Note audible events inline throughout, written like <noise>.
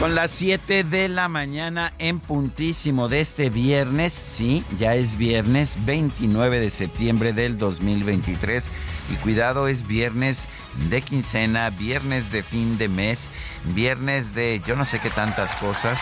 Son las 7 de la mañana en puntísimo de este viernes, sí, ya es viernes 29 de septiembre del 2023 y cuidado es viernes de quincena, viernes de fin de mes, viernes de yo no sé qué tantas cosas.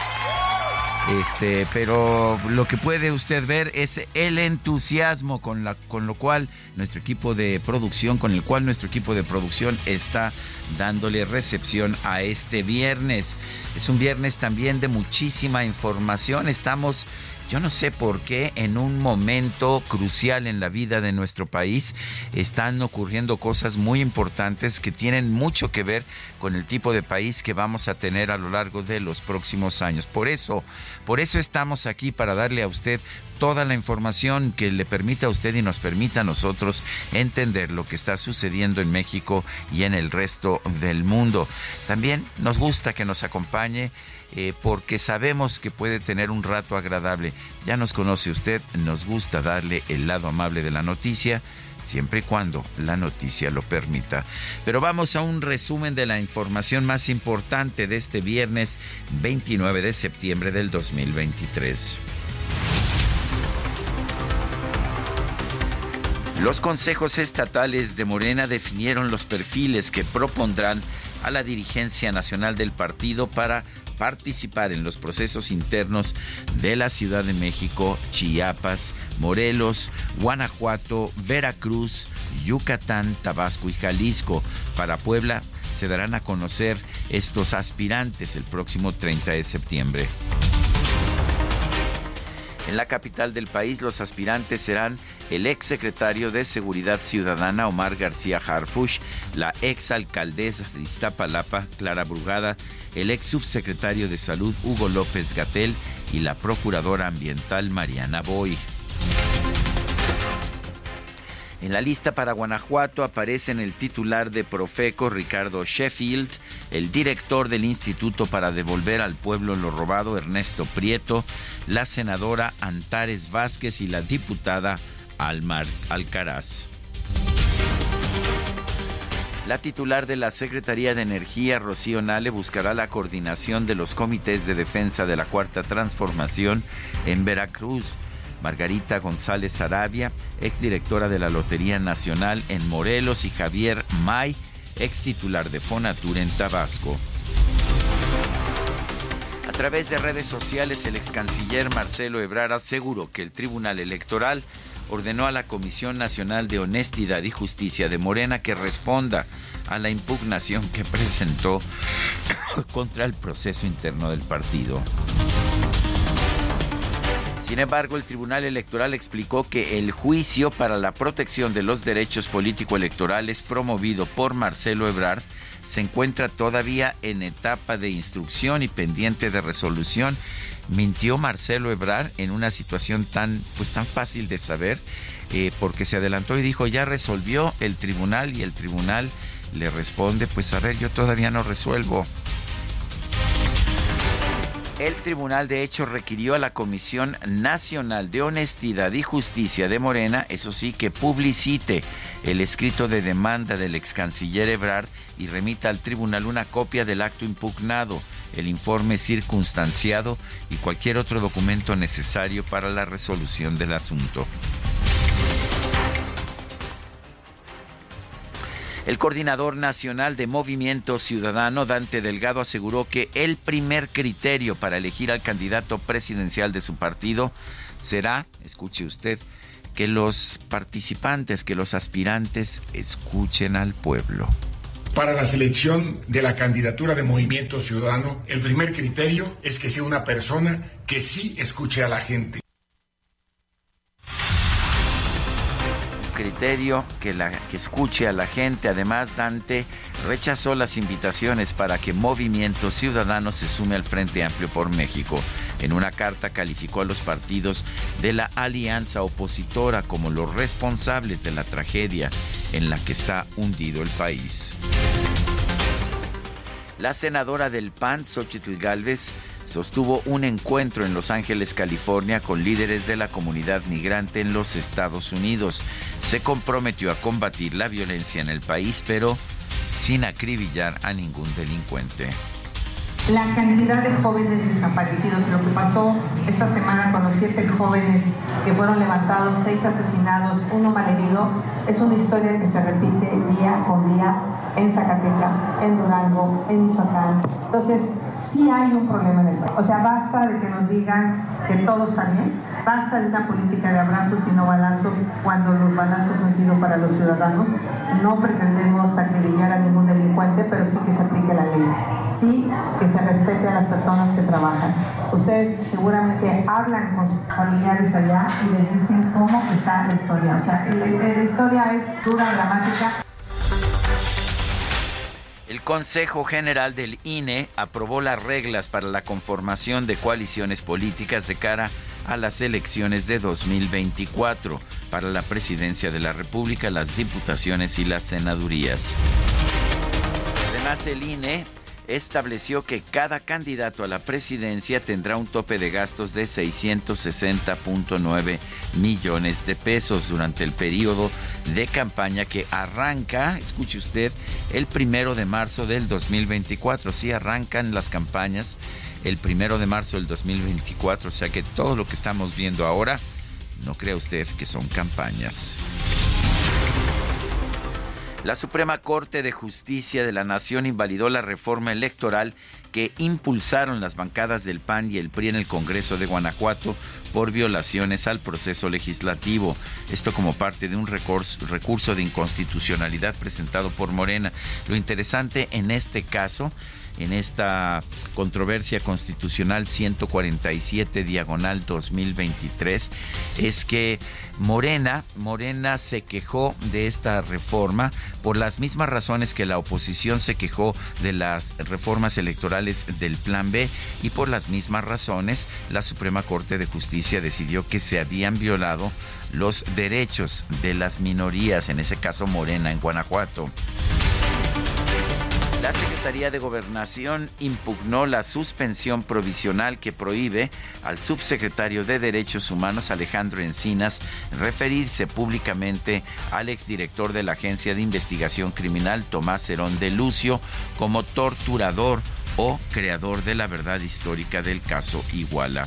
Este, pero lo que puede usted ver es el entusiasmo con la con lo cual nuestro equipo de producción, con el cual nuestro equipo de producción está dándole recepción a este viernes. Es un viernes también de muchísima información. Estamos yo no sé por qué en un momento crucial en la vida de nuestro país están ocurriendo cosas muy importantes que tienen mucho que ver con el tipo de país que vamos a tener a lo largo de los próximos años. Por eso, por eso estamos aquí para darle a usted toda la información que le permita a usted y nos permita a nosotros entender lo que está sucediendo en México y en el resto del mundo. También nos gusta que nos acompañe eh, porque sabemos que puede tener un rato agradable. Ya nos conoce usted, nos gusta darle el lado amable de la noticia siempre y cuando la noticia lo permita. Pero vamos a un resumen de la información más importante de este viernes 29 de septiembre del 2023. Los consejos estatales de Morena definieron los perfiles que propondrán a la dirigencia nacional del partido para participar en los procesos internos de la Ciudad de México, Chiapas, Morelos, Guanajuato, Veracruz, Yucatán, Tabasco y Jalisco. Para Puebla se darán a conocer estos aspirantes el próximo 30 de septiembre. En la capital del país los aspirantes serán el ex secretario de Seguridad Ciudadana Omar García Harfush, la ex alcaldesa de Iztapalapa Clara Brugada, el ex subsecretario de Salud Hugo López Gatel y la procuradora ambiental Mariana Boy. En la lista para Guanajuato aparecen el titular de Profeco, Ricardo Sheffield, el director del Instituto para Devolver al Pueblo lo Robado, Ernesto Prieto, la senadora Antares Vázquez y la diputada Almar Alcaraz. La titular de la Secretaría de Energía, Rocío Nale, buscará la coordinación de los comités de defensa de la Cuarta Transformación en Veracruz. Margarita González Arabia, exdirectora de la Lotería Nacional en Morelos, y Javier May, ex titular de Fonatur en Tabasco. A través de redes sociales, el ex canciller Marcelo Ebrard aseguró que el Tribunal Electoral ordenó a la Comisión Nacional de Honestidad y Justicia de Morena que responda a la impugnación que presentó <coughs> contra el proceso interno del partido. Sin embargo, el Tribunal Electoral explicó que el juicio para la protección de los derechos político-electorales promovido por Marcelo Ebrard se encuentra todavía en etapa de instrucción y pendiente de resolución. Mintió Marcelo Ebrard en una situación tan, pues, tan fácil de saber, eh, porque se adelantó y dijo ya resolvió el tribunal y el tribunal le responde, pues a ver, yo todavía no resuelvo. El Tribunal de Hecho requirió a la Comisión Nacional de Honestidad y Justicia de Morena, eso sí, que publicite el escrito de demanda del ex canciller Ebrard y remita al tribunal una copia del acto impugnado, el informe circunstanciado y cualquier otro documento necesario para la resolución del asunto. El coordinador nacional de Movimiento Ciudadano, Dante Delgado, aseguró que el primer criterio para elegir al candidato presidencial de su partido será, escuche usted, que los participantes, que los aspirantes escuchen al pueblo. Para la selección de la candidatura de Movimiento Ciudadano, el primer criterio es que sea una persona que sí escuche a la gente. Criterio que, la, que escuche a la gente. Además, Dante rechazó las invitaciones para que Movimiento Ciudadano se sume al Frente Amplio por México. En una carta calificó a los partidos de la alianza opositora como los responsables de la tragedia en la que está hundido el país. La senadora del PAN, Xochitl Gálvez, sostuvo un encuentro en Los Ángeles, California, con líderes de la comunidad migrante en los Estados Unidos. Se comprometió a combatir la violencia en el país, pero sin acribillar a ningún delincuente. La cantidad de jóvenes desaparecidos, lo que pasó esta semana con los siete jóvenes que fueron levantados, seis asesinados, uno malherido, es una historia que se repite día con día en Zacatecas, en Durango, en Michoacán. Entonces, sí hay un problema en el país. O sea, basta de que nos digan que todo está bien, basta de una política de abrazos y no balazos cuando los balazos han sido para los ciudadanos. No pretendemos acribillar a ningún delincuente, pero sí que se aplique la ley. Sí que se respete a las personas que trabajan. Ustedes seguramente hablan con sus familiares allá y les dicen cómo está la historia. O sea, la historia es dura, dramática. El Consejo General del INE aprobó las reglas para la conformación de coaliciones políticas de cara a las elecciones de 2024 para la presidencia de la República, las diputaciones y las senadurías. Además, el INE estableció que cada candidato a la presidencia tendrá un tope de gastos de 660.9 millones de pesos durante el periodo de campaña que arranca, escuche usted, el primero de marzo del 2024. Sí, arrancan las campañas el primero de marzo del 2024, o sea que todo lo que estamos viendo ahora, no crea usted que son campañas. La Suprema Corte de Justicia de la Nación invalidó la reforma electoral que impulsaron las bancadas del PAN y el PRI en el Congreso de Guanajuato por violaciones al proceso legislativo. Esto como parte de un recurso, de inconstitucionalidad presentado por Morena. Lo interesante en este caso en esta controversia constitucional 147 diagonal 2023 es que Morena, Morena se quejó de esta reforma por las mismas razones que la oposición se quejó de las reformas electorales del Plan B y por las mismas razones la Suprema Corte de Justicia decidió que se habían violado los derechos de las minorías, en ese caso Morena en Guanajuato. La Secretaría de Gobernación impugnó la suspensión provisional que prohíbe al subsecretario de Derechos Humanos Alejandro Encinas referirse públicamente al exdirector de la Agencia de Investigación Criminal Tomás Herón de Lucio como torturador o creador de la verdad histórica del caso Iguala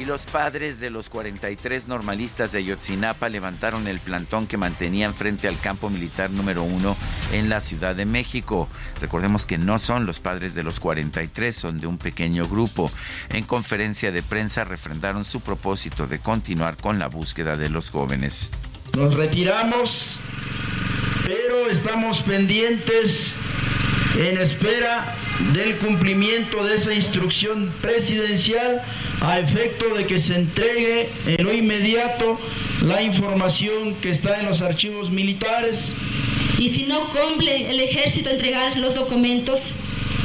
y los padres de los 43 normalistas de Ayotzinapa levantaron el plantón que mantenían frente al campo militar número uno en la Ciudad de México. Recordemos que no son los padres de los 43, son de un pequeño grupo. En conferencia de prensa refrendaron su propósito de continuar con la búsqueda de los jóvenes. Nos retiramos, pero estamos pendientes en espera del cumplimiento de esa instrucción presidencial a efecto de que se entregue en lo inmediato la información que está en los archivos militares. Y si no cumple el ejército entregar los documentos,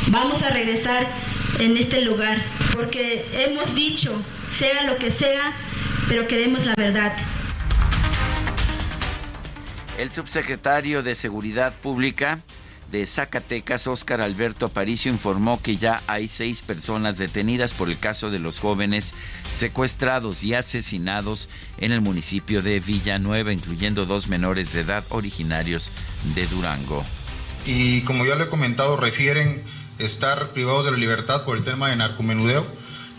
vamos a regresar en este lugar, porque hemos dicho, sea lo que sea, pero queremos la verdad. El subsecretario de Seguridad Pública de Zacatecas, Óscar Alberto Aparicio, informó que ya hay seis personas detenidas por el caso de los jóvenes secuestrados y asesinados en el municipio de Villanueva, incluyendo dos menores de edad originarios de Durango. Y como ya le he comentado, refieren estar privados de la libertad por el tema de narcomenudeo,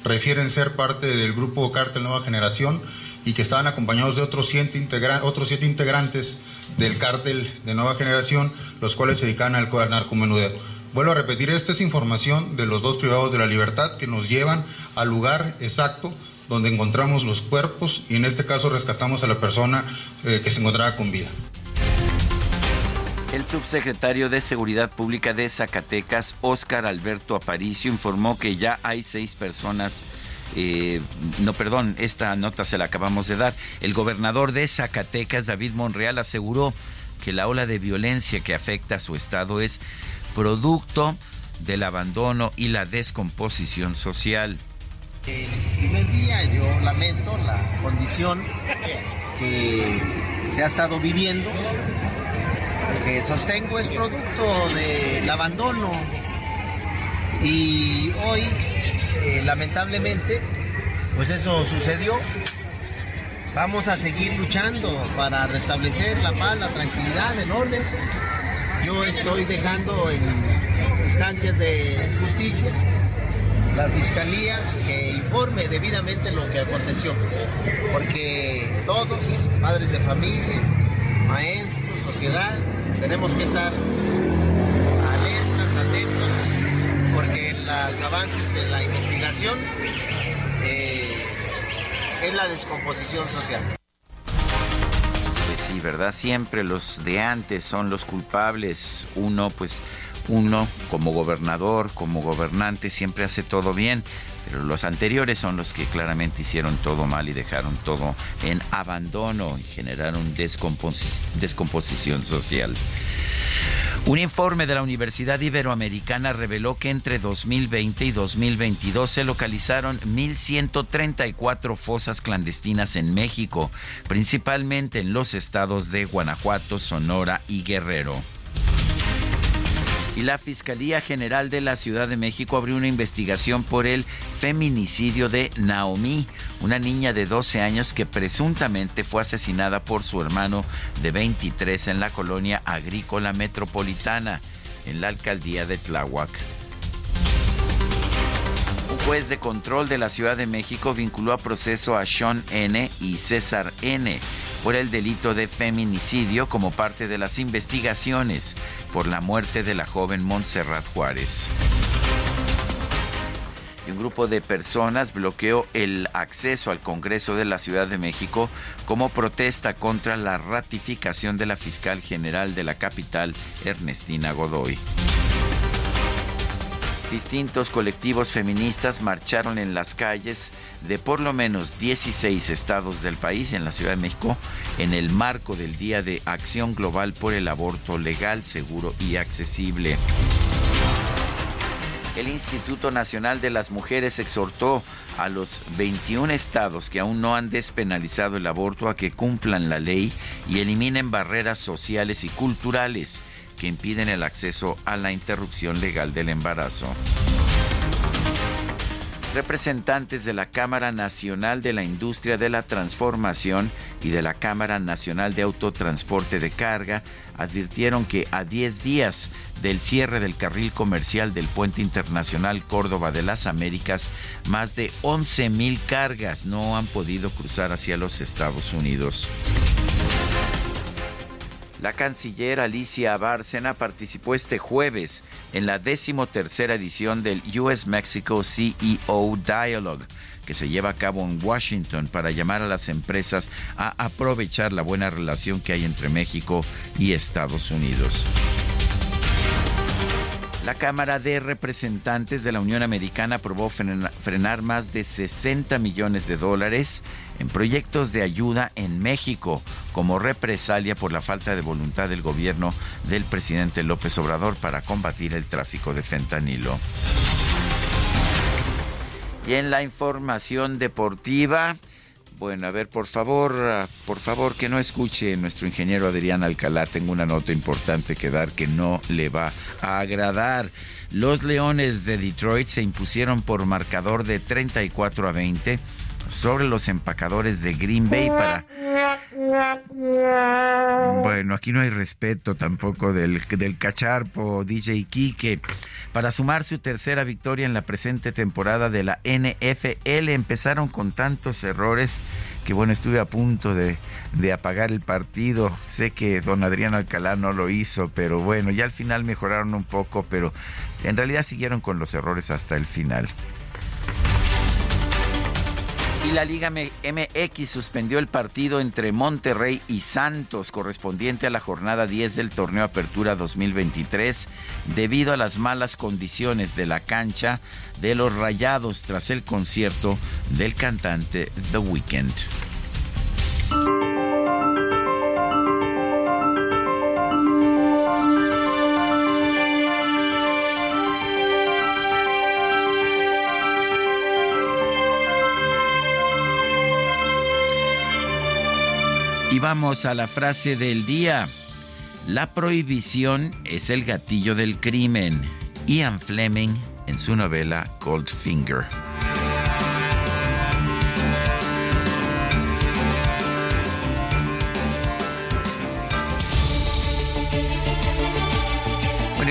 refieren ser parte del grupo Cártel Nueva Generación y que estaban acompañados de otros siete, otros siete integrantes del cártel de nueva generación, los cuales se dedican al narcomenudeo. Vuelvo a repetir, esta es información de los dos privados de la libertad que nos llevan al lugar exacto donde encontramos los cuerpos y en este caso rescatamos a la persona eh, que se encontraba con vida. El subsecretario de Seguridad Pública de Zacatecas, Óscar Alberto Aparicio, informó que ya hay seis personas eh, no, perdón, esta nota se la acabamos de dar. El gobernador de Zacatecas, David Monreal, aseguró que la ola de violencia que afecta a su estado es producto del abandono y la descomposición social. El primer día yo lamento la condición que se ha estado viviendo. Que sostengo es producto del abandono y hoy eh, lamentablemente, pues eso sucedió. Vamos a seguir luchando para restablecer la paz, la tranquilidad, el orden. Yo estoy dejando en instancias de justicia la fiscalía que informe debidamente lo que aconteció, porque todos, padres de familia, maestros, sociedad, tenemos que estar los avances de la investigación eh, es la descomposición social. Pues sí, ¿verdad? Siempre los de antes son los culpables. Uno, pues, uno como gobernador, como gobernante, siempre hace todo bien, pero los anteriores son los que claramente hicieron todo mal y dejaron todo en abandono y generaron descomposición social. Un informe de la Universidad Iberoamericana reveló que entre 2020 y 2022 se localizaron 1.134 fosas clandestinas en México, principalmente en los estados de Guanajuato, Sonora y Guerrero. Y la Fiscalía General de la Ciudad de México abrió una investigación por el feminicidio de Naomi, una niña de 12 años que presuntamente fue asesinada por su hermano de 23 en la colonia agrícola metropolitana, en la alcaldía de Tláhuac. Un juez de control de la Ciudad de México vinculó a proceso a Sean N. y César N por el delito de feminicidio como parte de las investigaciones por la muerte de la joven Montserrat Juárez. Y un grupo de personas bloqueó el acceso al Congreso de la Ciudad de México como protesta contra la ratificación de la fiscal general de la capital, Ernestina Godoy. Distintos colectivos feministas marcharon en las calles de por lo menos 16 estados del país en la Ciudad de México en el marco del Día de Acción Global por el Aborto Legal, Seguro y Accesible. El Instituto Nacional de las Mujeres exhortó a los 21 estados que aún no han despenalizado el aborto a que cumplan la ley y eliminen barreras sociales y culturales que impiden el acceso a la interrupción legal del embarazo. Representantes de la Cámara Nacional de la Industria de la Transformación y de la Cámara Nacional de Autotransporte de Carga advirtieron que a 10 días del cierre del carril comercial del Puente Internacional Córdoba de las Américas, más de 11 mil cargas no han podido cruzar hacia los Estados Unidos. La canciller Alicia Bárcena participó este jueves en la decimotercera edición del US Mexico CEO Dialogue que se lleva a cabo en Washington para llamar a las empresas a aprovechar la buena relación que hay entre México y Estados Unidos. La Cámara de Representantes de la Unión Americana aprobó frenar más de 60 millones de dólares en proyectos de ayuda en México como represalia por la falta de voluntad del gobierno del presidente López Obrador para combatir el tráfico de fentanilo. Y en la información deportiva, Bueno, a ver, por favor, ah, por favor, que no escuche nuestro ingeniero Adrián Alcalá. Tengo una nota importante que dar que no le va a agradar. Los Leones de Detroit se impusieron por marcador de 34 a 20 sobre los empacadores de Green Bay para... Bueno, aquí no hay respeto tampoco del, del cacharpo DJ Kike. Para sumar su tercera victoria en la presente temporada de la NFL, empezaron con tantos errores que bueno, estuve a punto de, de, apagar el partido. Sé que don Adrián Alcalá no lo hizo, pero bueno, ya al final mejoraron un poco, pero en realidad siguieron con los errores hasta el final. Y la Liga MX suspendió el partido entre Monterrey y Santos correspondiente a la jornada 10 del torneo Apertura 2023 debido a las malas condiciones de la cancha de los Rayados tras el concierto del cantante The Weeknd. Y vamos a la frase del día. La prohibición es el gatillo del crimen. Ian Fleming en su novela Goldfinger.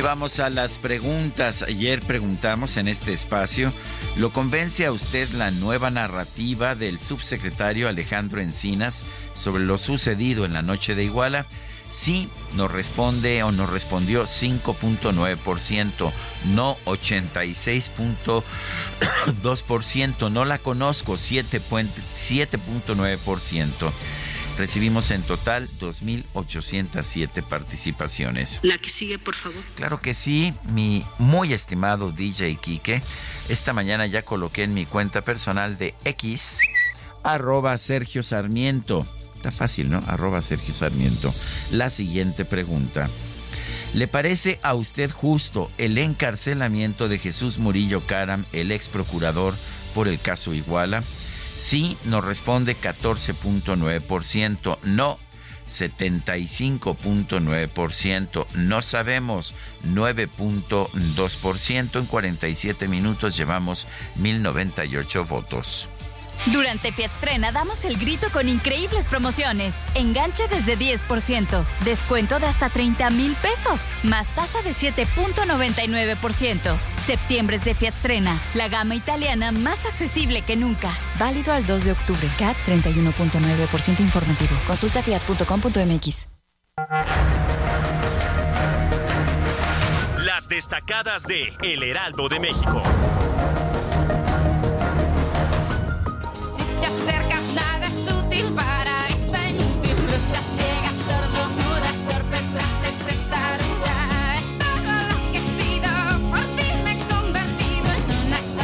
Vamos a las preguntas. Ayer preguntamos en este espacio, ¿lo convence a usted la nueva narrativa del subsecretario Alejandro Encinas sobre lo sucedido en la noche de Iguala? Sí, nos responde o nos respondió 5.9%, no 86.2%, no la conozco 7.9%. Recibimos en total 2.807 participaciones. La que sigue, por favor. Claro que sí, mi muy estimado DJ Quique. Esta mañana ya coloqué en mi cuenta personal de X, arroba Sergio Sarmiento. Está fácil, ¿no? Arroba Sergio Sarmiento. La siguiente pregunta. ¿Le parece a usted justo el encarcelamiento de Jesús Murillo Caram, el ex procurador, por el caso Iguala? Sí, nos responde 14.9%, no 75.9%, no sabemos 9.2%, en 47 minutos llevamos 1098 votos. Durante Fiatstrena damos el grito con increíbles promociones. Enganche desde 10%, descuento de hasta 30 mil pesos, más tasa de 7.99%. Septiembre es de Fiatstrena, la gama italiana más accesible que nunca. Válido al 2 de octubre. CAT 31.9% informativo. Consulta fiat.com.mx. Las destacadas de El Heraldo de México.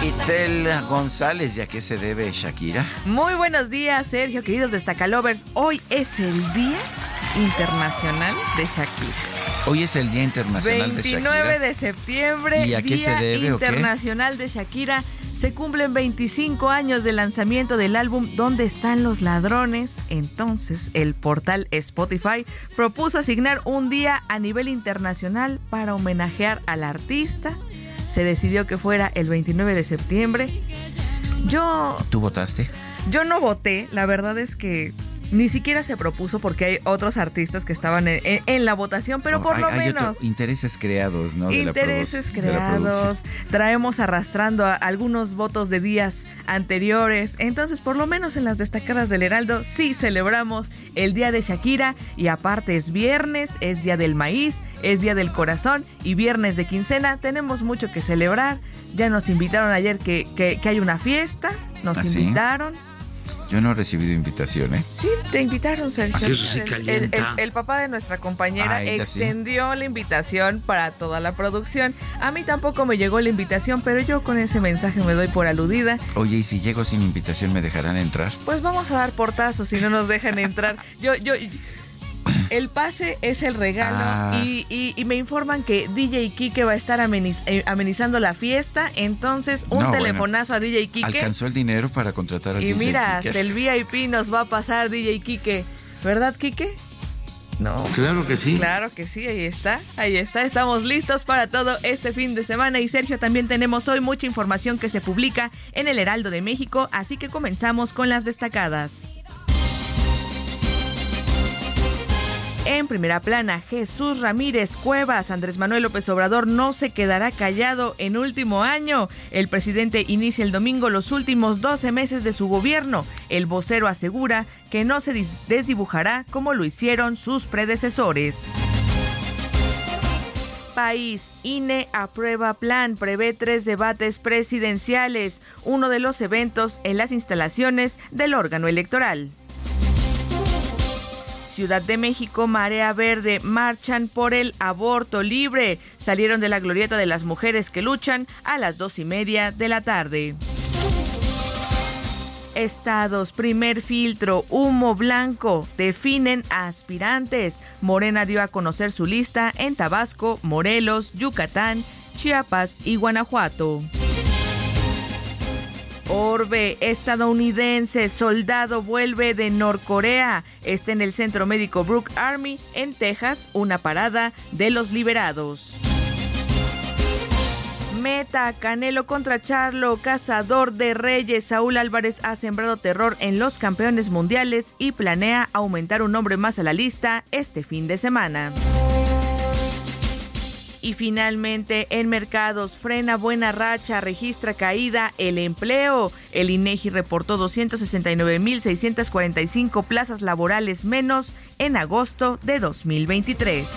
Itzel González, ¿y a qué se debe Shakira? Muy buenos días, Sergio, queridos Destacalovers. Hoy es el Día Internacional de Shakira. Hoy es el Día Internacional de Shakira. 29 de septiembre, ¿Y a qué Día se debe, Internacional de Shakira. Se cumplen 25 años del lanzamiento del álbum ¿Dónde están los ladrones? Entonces, el portal Spotify propuso asignar un día a nivel internacional para homenajear al artista. Se decidió que fuera el 29 de septiembre. Yo... ¿Tú votaste? Yo no voté, la verdad es que ni siquiera se propuso porque hay otros artistas que estaban en, en- en la votación, pero No, por hay- lo hay otro- menos... intereses creados, ¿no? De la Intereses produ- de la creados, traemos arrastrando a algunos votos de días anteriores, entonces por lo menos en las destacadas del Heraldo sí celebramos el día de Shakira. Y aparte es viernes, es día del maíz, es día del corazón y viernes de quincena, tenemos mucho que celebrar, ya nos invitaron ayer que, que, que hay una fiesta, nos ¿Ah, sí? Yo no he recibido invitación, ¿eh? Sí, te invitaron, Sergio. Así eso sí El- el, calienta. el- el papá de nuestra compañera Ah, sí. extendió la invitación para toda la producción. A mí tampoco me llegó la invitación, pero yo con ese mensaje me doy por aludida. Oye, ¿y si llego sin invitación me dejarán entrar? Pues vamos a dar portazos si no nos dejan entrar. Yo, yo, El pase es el regalo ah. y, me informan que DJ Kike va a estar eh, amenizando la fiesta. Entonces, un telefonazo a DJ Kike. Alcanzó el dinero para contratar a DJ Y mira, hasta el VIP nos va a pasar DJ Kike. ¿Verdad, Kike? No. Claro que sí. Claro que sí, ahí está, ahí está. Estamos listos para todo este fin de semana y Sergio también tenemos hoy mucha información que se publica en el Heraldo de México, así que comenzamos con las destacadas. En primera plana, Jesús Ramírez Cuevas, Andrés Manuel López Obrador no se quedará callado en último año. El presidente inicia el domingo los últimos 12 meses de su gobierno. El vocero asegura que no se desdibujará como lo hicieron sus predecesores. País, INE aprueba plan, prevé tres debates presidenciales, uno de los eventos en las instalaciones del órgano electoral. Ciudad de México, Marea Verde, marchan por el aborto libre. Salieron de la glorieta de las mujeres que luchan a las dos y media de la tarde. Estados, primer filtro, humo blanco, definen aspirantes. Morena dio a conocer su lista en Tabasco, Morelos, Yucatán, Chiapas y Guanajuato. Orbe, estadounidense, soldado vuelve de Norcorea. Está en el Centro Médico Brook Army, en Texas, una parada de los liberados. Meta, Canelo contra Charlo, cazador de reyes. Saúl Álvarez ha sembrado terror en los campeones mundiales y planea aumentar un nombre más a la lista este fin de semana. Y finalmente, en mercados, frena buena racha, registra caída el empleo. El INEGI reportó 269.645 plazas laborales menos en agosto de 2023.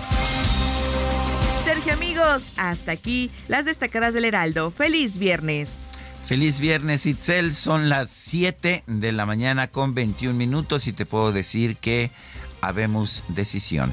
Sergio amigos, hasta aquí las destacadas del Heraldo. Feliz viernes. Feliz viernes, Itzel. Son las 7 de la mañana con 21 minutos y te puedo decir que habemos decisión.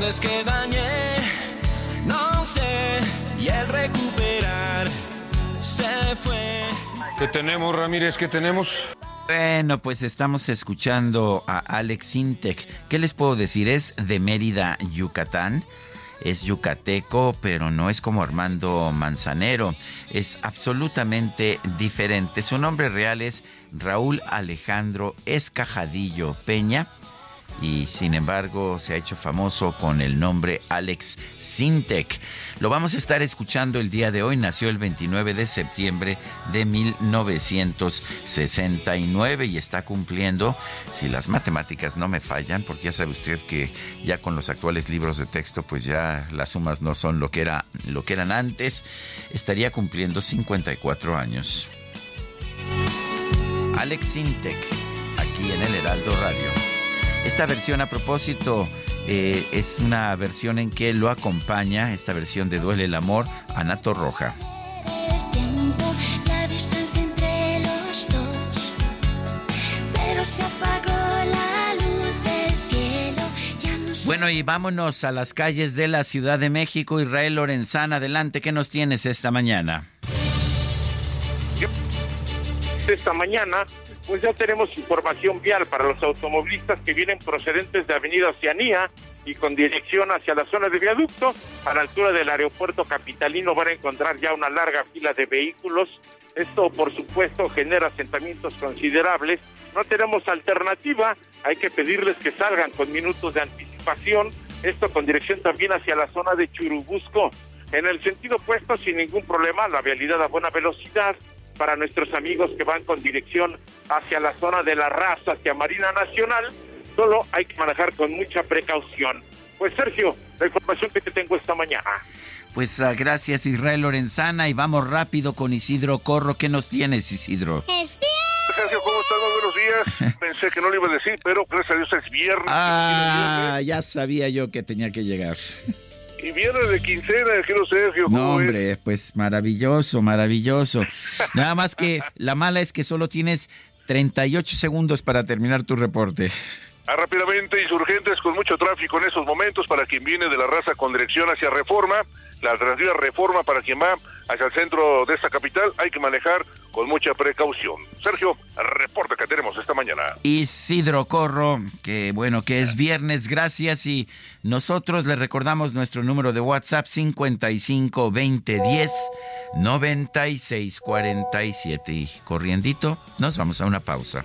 ¿Dónde es que dañé? No sé, y el recuperar se fue. ¿Qué tenemos, Ramírez? ¿Qué tenemos? Bueno, pues estamos escuchando a Alex Intec. ¿Qué les puedo decir? Es de Mérida, Yucatán es yucateco, pero no es como Armando Manzanero, es absolutamente diferente. Su nombre real es Raúl Alejandro Escajadillo Peña y sin embargo se ha hecho famoso con el nombre Alex Sintek. Lo vamos a estar escuchando el día de hoy. Nació el 29 de septiembre de 1969 y está cumpliendo, si las matemáticas no me fallan, porque ya sabe usted que ya con los actuales libros de texto, pues ya las sumas no son lo que, era, lo que eran antes, estaría cumpliendo 54 años. Alex Sintek, aquí en el Heraldo Radio. Esta versión a propósito eh, es una versión en que lo acompaña, esta versión de Duele el Amor, Anato Roja. Bueno, y vámonos a las calles de la Ciudad de México. Israel Lorenzana, adelante, ¿qué nos tienes esta mañana? Esta mañana pues ya tenemos información vial para los automovilistas que vienen procedentes de Avenida Oceanía y con dirección hacia la zona de viaducto. A la altura del aeropuerto capitalino van a encontrar ya una larga fila de vehículos. Esto, por supuesto, genera asentamientos considerables. No tenemos alternativa, hay que pedirles que salgan con minutos de anticipación. Esto con dirección también hacia la zona de Churubusco. En el sentido opuesto, sin ningún problema, la vialidad a buena velocidad para nuestros amigos que van con dirección hacia la zona de la raza, hacia Marina Nacional, solo hay que manejar con mucha precaución. Pues Sergio, la información que te tengo esta mañana. Pues uh, gracias Israel Lorenzana y vamos rápido con Isidro Corro. ¿Qué nos tienes Isidro? Sergio, ¿cómo estás? Muy buenos días. <laughs> Pensé que no lo iba a decir, pero gracias a Dios es viernes. Ah, ya sabía yo que tenía que llegar. Y viernes de quincena, quiero Sergio. No, hombre, pues maravilloso, maravilloso. Nada más que la mala es que solo tienes 38 segundos para terminar tu reporte. Ah, rápidamente, insurgentes con mucho tráfico en estos momentos para quien viene de la raza con dirección hacia Reforma. La alternativa Reforma para quien va hacia el centro de esta capital hay que manejar con mucha precaución. Sergio, reporte que tenemos esta mañana. Isidro Corro, que bueno, que es viernes, gracias. Y nosotros le recordamos nuestro número de WhatsApp 55 20 10 96 47. Y corriendito, nos vamos a una pausa.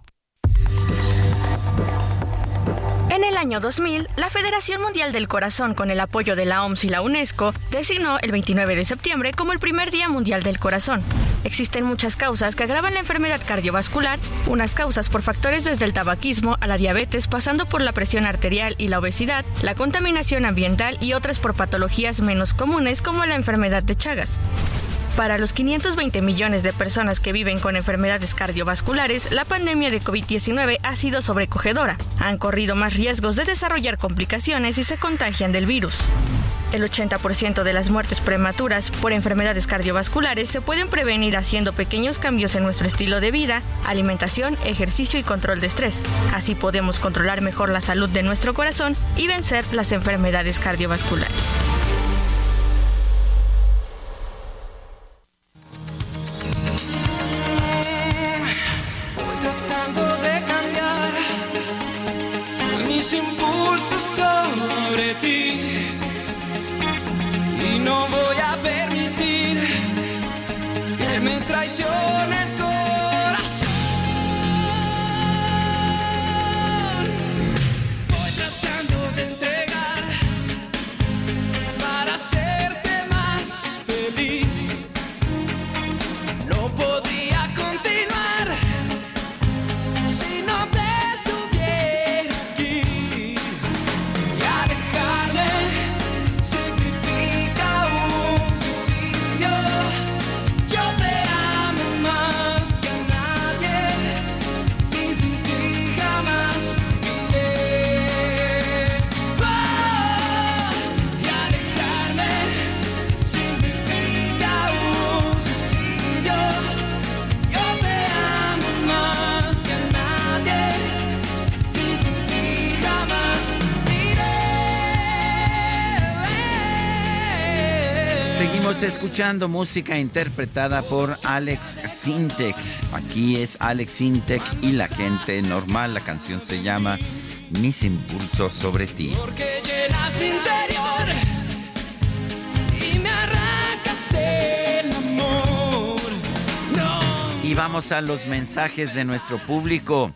Año 2000, la Federación Mundial del Corazón, con el apoyo de la OMS y la UNESCO, designó el 29 de septiembre como el primer Día Mundial del Corazón. Existen muchas causas que agravan la enfermedad cardiovascular, unas causas por factores desde el tabaquismo a la diabetes, pasando por la presión arterial y la obesidad, la contaminación ambiental y otras por patologías menos comunes como la enfermedad de Chagas. Para los 520 millones de personas que viven con enfermedades cardiovasculares, la pandemia de COVID-19 ha sido sobrecogedora. Han corrido más riesgos de desarrollar complicaciones y se contagian del virus. El 80% de las muertes prematuras por enfermedades cardiovasculares se pueden prevenir haciendo pequeños cambios en nuestro estilo de vida, alimentación, ejercicio y control de estrés. Así podemos controlar mejor la salud de nuestro corazón y vencer las enfermedades cardiovasculares. Sobre ti y no voy a permitir que me traicione el. Escuchando música interpretada por Alex Sintek. Aquí es Alex Sintek y la gente normal. La canción se llama Mis impulsos sobre ti. Porque llenas mi interior y me arrancas el amor. Y vamos a los mensajes de nuestro público.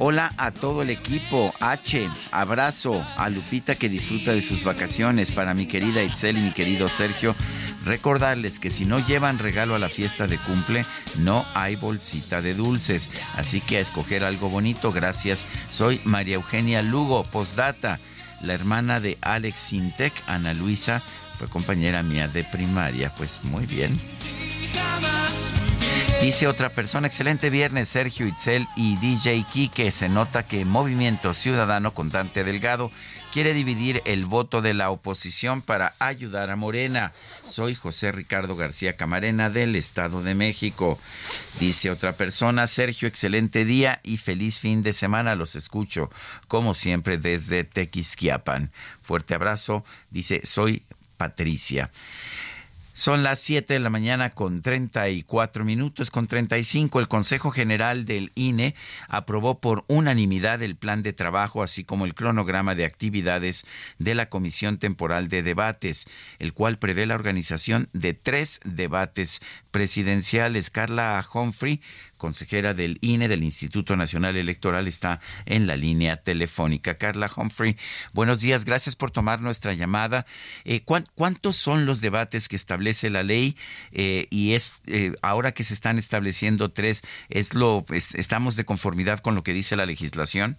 Hola a todo el equipo. H, abrazo a Lupita que disfruta de sus vacaciones. Para mi querida Itzel y mi querido Sergio, recordarles que si no llevan regalo a la fiesta de cumple, no hay bolsita de dulces. Así que a escoger algo bonito, gracias. Soy María Eugenia Lugo, postdata, la hermana de Alex Sintec, Ana Luisa, fue compañera mía de primaria. Pues muy bien. Dice otra persona, excelente viernes, Sergio Itzel y DJ Kike. Se nota que Movimiento Ciudadano con Dante Delgado quiere dividir el voto de la oposición para ayudar a Morena. Soy José Ricardo García Camarena del Estado de México. Dice otra persona, Sergio, excelente día y feliz fin de semana. Los escucho, como siempre, desde Tequisquiapan. Fuerte abrazo. Dice, soy Patricia. Son las 7 de la mañana con 34 minutos, con 35. El Consejo General del INE aprobó por unanimidad el plan de trabajo, así como el cronograma de actividades de la Comisión Temporal de Debates, el cual prevé la organización de tres debates presidenciales. Carla Humphrey consejera del INE, del Instituto Nacional Electoral, está en la línea telefónica. Carla Humphrey, buenos días, gracias por tomar nuestra llamada. Eh, ¿Cuántos son los debates que establece la ley? Eh, y es eh, ahora que se están estableciendo tres, ¿es lo, ¿estamos de conformidad con lo que dice la legislación?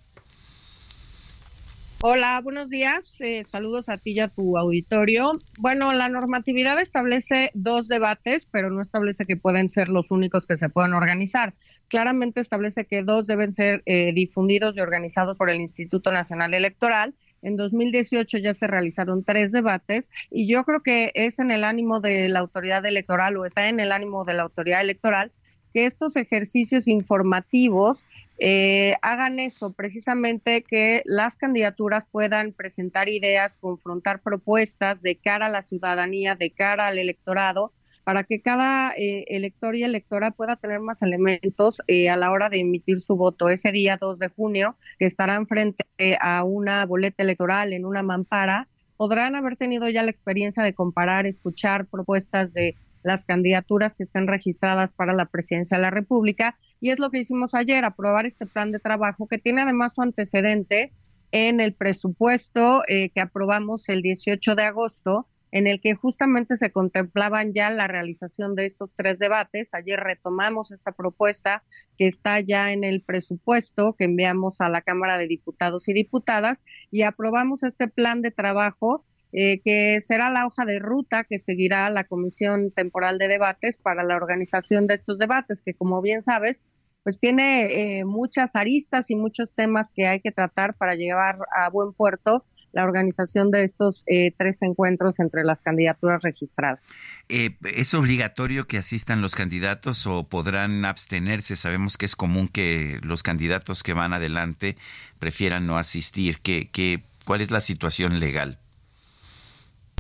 Hola, buenos días. Eh, saludos a ti y a tu auditorio. Bueno, la normatividad establece dos debates, pero no establece que pueden ser los únicos que se pueden organizar. Claramente establece que dos deben ser eh, difundidos y organizados por el Instituto Nacional Electoral. En 2018 ya se realizaron tres debates y yo creo que es en el ánimo de la autoridad electoral o está en el ánimo de la autoridad electoral que estos ejercicios informativos eh, hagan eso, precisamente que las candidaturas puedan presentar ideas, confrontar propuestas de cara a la ciudadanía, de cara al electorado, para que cada eh, elector y electora pueda tener más elementos eh, a la hora de emitir su voto. Ese día 2 de junio, que estarán frente a una boleta electoral en una mampara, podrán haber tenido ya la experiencia de comparar, escuchar propuestas de las candidaturas que estén registradas para la presidencia de la República. Y es lo que hicimos ayer, aprobar este plan de trabajo que tiene además su antecedente en el presupuesto eh, que aprobamos el 18 de agosto, en el que justamente se contemplaban ya la realización de estos tres debates. Ayer retomamos esta propuesta que está ya en el presupuesto que enviamos a la Cámara de Diputados y Diputadas y aprobamos este plan de trabajo eh, que será la hoja de ruta que seguirá la Comisión Temporal de Debates para la organización de estos debates, que como bien sabes, pues tiene eh, muchas aristas y muchos temas que hay que tratar para llevar a buen puerto la organización de estos eh, tres encuentros entre las candidaturas registradas. ¿Es obligatorio que asistan los candidatos o podrán abstenerse? Sabemos que es común que los candidatos que van adelante prefieran no asistir. ¿Qué, qué, ¿Cuál es la situación legal?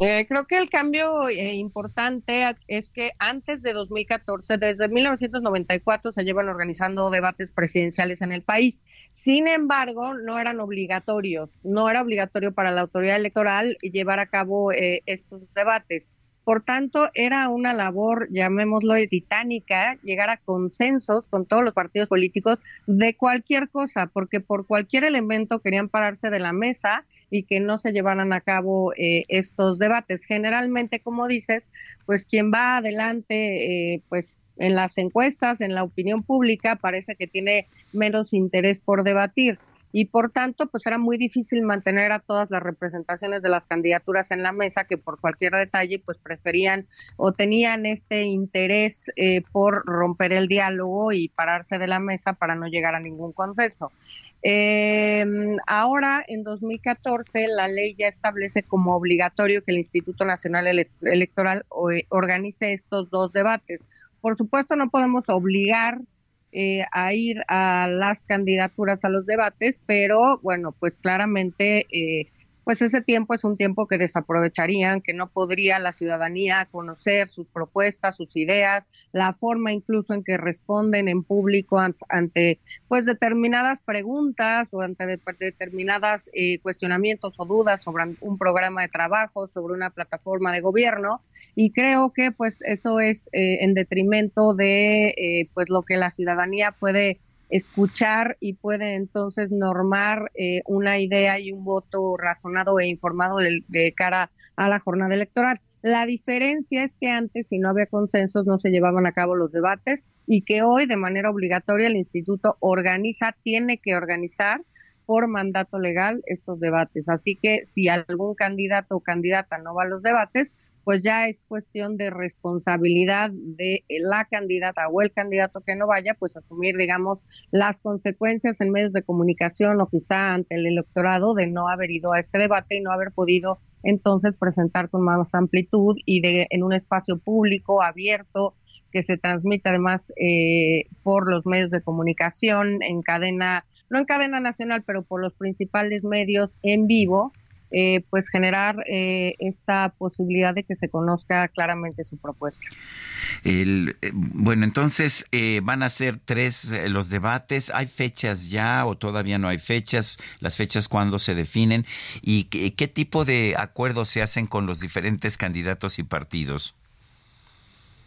Eh, creo que el cambio eh, importante es que antes de 2014, desde 1994, se llevan organizando debates presidenciales en el país. Sin embargo, no eran obligatorios, no era obligatorio para la autoridad electoral llevar a cabo eh, estos debates. Por tanto, era una labor, llamémoslo titánica, llegar a consensos con todos los partidos políticos de cualquier cosa, porque por cualquier elemento querían pararse de la mesa y que no se llevaran a cabo eh, estos debates. Generalmente, como dices, pues quien va adelante, eh, pues en las encuestas, en la opinión pública, parece que tiene menos interés por debatir y por tanto pues era muy difícil mantener a todas las representaciones de las candidaturas en la mesa que por cualquier detalle pues preferían o tenían este interés eh, por romper el diálogo y pararse de la mesa para no llegar a ningún consenso. Em, ahora, en 2014, la ley ya establece como obligatorio que el Instituto Nacional Electoral eh, organice estos dos debates. Por supuesto, no podemos obligar eh, a ir a las candidaturas a los debates, pero bueno, pues claramente eh, pues ese tiempo es un tiempo que desaprovecharían, que no podría la ciudadanía conocer sus propuestas, sus ideas, la forma incluso en que responden en público ante pues determinadas preguntas o ante determinadas eh, cuestionamientos o dudas sobre un programa de trabajo, sobre una plataforma de gobierno. Y creo que pues eso es eh, en detrimento de eh, pues lo que la ciudadanía puede escuchar y puede entonces normar eh, una idea y un voto razonado e informado de, de, cara a la jornada electoral. La diferencia es que antes, si no había consensos, no se llevaban a cabo los debates y que hoy, de manera obligatoria, el instituto organiza, tiene que organizar por mandato legal estos debates. Así que si algún candidato o candidata no va a los debates, pues ya es cuestión de responsabilidad de la candidata o el candidato que no vaya, pues asumir, digamos, las consecuencias en medios de comunicación o quizá ante el electorado de no haber ido a este debate y no haber podido entonces presentar con más amplitud y de en un espacio público abierto que se transmite además eh, por los medios de comunicación en cadena, no en cadena nacional, pero por los principales medios en vivo, eh, pues generar eh, esta posibilidad de que se conozca claramente su propuesta. El, eh, bueno, entonces van a ser tres los debates. ¿Hay fechas ya o todavía no hay fechas? ¿Las fechas cuándo se definen? ¿Y qué, tipo de acuerdos se hacen con los diferentes candidatos y partidos?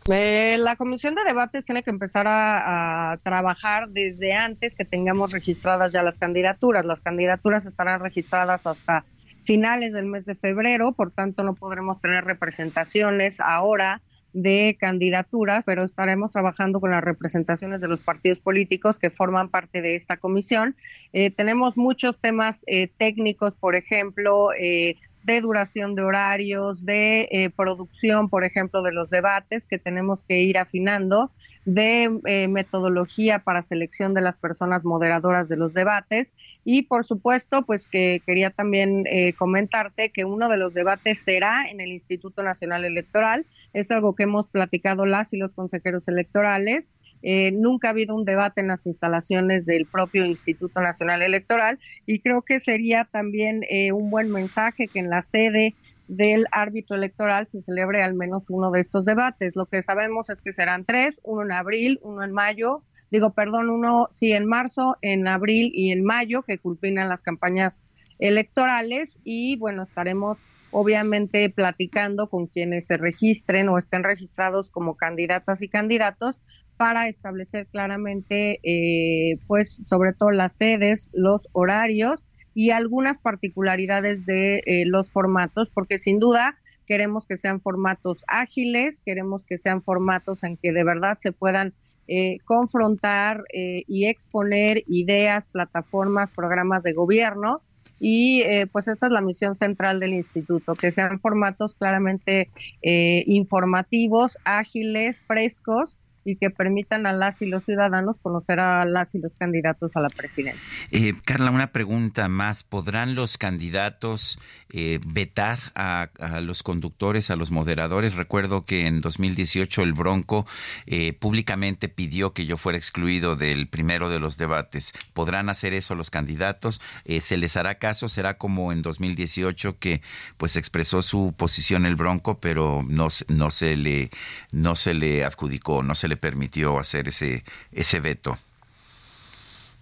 La comisión de debates tiene que empezar a, a, trabajar desde antes que tengamos registradas ya las candidaturas. Las candidaturas estarán registradas hasta finales del mes de febrero, por tanto no podremos tener representaciones ahora de candidaturas, pero estaremos trabajando con las representaciones de los partidos políticos que forman parte de esta comisión. Eh, tenemos muchos temas eh, técnicos, por ejemplo, eh, de duración de horarios, de eh, producción, por ejemplo, de los debates que tenemos que ir afinando, de eh, metodología para selección de las personas moderadoras de los debates y, por supuesto, pues que quería también eh, comentarte que uno de los debates será en el Instituto Nacional Electoral. Es algo que hemos platicado las y los consejeros electorales eh, nunca ha habido un debate en las instalaciones del propio Instituto Nacional Electoral y creo que sería también eh, un buen mensaje que en la sede del árbitro electoral se celebre al menos uno de estos debates. Lo que sabemos es que serán tres, uno en abril, uno en mayo, digo, perdón, uno sí en marzo, en abril y en mayo, que culminan las campañas electorales y bueno, estaremos obviamente platicando con quienes se registren o estén registrados como candidatas y candidatos para establecer claramente, eh, pues, sobre todo las sedes, los horarios y algunas particularidades de eh, los formatos, porque sin duda queremos que sean formatos ágiles, queremos que sean formatos en que de verdad se puedan eh, confrontar y exponer ideas, plataformas, programas de gobierno. Y pues esta es la misión central del instituto, que sean formatos claramente informativos, ágiles, frescos y que permitan a las y los ciudadanos conocer a las y los candidatos a la presidencia. Eh, Carla, una pregunta más. ¿Podrán los candidatos eh, vetar a, los conductores, a los moderadores? Recuerdo que en 2018 el Bronco eh, públicamente pidió que yo fuera excluido del primero de los debates. ¿Podrán hacer eso los candidatos? ¿Se les hará caso? ¿Será como en 2018 que pues expresó su posición el Bronco, pero no, no, se, le, no se le adjudicó, no se le permitió hacer ese, ese veto?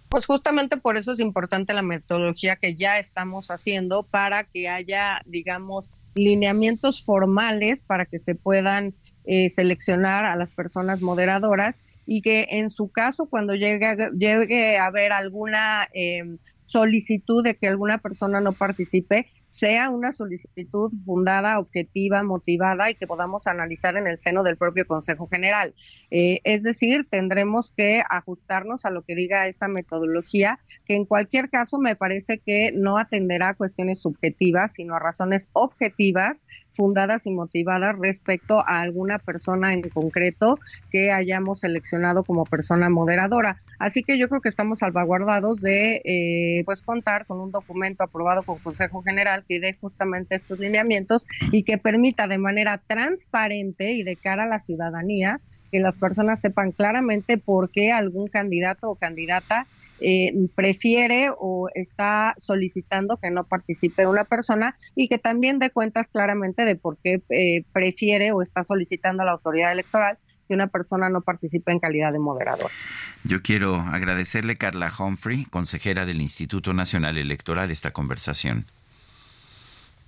Pues justamente por eso es importante la metodología que ya estamos haciendo para que haya, digamos, lineamientos formales para que se puedan eh, seleccionar a las personas moderadoras y que en su caso, cuando llegue, llegue a haber alguna eh, solicitud de que alguna persona no participe, sea una solicitud fundada, objetiva, motivada y que podamos analizar en el seno del propio Consejo General. Eh, es decir, tendremos que ajustarnos a lo que diga esa metodología, que en cualquier caso me parece que no atenderá a cuestiones subjetivas, sino a razones objetivas, fundadas y motivadas respecto a alguna persona en concreto que hayamos seleccionado como persona moderadora. Así que yo creo que estamos salvaguardados de eh, pues contar con un documento aprobado por Consejo General que dé justamente estos lineamientos y que permita de manera transparente y de cara a la ciudadanía que las personas sepan claramente por qué algún candidato o candidata eh, prefiere o está solicitando que no participe una persona y que también dé cuentas claramente de por qué eh, prefiere o está solicitando a la autoridad electoral que una persona no participe en calidad de moderador. Yo quiero agradecerle, Carla Humphrey, consejera del Instituto Nacional Electoral, esta conversación.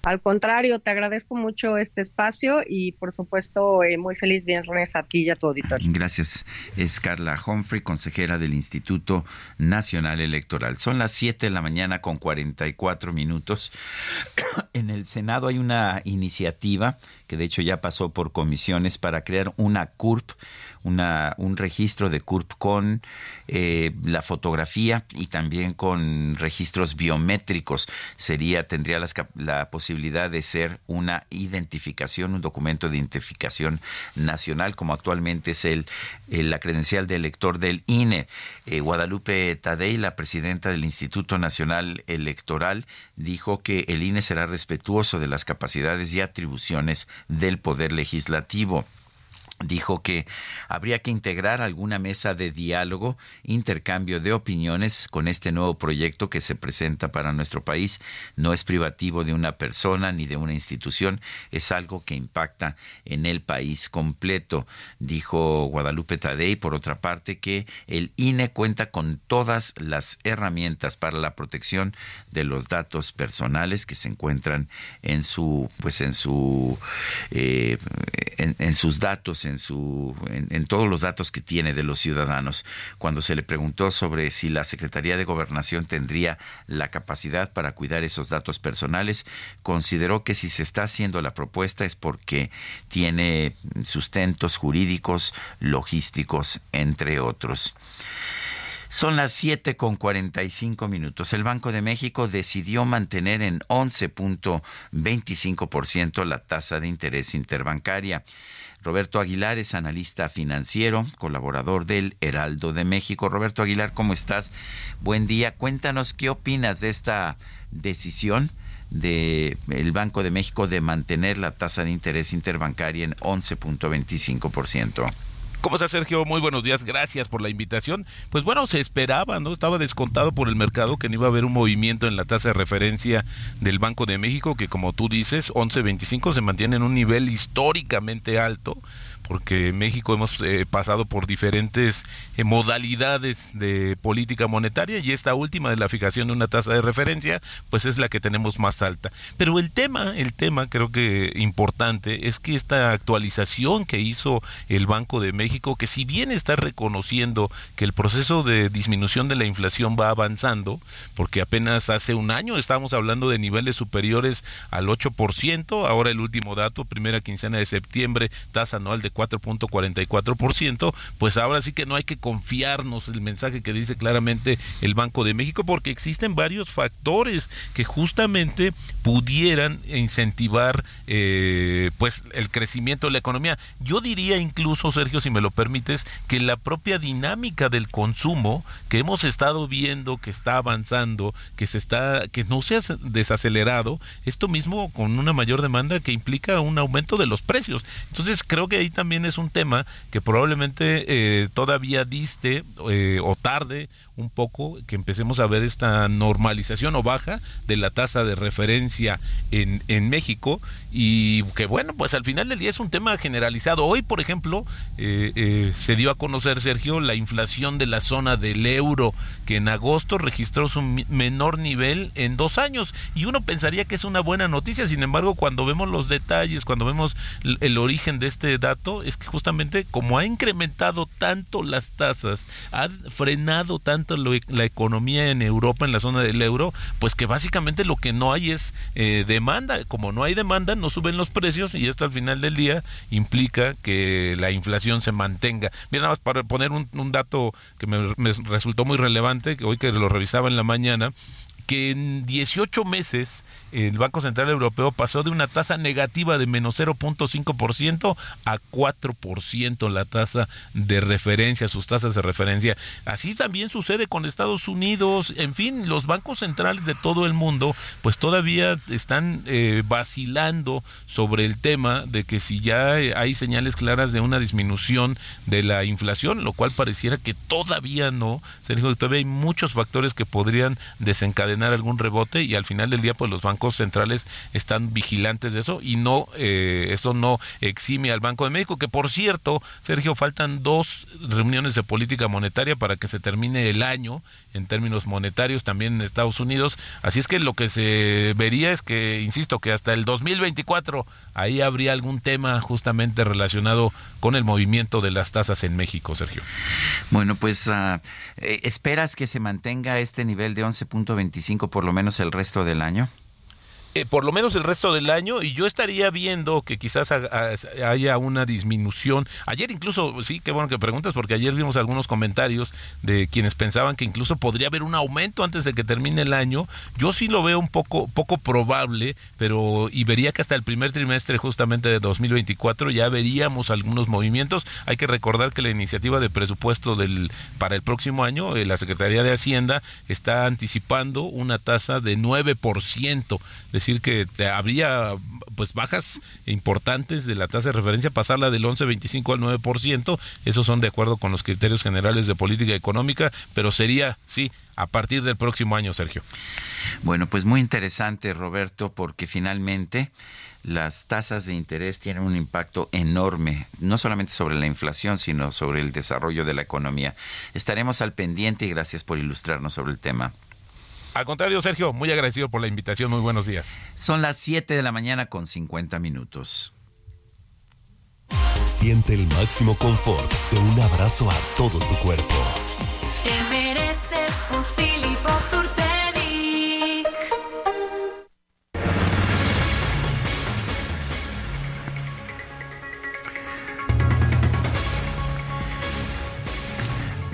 Al contrario, te agradezco mucho este espacio y por supuesto eh, muy feliz viernes a ti y a tu auditorio. Gracias. Es Carla Humphrey, consejera del Instituto Nacional Electoral. Son las 7 de la mañana con 44 minutos. <coughs> En el Senado hay una iniciativa que de hecho ya pasó por comisiones para crear una CURP una, un registro de CURP con eh, la fotografía y también con registros biométricos. Sería, tendría la posibilidad de ser una identificación, un documento de identificación nacional, como actualmente es el, la credencial de elector del INE. Eh, Guadalupe Tadei, la presidenta del Instituto Nacional Electoral, dijo que el INE será respetuoso de las capacidades y atribuciones del Poder Legislativo dijo que habría que integrar alguna mesa de diálogo, intercambio de opiniones con este nuevo proyecto que se presenta para nuestro país. No es privativo de una persona ni de una institución, es algo que impacta en el país completo. Dijo Guadalupe Tadei, por otra parte, que el INE cuenta con todas las herramientas para la protección de los datos personales que se encuentran en su, pues en su, eh, en, sus datos en, su, en, todos los datos que tiene de los ciudadanos. Cuando se le preguntó sobre si la Secretaría de Gobernación tendría la capacidad para cuidar esos datos personales, consideró que si se está haciendo la propuesta es porque tiene sustentos jurídicos, logísticos, entre otros. Son las 7 con 45 minutos. El Banco de México decidió mantener en 11.25% la tasa de interés interbancaria. Roberto Aguilar es analista financiero, colaborador del Heraldo de México. Roberto Aguilar, ¿cómo estás? Buen día. Cuéntanos qué opinas de esta decisión del Banco de México de mantener la tasa de interés interbancaria en 11.25%. ¿Cómo está Sergio? Muy buenos días, gracias por la invitación. Pues bueno, se esperaba, ¿no? Estaba descontado por el mercado que no iba a haber un movimiento en la tasa de referencia del Banco de México, que como tú dices, 11.25 se mantiene en un nivel históricamente alto porque México hemos eh, pasado por diferentes eh, modalidades de política monetaria y esta última de la fijación de una tasa de referencia, pues es la que tenemos más alta. Pero el tema, el tema creo que importante es que esta actualización que hizo el Banco de México, que si bien está reconociendo que el proceso de disminución de la inflación va avanzando, porque apenas hace un año estábamos hablando de niveles superiores al 8%, ahora el último dato, primera quincena de septiembre, tasa anual de 4.44%, pues ahora sí que no hay que confiarnos el mensaje que dice claramente el Banco de México porque existen varios factores que justamente pudieran incentivar eh, pues el crecimiento de la economía. Yo diría incluso, Sergio, si me lo permites, que la propia dinámica del consumo que hemos estado viendo que está avanzando, que se está, que no se ha desacelerado, esto mismo con una mayor demanda que implica un aumento de los precios. Entonces creo que ahí también es un tema que probablemente eh, todavía diste eh, o tarde un poco que empecemos a ver esta normalización o baja de la tasa de referencia en, en México y que bueno, pues al final del día es un tema generalizado. Hoy, por ejemplo, eh, eh, se dio a conocer, Sergio, la inflación de la zona del euro, que en agosto registró su menor nivel en dos años y uno pensaría que es una buena noticia, sin embargo, cuando vemos los detalles, cuando vemos el origen de este dato, es que justamente como ha incrementado tanto las tasas, ha frenado tanto la economía en Europa, en la zona del euro, pues que básicamente lo que no hay es eh, demanda. Como no hay demanda, no suben los precios y esto al final del día implica que la inflación se mantenga. Mira, nada más para poner un, dato que me, me resultó muy relevante, que hoy que lo revisaba en la mañana, que en 18 meses el Banco Central Europeo pasó de una tasa negativa de menos 0.5% a 4% la tasa de referencia, sus tasas de referencia. Así también sucede con Estados Unidos, en fin, los bancos centrales de todo el mundo pues todavía están eh, vacilando sobre el tema de que si ya hay señales claras de una disminución de la inflación, lo cual pareciera que todavía no, Sergio, todavía hay muchos factores que podrían desencadenar algún rebote y al final del día pues los bancos centrales están vigilantes de eso y no eh, eso no exime al Banco de México, que por cierto, Sergio, faltan dos reuniones de política monetaria para que se termine el año en términos monetarios también en Estados Unidos. Así es que lo que se vería es que, insisto, que hasta el 2024 ahí habría algún tema justamente relacionado con el movimiento de las tasas en México, Sergio. Bueno, pues uh, ¿esperas que se mantenga este nivel de 11.25 por lo menos el resto del año? Eh, por lo menos el resto del año y yo estaría viendo que quizás haya una disminución. Ayer incluso, sí, qué bueno que preguntas porque ayer vimos algunos comentarios de quienes pensaban que incluso podría haber un aumento antes de que termine el año. Yo sí lo veo un poco poco probable, pero y vería que hasta el primer trimestre justamente de 2024 ya veríamos algunos movimientos. Hay que recordar que la iniciativa de presupuesto del para el próximo año, eh, la Secretaría de Hacienda está anticipando una tasa de 9% decir que habría pues bajas importantes de la tasa de referencia, pasarla del 11.25 al 9%, esos son de acuerdo con los criterios generales de política económica, pero sería, sí, a partir del próximo año, Sergio. Bueno, pues muy interesante, Roberto, porque finalmente las tasas de interés tienen un impacto enorme, no solamente sobre la inflación, sino sobre el desarrollo de la economía. Estaremos al pendiente y gracias por ilustrarnos sobre el tema. Al contrario, Sergio, muy agradecido por la invitación. Muy buenos días. Son las 7 de la mañana con 50 minutos. Siente el máximo confort de un abrazo a todo tu cuerpo.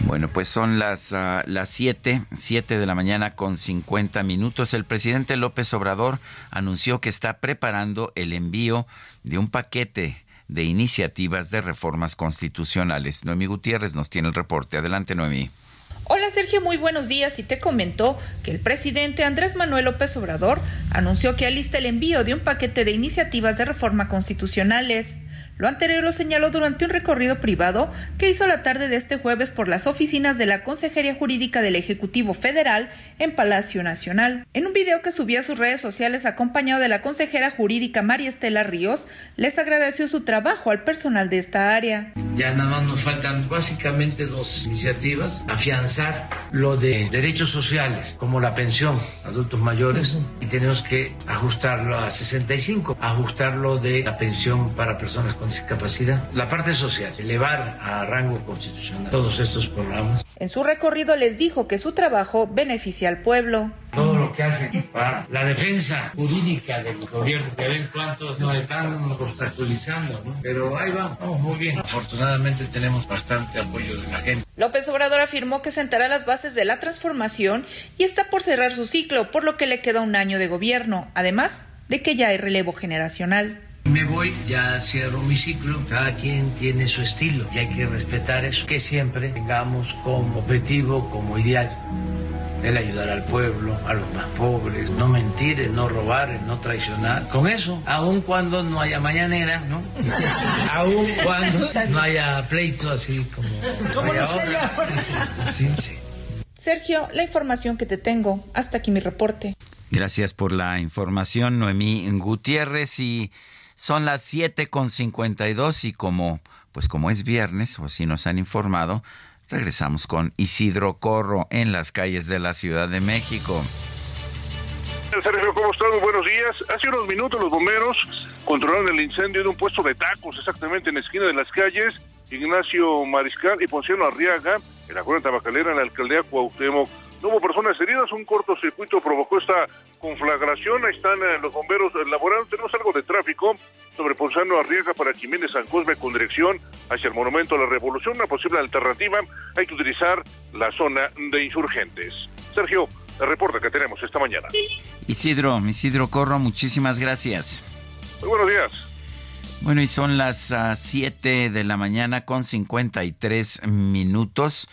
Bueno, pues son las, uh, las 7, 7 de la mañana con 50 minutos. El presidente López Obrador anunció que está preparando el envío de un paquete de iniciativas de reformas constitucionales. Noemí Gutiérrez nos tiene el reporte. Adelante, Noemí. Hola Sergio, muy buenos días y te comentó que el presidente Andrés Manuel López Obrador anunció que alista el envío de un paquete de iniciativas de reforma constitucionales. Lo anterior lo señaló durante un recorrido privado que hizo la tarde de este jueves por las oficinas de la Consejería Jurídica del Ejecutivo Federal en Palacio Nacional. En un video que subió a sus redes sociales acompañado de la consejera jurídica María Estela Ríos, les agradeció su trabajo al personal de esta área. Ya nada más nos faltan básicamente dos iniciativas, afianzar lo de derechos sociales como la pensión adultos mayores y tenemos que ajustarlo a 65, ajustarlo de la pensión para personas con discapacidad. La parte social, elevar a rango constitucional todos estos programas. En su recorrido les dijo que su trabajo beneficia al pueblo. Todo lo que hacen para la defensa jurídica del gobierno, que ven cuántos nos están obstaculizando, ¿no? Pero ahí vamos, vamos muy bien. Afortunadamente tenemos bastante apoyo de la gente. López Obrador afirmó que sentará las bases de la transformación y está por cerrar su ciclo, por lo que le queda un año de gobierno, además de que ya hay relevo generacional. Me voy, ya cierro mi ciclo, cada quien tiene su estilo y hay que respetar eso, que siempre tengamos como objetivo, como ideal, el ayudar al pueblo, a los más pobres, no mentir, el no robar, el no traicionar. Con eso, aun cuando no haya mañanera, ¿no? <laughs> aun cuando no haya pleito así como... ¿Cómo hay no ahora. Sí, sí. Sergio, la información que te tengo. Hasta aquí mi reporte. Gracias por la información, Noemí Gutiérrez. Y son las 7 con 52 y como, pues como es viernes, o así nos han informado, regresamos con Isidro Corro en las calles de la Ciudad de México. Sergio, ¿cómo estás? Muy buenos días. Hace unos minutos los bomberos controlaron el incendio de un puesto de tacos exactamente en la esquina de las calles Ignacio Mariscal y Ponciano Arriaga, en la colonia tabacalera, en la alcaldía Cuauhtémoc. No hubo personas heridas, un cortocircuito provocó esta conflagración. Ahí están eh, los bomberos laborando. Tenemos algo de tráfico sobre Ponzano Arriaga para Jiménez San Cosme con dirección hacia el Monumento a la Revolución. Una posible alternativa, hay que utilizar la zona de insurgentes. Sergio, el reporte que tenemos esta mañana. Isidro, Isidro Corro, muchísimas gracias. Muy buenos días. Bueno, y son las 7 de la mañana con 53 minutos.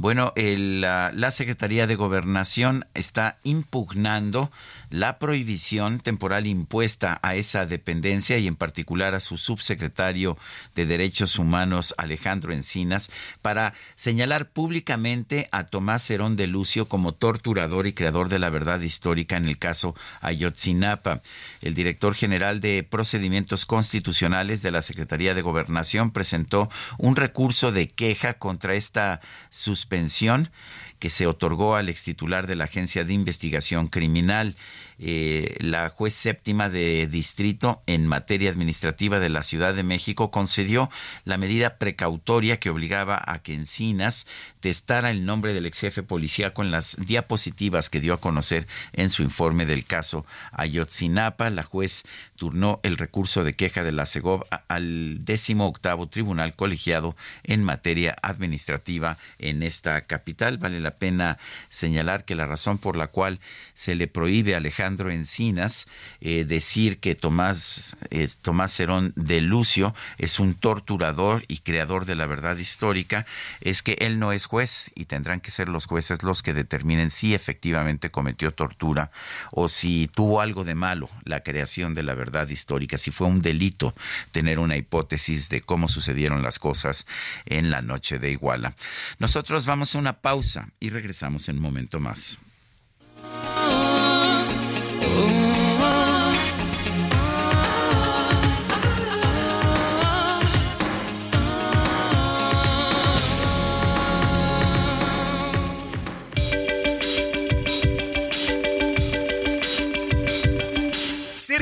Bueno, el, la, la Secretaría de Gobernación está impugnando la prohibición temporal impuesta a esa dependencia y en particular a su subsecretario de Derechos Humanos Alejandro Encinas para señalar públicamente a Tomás Herón de Lucio como torturador y creador de la verdad histórica en el caso Ayotzinapa. El director general de Procedimientos Constitucionales de la Secretaría de Gobernación presentó un recurso de queja contra esta suspensión que se otorgó al extitular de la Agencia de Investigación Criminal. Eh, la juez séptima de distrito en materia administrativa de la Ciudad de México concedió la medida precautoria que obligaba a que Encinas testara el nombre del ex jefe policíaco en las diapositivas que dio a conocer en su informe del caso Ayotzinapa. La juez turnó el recurso de queja de la CEGOV al décimo octavo tribunal colegiado en materia administrativa en esta capital. Vale la pena señalar que la razón por la cual se le prohíbe a Alejandro Encinas eh, decir que Tomás, eh, Tomás de Lucio es un torturador y creador de la verdad histórica es que él no es juez y tendrán que ser los jueces los que determinen si efectivamente cometió tortura o si tuvo algo de malo la creación de la verdad histórica, si fue un delito tener una hipótesis de cómo sucedieron las cosas en la noche de Iguala. Nosotros vamos a una pausa y regresamos en un momento más. Oh.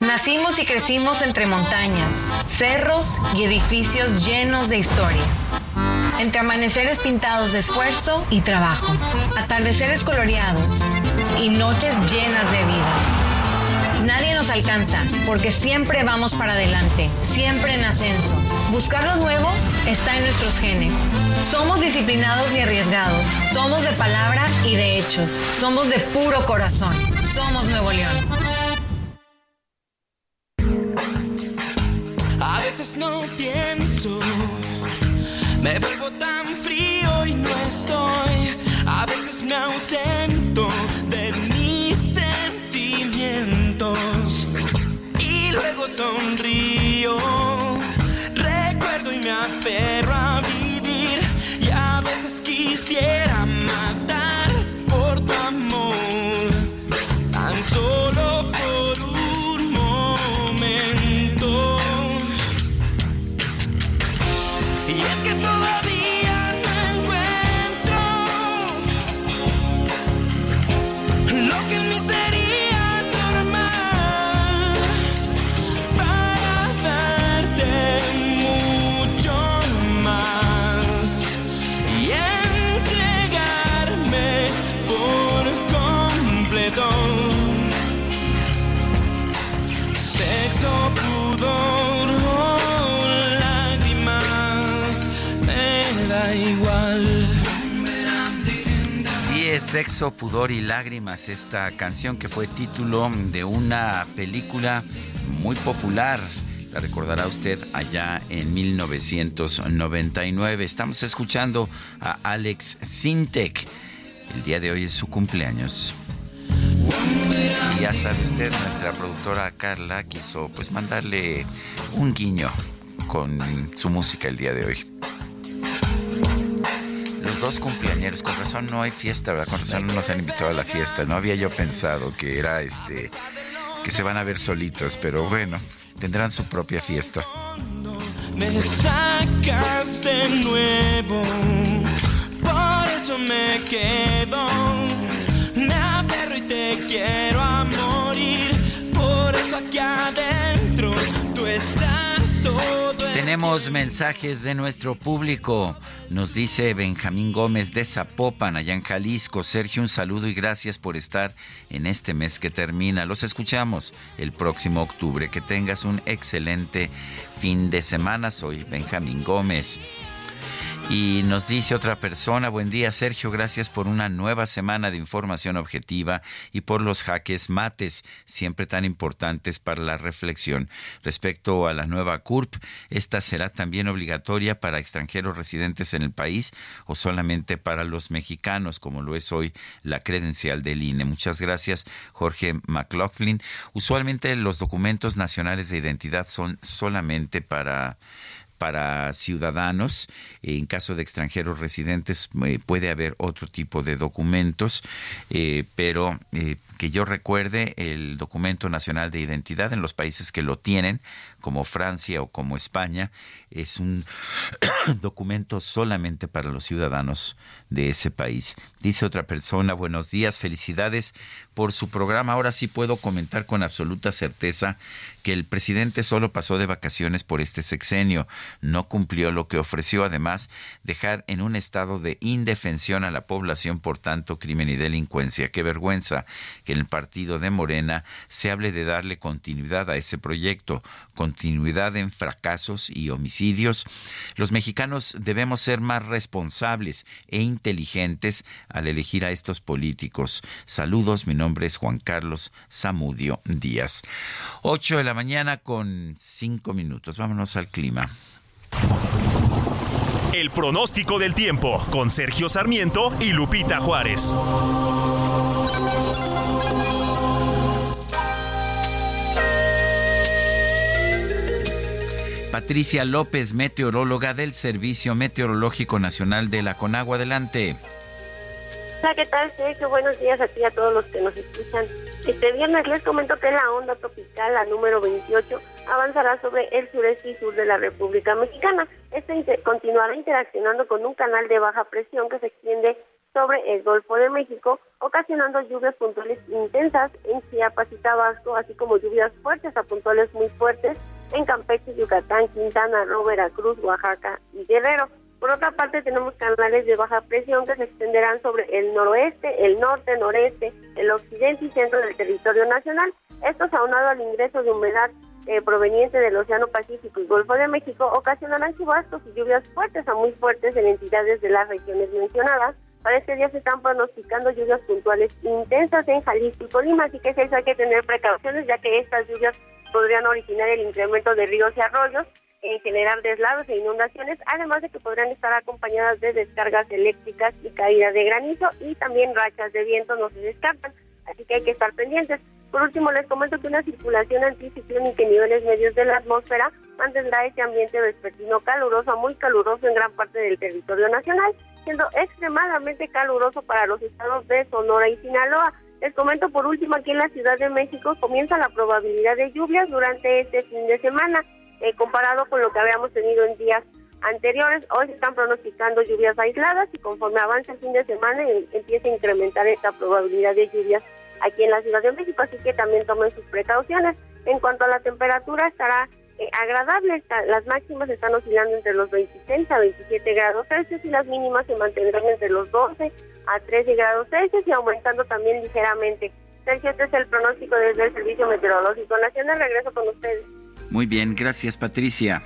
Nacimos y crecimos entre montañas, cerros y edificios llenos de historia. Entre amaneceres pintados de esfuerzo y trabajo, atardeceres coloreados y noches llenas de vida. Nadie nos alcanza porque siempre vamos para adelante, siempre en ascenso. Buscar lo nuevo está en nuestros genes. Somos disciplinados y arriesgados. Somos de palabra y de hechos. Somos de puro corazón. Somos Nuevo León. Veces no pienso, me vuelvo tan frío y no estoy. A veces me ausento de mis sentimientos y luego sonrío. Sexo, Pudor y Lágrimas, esta canción que fue título de una película muy popular, La recordará usted allá en 1999. Estamos escuchando a Alex Sintek. El día de hoy es su cumpleaños. Y ya sabe usted, nuestra productora Carla quiso pues mandarle un guiño con su música el día de hoy. Dos cumpleaños, con razón no hay fiesta, ¿verdad? Con razón no nos han invitado a la fiesta. No había yo pensado que era este que se van a ver solitos, pero bueno, tendrán su propia fiesta. Me sacas de nuevo, por eso me quedo. Me aferro y te quiero a morir, por eso aquí adentro tú estás. Tenemos mensajes de nuestro público. Nos dice Benjamín Gómez de Zapopan, allá en Jalisco. Sergio, un saludo y gracias por estar en este mes que termina. Los escuchamos el próximo octubre. Que tengas un excelente fin de semana. Soy Benjamín Gómez. Y nos dice otra persona, buen día Sergio, gracias por una nueva semana de información objetiva y por los jaques mates, siempre tan importantes para la reflexión. Respecto a la nueva CURP, ¿esta será también obligatoria para extranjeros residentes en el país o solamente para los mexicanos, como lo es hoy la credencial del INE? Muchas gracias, Jorge McLaughlin. Usualmente los documentos nacionales de identidad son solamente para para ciudadanos. En caso de extranjeros residentes eh, puede haber otro tipo de documentos, eh, pero eh, que yo recuerde el documento nacional de identidad en los países que lo tienen, como Francia o como España, es un <coughs> documento solamente para los ciudadanos de ese país. Dice otra persona, buenos días, felicidades por su programa. Ahora sí puedo comentar con absoluta certeza que el presidente solo pasó de vacaciones por este sexenio, no cumplió lo que ofreció, además, dejar en un estado de indefensión a la población por tanto crimen y delincuencia. Qué vergüenza que el partido de Morena se hable de darle continuidad a ese proyecto, continuidad en fracasos y homicidios. Los mexicanos debemos ser más responsables e inteligentes al elegir a estos políticos. Saludos, mi nombre es Juan Carlos Zamudio Díaz. 8 de la mañana con 5 minutos. Vámonos al clima. El pronóstico del tiempo con Sergio Sarmiento y Lupita Juárez. Patricia López, meteoróloga del Servicio Meteorológico Nacional de la Conagua. Adelante. Hola, ¿qué tal, Sergio? Buenos días a ti y a todos los que nos escuchan. Este viernes les comento que la onda tropical, la número 28, avanzará sobre el sureste y sur de la República Mexicana. Este continuará interaccionando con un canal de baja presión que se extiende sobre el Golfo de México, ocasionando lluvias puntuales intensas en Chiapas y Tabasco, así como lluvias fuertes a puntuales muy fuertes en Campeche, Yucatán, Quintana Roo, Veracruz, Oaxaca y Guerrero. Por otra parte, tenemos canales de baja presión que se extenderán sobre el noroeste, el norte, noreste, el occidente y centro del territorio nacional. Esto aunado al ingreso de humedad eh, proveniente del Océano Pacífico y Golfo de México ocasionarán chubascos y lluvias fuertes a muy fuertes en entidades de las regiones mencionadas. Para este día se están pronosticando lluvias puntuales intensas en Jalisco y Colima, así que hay que tener precauciones ya que estas lluvias podrían originar el incremento de ríos y arroyos en generar deslaves e inundaciones, además de que podrán estar acompañadas de descargas eléctricas y caídas de granizo y también rachas de viento no se descartan, así que hay que estar pendientes. Por último, les comento que una circulación anticiclónica en niveles medios de la atmósfera mantendrá este ambiente vespertino caluroso muy caluroso en gran parte del territorio nacional, extremadamente caluroso para los estados de Sonora y Sinaloa. Les comento por último, aquí en la Ciudad de México comienza la probabilidad de lluvias durante este fin de semana. Eh, comparado con lo que habíamos tenido en días anteriores. Hoy se están pronosticando lluvias aisladas y conforme avance el fin de semana eh, empieza a incrementar esta probabilidad de lluvias aquí en la Ciudad de México, así que también tomen sus precauciones. En cuanto a la temperatura, estará eh, agradable, las máximas están oscilando entre los 26 a 27 grados Celsius y las mínimas se mantendrán entre los 12 a 13 grados Celsius y aumentando también ligeramente. Sergio, este es el pronóstico desde el Servicio Meteorológico Nacional. Regreso con ustedes. Muy bien, gracias Patricia.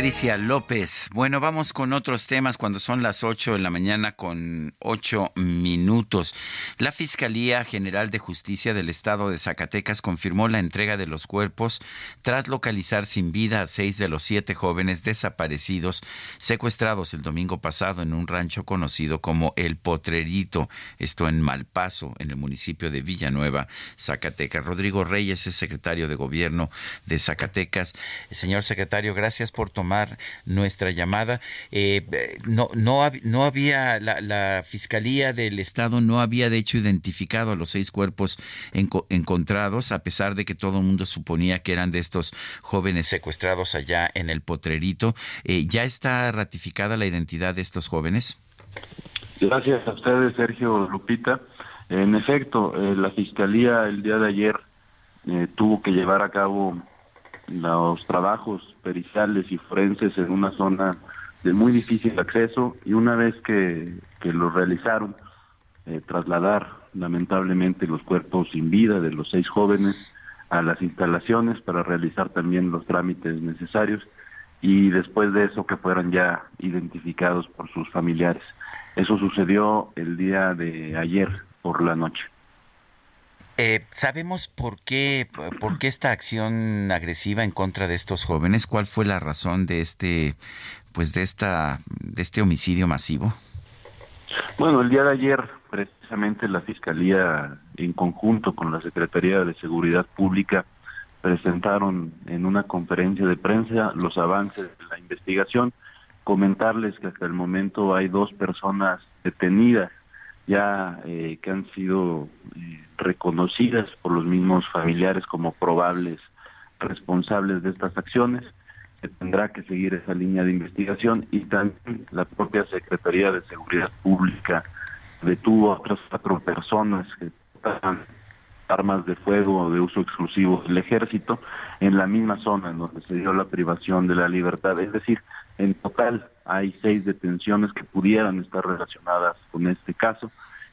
Patricia López. Bueno, vamos con otros temas cuando son las 8 de la mañana con 8 minutos. La Fiscalía General de Justicia del Estado de Zacatecas confirmó la entrega de los cuerpos tras localizar sin vida a seis de los siete jóvenes desaparecidos secuestrados el domingo pasado en un rancho conocido como El Potrerito, esto en Malpaso, en el municipio de Villanueva, Zacatecas. Rodrigo Reyes es secretario de Gobierno de Zacatecas. Señor secretario, gracias por tomar nuestra llamada. Eh, no, no, no había, la, Fiscalía del Estado no había de hecho identificado a los seis cuerpos encontrados, a pesar de que todo el mundo suponía que eran de estos jóvenes secuestrados allá en el Potrerito. Eh, ¿Ya está ratificada la identidad de estos jóvenes? Gracias a ustedes, Sergio Lupita. En efecto, eh, la Fiscalía el día de ayer tuvo que llevar a cabo los trabajos periciales y forenses en una zona de muy difícil acceso y una vez que, que lo realizaron, eh, trasladar lamentablemente los cuerpos sin vida de los seis jóvenes a las instalaciones para realizar también los trámites necesarios y después de eso que fueran ya identificados por sus familiares. Eso sucedió el día de ayer por la noche. Eh, ¿Sabemos por qué, por qué esta acción agresiva en contra de estos jóvenes? ¿Cuál fue la razón de este, pues de esta, de este homicidio masivo? Bueno, el día de ayer, precisamente la Fiscalía, en conjunto con la Secretaría de Seguridad Pública, presentaron en una conferencia de prensa los avances de la investigación. Comentarles que hasta el momento hay dos personas detenidas ya eh, que han sido eh, reconocidas por los mismos familiares como probables responsables de estas acciones. Se tendrá que seguir esa línea de investigación y también la propia Secretaría de Seguridad Pública detuvo a otras cuatro personas que estaban armas de fuego de uso exclusivo del ejército en la misma zona en donde se dio la privación de la libertad. Es decir, en total hay seis detenciones que pudieran estar relacionadas con este caso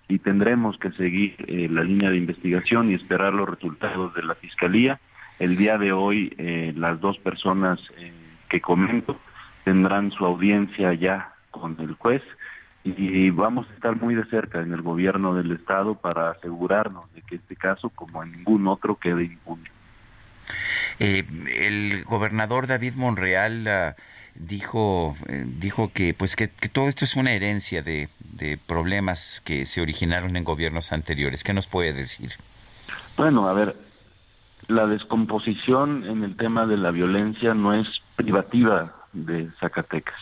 y tendremos que seguir eh, la línea de investigación y esperar los resultados de la Fiscalía. El día de hoy eh, las dos personas eh, que comento tendrán su audiencia ya con el juez y vamos a estar muy de cerca en el gobierno del Estado para asegurarnos de que este caso, como en ningún otro, quede impune. el gobernador David Monreal... Ah, dijo, eh, dijo que, pues que, todo esto es una herencia de, problemas que se originaron en gobiernos anteriores. ¿Qué nos puede decir? Bueno, a ver, la descomposición en el tema de la violencia no es privativa de Zacatecas.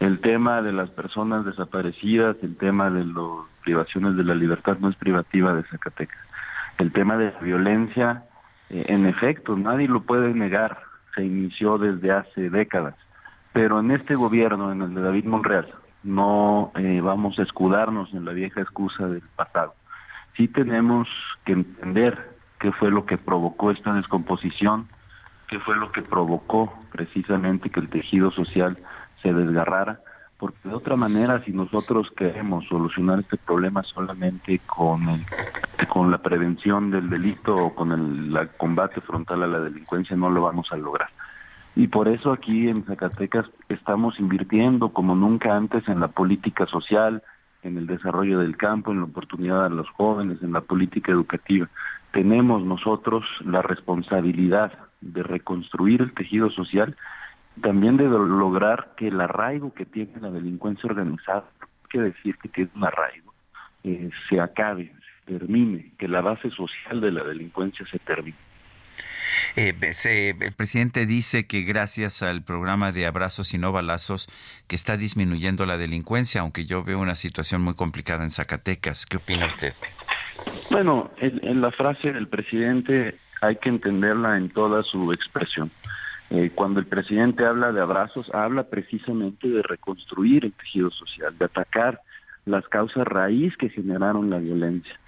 El tema de las personas desaparecidas, el tema de las privaciones de la libertad no es privativa de Zacatecas. El tema de la violencia, eh, en efecto, nadie lo puede negar, se inició desde hace décadas pero en este gobierno, en el de David Monreal, no eh, vamos a escudarnos en la vieja excusa del pasado. Sí tenemos que entender qué fue lo que provocó esta descomposición, qué fue lo que provocó precisamente que el tejido social se desgarrara, porque de otra manera, si nosotros queremos solucionar este problema solamente con, el, con la prevención del delito o con el combate frontal a la delincuencia, no lo vamos a lograr. Y por eso aquí en Zacatecas estamos invirtiendo como nunca antes en la política social, en el desarrollo del campo, en la oportunidad a los jóvenes, en la política educativa. Tenemos nosotros la responsabilidad de reconstruir el tejido social, también de lograr que el arraigo que tiene la delincuencia organizada, que decir que tiene un arraigo, eh, se acabe, se termine, que la base social de la delincuencia se termine. Eh, el presidente dice que gracias al programa de abrazos y no balazos que está disminuyendo la delincuencia, aunque yo veo una situación muy complicada en Zacatecas. ¿Qué opina usted? Bueno, en, la frase del presidente hay que entenderla en toda su expresión. Eh, cuando el presidente habla de abrazos, habla precisamente de reconstruir el tejido social, de atacar las causas raíz que generaron la violencia.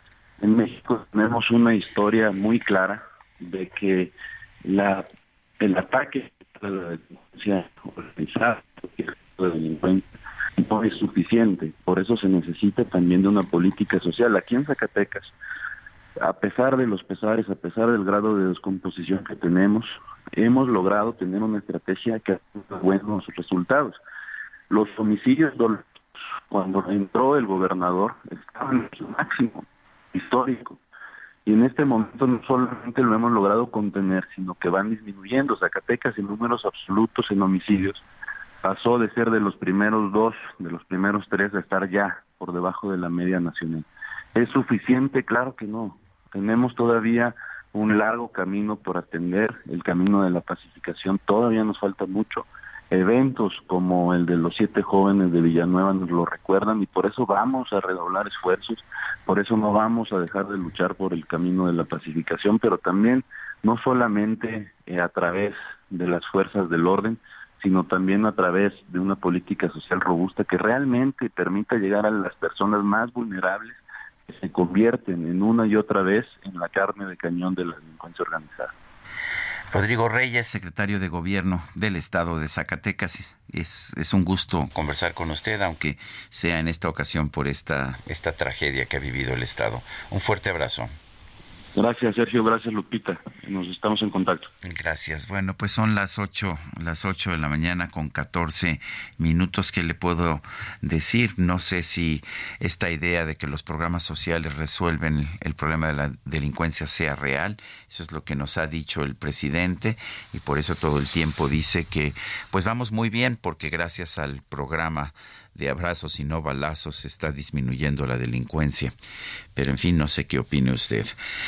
En México tenemos una historia muy clara de que la, el ataque a la delincuencia organizada, no es suficiente. Por eso se necesita también de una política social. Aquí en Zacatecas, a pesar de los pesares, a pesar del grado de descomposición que tenemos, hemos logrado tener una estrategia que ha buenos resultados. Los homicidios cuando entró el gobernador, estaban en su máximo histórico. Y en este momento no solamente lo hemos logrado contener, sino que van disminuyendo. Zacatecas en números absolutos en homicidios pasó de ser de los primeros dos, de los primeros tres, a estar ya por debajo de la media nacional. ¿Es suficiente? Claro que no. Tenemos todavía un largo camino por atender, el camino de la pacificación, todavía nos falta mucho. Eventos como el de los siete jóvenes de Villanueva nos lo recuerdan y por eso vamos a redoblar esfuerzos, por eso no vamos a dejar de luchar por el camino de la pacificación, pero también no solamente eh, a través de las fuerzas del orden, sino también a través de una política social robusta que realmente permita llegar a las personas más vulnerables que se convierten en una y otra vez en la carne de cañón de la delincuencia organizada. Rodrigo Reyes, secretario de Gobierno del Estado de Zacatecas. Es, es un gusto conversar con usted, aunque sea en esta ocasión por esta, esta tragedia que ha vivido el Estado. Un fuerte abrazo. Gracias, Sergio. Gracias, Lupita. Nos estamos en contacto. Gracias. Bueno, pues son las 8, las 8 de la mañana con 14 minutos. que le puedo decir? No sé si esta idea de que los programas sociales resuelven el problema de la delincuencia sea real. Eso es lo que nos ha dicho el presidente y por eso todo el tiempo dice que pues vamos muy bien porque gracias al programa de abrazos y no balazos está disminuyendo la delincuencia. Pero en fin, no sé qué opine usted.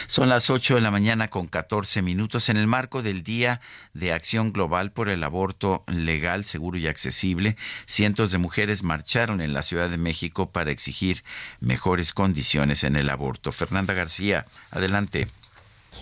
Son las 8 de la mañana con 14 minutos en el marco del Día de Acción Global por el Aborto Legal, Seguro y Accesible. Cientos de mujeres marcharon en la Ciudad de México para exigir mejores condiciones en el aborto. Fernanda García, adelante.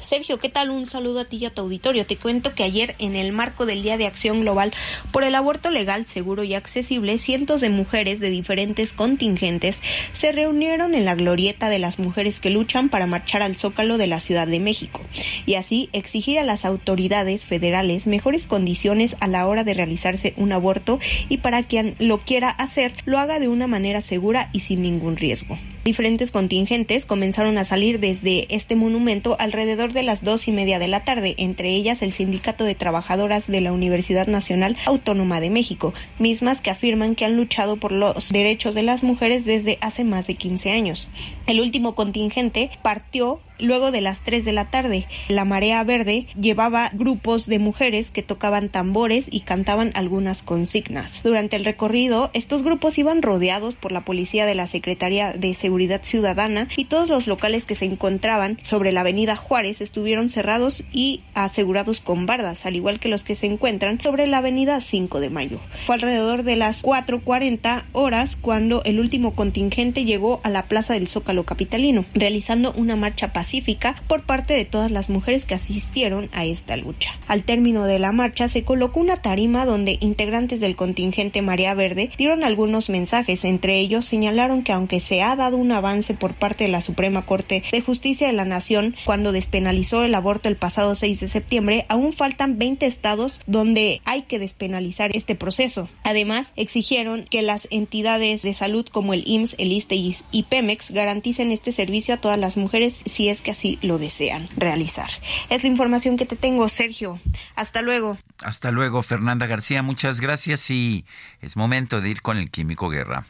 Sergio, ¿qué tal? Un saludo a ti y a tu auditorio. Te cuento que ayer, en el marco del Día de Acción Global por el Aborto Legal, Seguro y Accesible, cientos de mujeres de diferentes contingentes se reunieron en la glorieta de las mujeres que luchan para marchar al Zócalo de la Ciudad de México y así exigir a las autoridades federales mejores condiciones a la hora de realizarse un aborto y para quien lo quiera hacer lo haga de una manera segura y sin ningún riesgo. Diferentes contingentes comenzaron a salir desde este monumento alrededor de las dos y media de la tarde, entre ellas el Sindicato de Trabajadoras de la Universidad Nacional Autónoma de México, mismas que afirman que han luchado por los derechos de las mujeres desde hace más de 15 años. El último contingente partió luego de las 3 de la tarde. La Marea Verde llevaba grupos de mujeres que tocaban tambores y cantaban algunas consignas. Durante el recorrido, estos grupos iban rodeados por la policía de la Secretaría de Ciudadana y todos los locales que se encontraban sobre la avenida Juárez estuvieron cerrados y asegurados con bardas, al igual que los que se encuentran sobre la avenida 5 de Mayo. Fue alrededor de las 4.40 horas cuando el último contingente llegó a la Plaza del Zócalo Capitalino, realizando una marcha pacífica por parte de todas las mujeres que asistieron a esta lucha. Al término de la marcha se colocó una tarima donde integrantes del contingente Marea Verde dieron algunos mensajes, entre ellos señalaron que aunque se ha dado un avance por parte de la Suprema Corte de Justicia de la Nación cuando despenalizó el aborto el pasado 6 de septiembre, aún faltan 20 estados donde hay que despenalizar este proceso. Además, exigieron que las entidades de salud como el IMSS, el ISTE y Pemex garanticen este servicio a todas las mujeres si es que así lo desean realizar. Es la información que te tengo, Sergio. Hasta luego. Hasta luego, Fernanda García. Muchas gracias y es momento de ir con el Químico Guerra.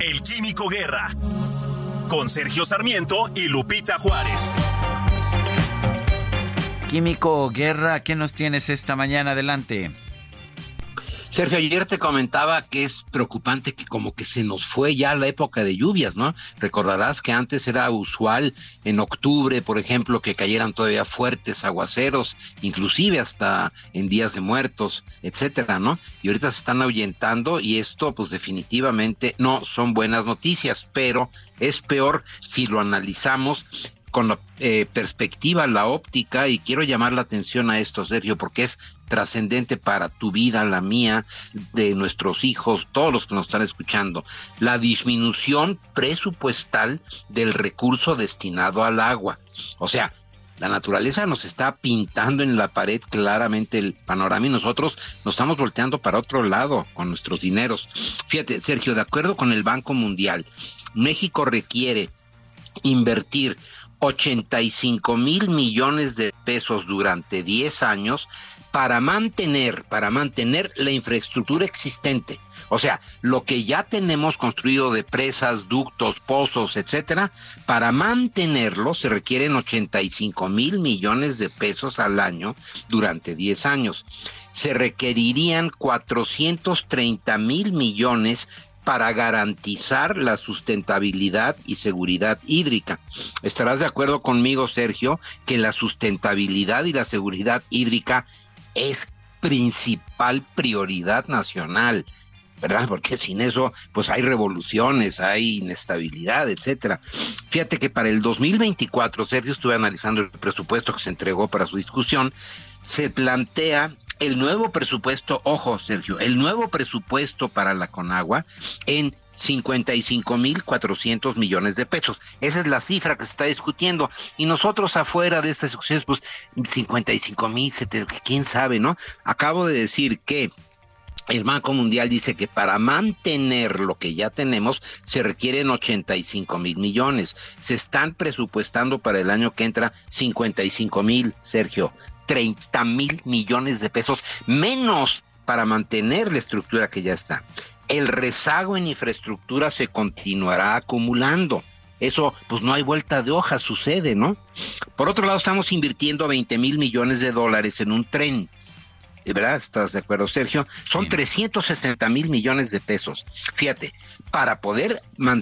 El Químico Guerra. Con Sergio Sarmiento y Lupita Juárez. Químico Guerra, ¿qué nos tienes esta mañana? Adelante. Sergio, ayer te comentaba que es preocupante que como que se nos fue ya la época de lluvias, ¿no? Recordarás que antes era usual en octubre, por ejemplo, que cayeran todavía fuertes aguaceros, inclusive hasta en días de muertos, etcétera, ¿no? Y ahorita se están ahuyentando y esto pues definitivamente no son buenas noticias, pero es peor si lo analizamos con la eh, perspectiva, la óptica, y quiero llamar la atención a esto, Sergio, porque es trascendente para tu vida, la mía, de nuestros hijos, todos los que nos están escuchando. La disminución presupuestal del recurso destinado al agua. O sea, la naturaleza nos está pintando en la pared claramente el panorama y nosotros nos estamos volteando para otro lado con nuestros dineros. Fíjate, Sergio, de acuerdo con el Banco Mundial, México requiere invertir 85 mil millones de pesos durante 10 años para mantener, para mantener la infraestructura existente. O sea, lo que ya tenemos construido de presas, ductos, pozos, etcétera, para mantenerlo se requieren 85 mil millones de pesos al año durante 10 años. Se requerirían 430 mil millones para garantizar la sustentabilidad y seguridad hídrica. Estarás de acuerdo conmigo, Sergio, que la sustentabilidad y la seguridad hídrica es principal prioridad nacional. ¿verdad? Porque sin eso, pues hay revoluciones, hay inestabilidad, etcétera. Fíjate que para el 2024, Sergio, estuve analizando el presupuesto que se entregó para su discusión, se plantea el nuevo presupuesto, ojo, Sergio, el nuevo presupuesto para la Conagua en 55.400 millones de pesos. Esa es la cifra que se está discutiendo. Y nosotros afuera de estas discusiones, pues 55 mil, quién sabe, ¿no? Acabo de decir que el Banco Mundial dice que para mantener lo que ya tenemos se requieren 85 mil millones. Se están presupuestando para el año que entra 55 mil, Sergio. 30 mil millones de pesos menos para mantener la estructura que ya está. El rezago en infraestructura se continuará acumulando. Eso, pues no hay vuelta de hoja, sucede, ¿no? Por otro lado, estamos invirtiendo 20 mil millones de dólares en un tren ¿verdad? ¿Estás de acuerdo, Sergio? Son 360 mil millones de pesos. Fíjate, para poder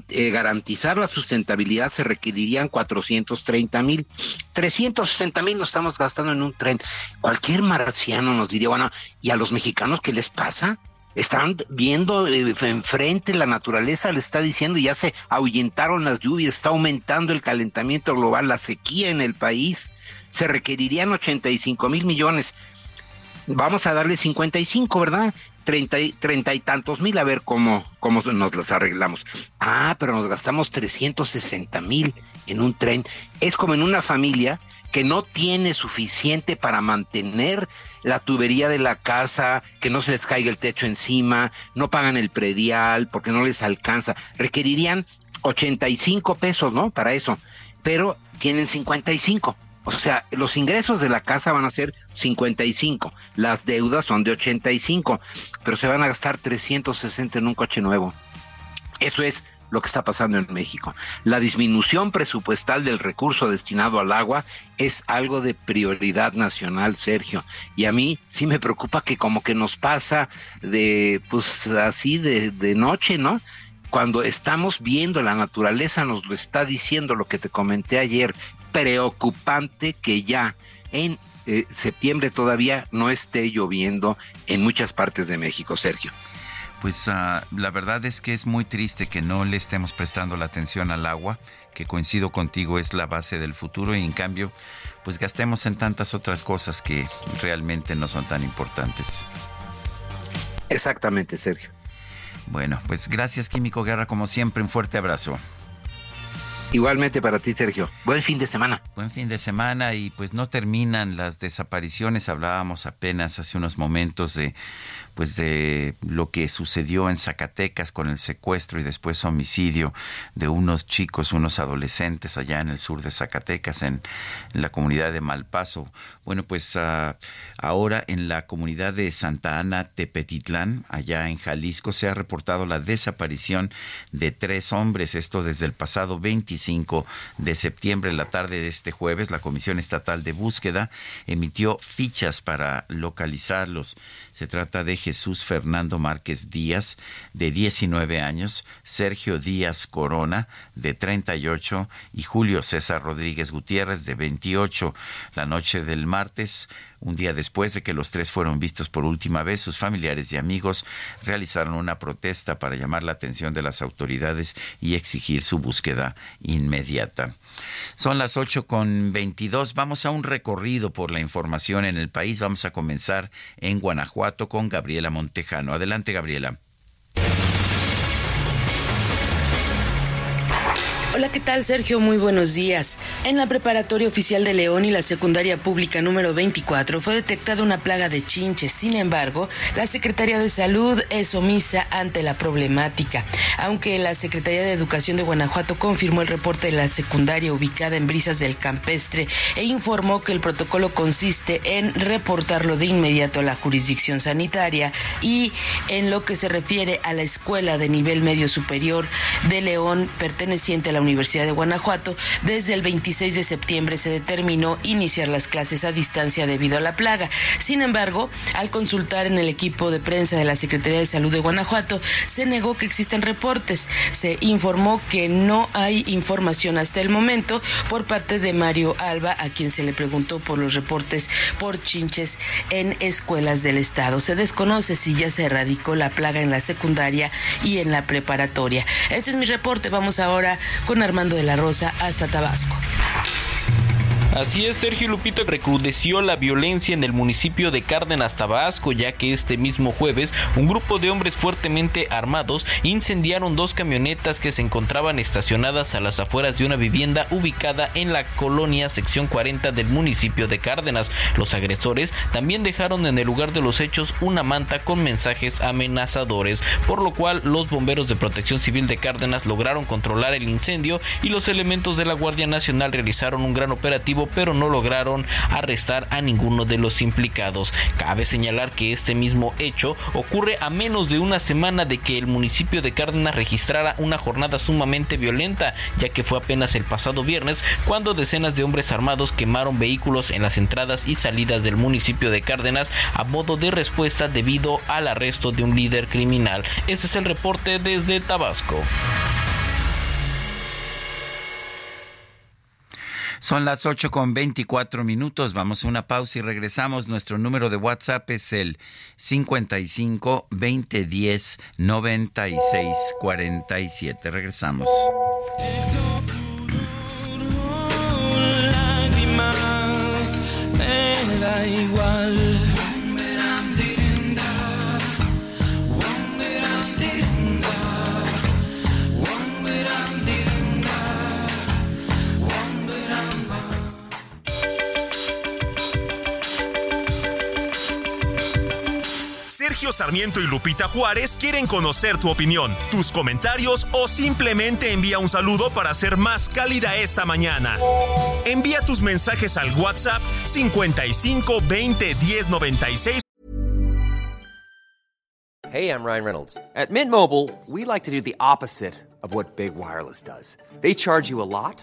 eh, garantizar la sustentabilidad se requerirían 430 mil. 360 mil nos estamos gastando en un tren. Cualquier marciano nos diría, bueno, ¿y a los mexicanos qué les pasa? Están viendo eh, enfrente la naturaleza, le está diciendo, ya se ahuyentaron las lluvias, está aumentando el calentamiento global, la sequía en el país. Se requerirían 85 mil millones vamos a darle 55, ¿verdad? Treinta y, treinta y tantos mil, a ver cómo, cómo nos las arreglamos. Ah, pero nos gastamos 360 mil en un tren. Es como en una familia que no tiene suficiente para mantener la tubería de la casa, que no se les caiga el techo encima, no pagan el predial porque no les alcanza. Requerirían 85 pesos, ¿no? Para eso, pero tienen 55. O sea, los ingresos de la casa van a ser 55, las deudas son de 85, pero se van a gastar 360 en un coche nuevo. Eso es lo que está pasando en México. La disminución presupuestal del recurso destinado al agua es algo de prioridad nacional, Sergio. Y a mí sí me preocupa que como que nos pasa de, pues así de, de noche, ¿no? Cuando estamos viendo la naturaleza nos lo está diciendo lo que te comenté ayer, preocupante que ya en eh, septiembre todavía no esté lloviendo en muchas partes de México, Sergio. Pues ah, la verdad es que es muy triste que no le estemos prestando la atención al agua, que coincido contigo es la base del futuro y en cambio pues gastemos en tantas otras cosas que realmente no son tan importantes. Exactamente, Sergio. Bueno, pues gracias Químico Guerra, como siempre, un fuerte abrazo. Igualmente para ti, Sergio. Buen fin de semana. Buen fin de semana y pues no terminan las desapariciones. Hablábamos apenas hace unos momentos de pues de lo que sucedió en Zacatecas con el secuestro y después homicidio de unos chicos, unos adolescentes allá en el sur de Zacatecas, en, la comunidad de Malpaso. Bueno, pues ah, ahora en la comunidad de Santa Ana Tepetitlán, allá en Jalisco, se ha reportado la desaparición de tres hombres, esto desde el pasado 25 de septiembre, la tarde de este jueves, la Comisión Estatal de Búsqueda emitió fichas para localizarlos. Se trata de Jesús Fernando Márquez Díaz, de 19 años, Sergio Díaz Corona, de 38, y Julio César Rodríguez Gutiérrez, de 28. La noche del martes, un día después de que los tres fueron vistos por última vez, sus familiares y amigos realizaron una protesta para llamar la atención de las autoridades y exigir su búsqueda inmediata. Son las 8 con 22. Vamos a un recorrido por la información en el país. Vamos a comenzar en Guanajuato con Gabriela Montejano. Adelante, Gabriela. Hola, ¿qué tal Sergio? Muy buenos días. En la preparatoria oficial de León y la secundaria pública número 24 fue detectada una plaga de chinches. Sin embargo, la Secretaría de Salud es omisa ante la problemática. Aunque la Secretaría de Educación de Guanajuato confirmó el reporte de la secundaria ubicada en Brisas del Campestre e informó que el protocolo consiste en reportarlo de inmediato a la jurisdicción sanitaria y en lo que se refiere a la escuela de nivel medio superior de León perteneciente a la Universidad de Guanajuato, desde el 26 de septiembre se determinó iniciar las clases a distancia debido a la plaga. Sin embargo, al consultar en el equipo de prensa de la Secretaría de Salud de Guanajuato, se negó que existen reportes. Se informó que no hay información hasta el momento por parte de Mario Alba, a quien se le preguntó por los reportes por chinches en escuelas del estado. Se desconoce si ya se erradicó la plaga en la secundaria y en la preparatoria. Este es mi reporte. Vamos ahora con Armando de la Rosa hasta Tabasco. Así es, Sergio Lupita recrudeció la violencia en el municipio de Cárdenas, Tabasco, ya que este mismo jueves un grupo de hombres fuertemente armados incendiaron dos camionetas que se encontraban estacionadas a las afueras de una vivienda ubicada en la colonia sección 40 del municipio de Cárdenas. Los agresores también dejaron en el lugar de los hechos una manta con mensajes amenazadores, por lo cual los bomberos de protección civil de Cárdenas lograron controlar el incendio y los elementos de la Guardia Nacional realizaron un gran operativo pero no lograron arrestar a ninguno de los implicados. Cabe señalar que este mismo hecho ocurre a menos de una semana de que el municipio de Cárdenas registrara una jornada sumamente violenta, ya que fue apenas el pasado viernes cuando decenas de hombres armados quemaron vehículos en las entradas y salidas del municipio de Cárdenas a modo de respuesta debido al arresto de un líder criminal. Este es el reporte desde Tabasco. Son las 8 con 24 minutos. Vamos a una pausa y regresamos. Nuestro número de WhatsApp es el 55 2010 96 47. Regresamos. lágrimas, me da igual. Sergio Sarmiento y Lupita Juárez quieren conocer tu opinión, tus comentarios o simplemente envía un saludo para hacer más cálida esta mañana. Envía tus mensajes al WhatsApp 55 20 10 96 Hey, I'm Ryan Reynolds. At Mint Mobile, we like to do the opposite of what Big Wireless does. They charge you a lot,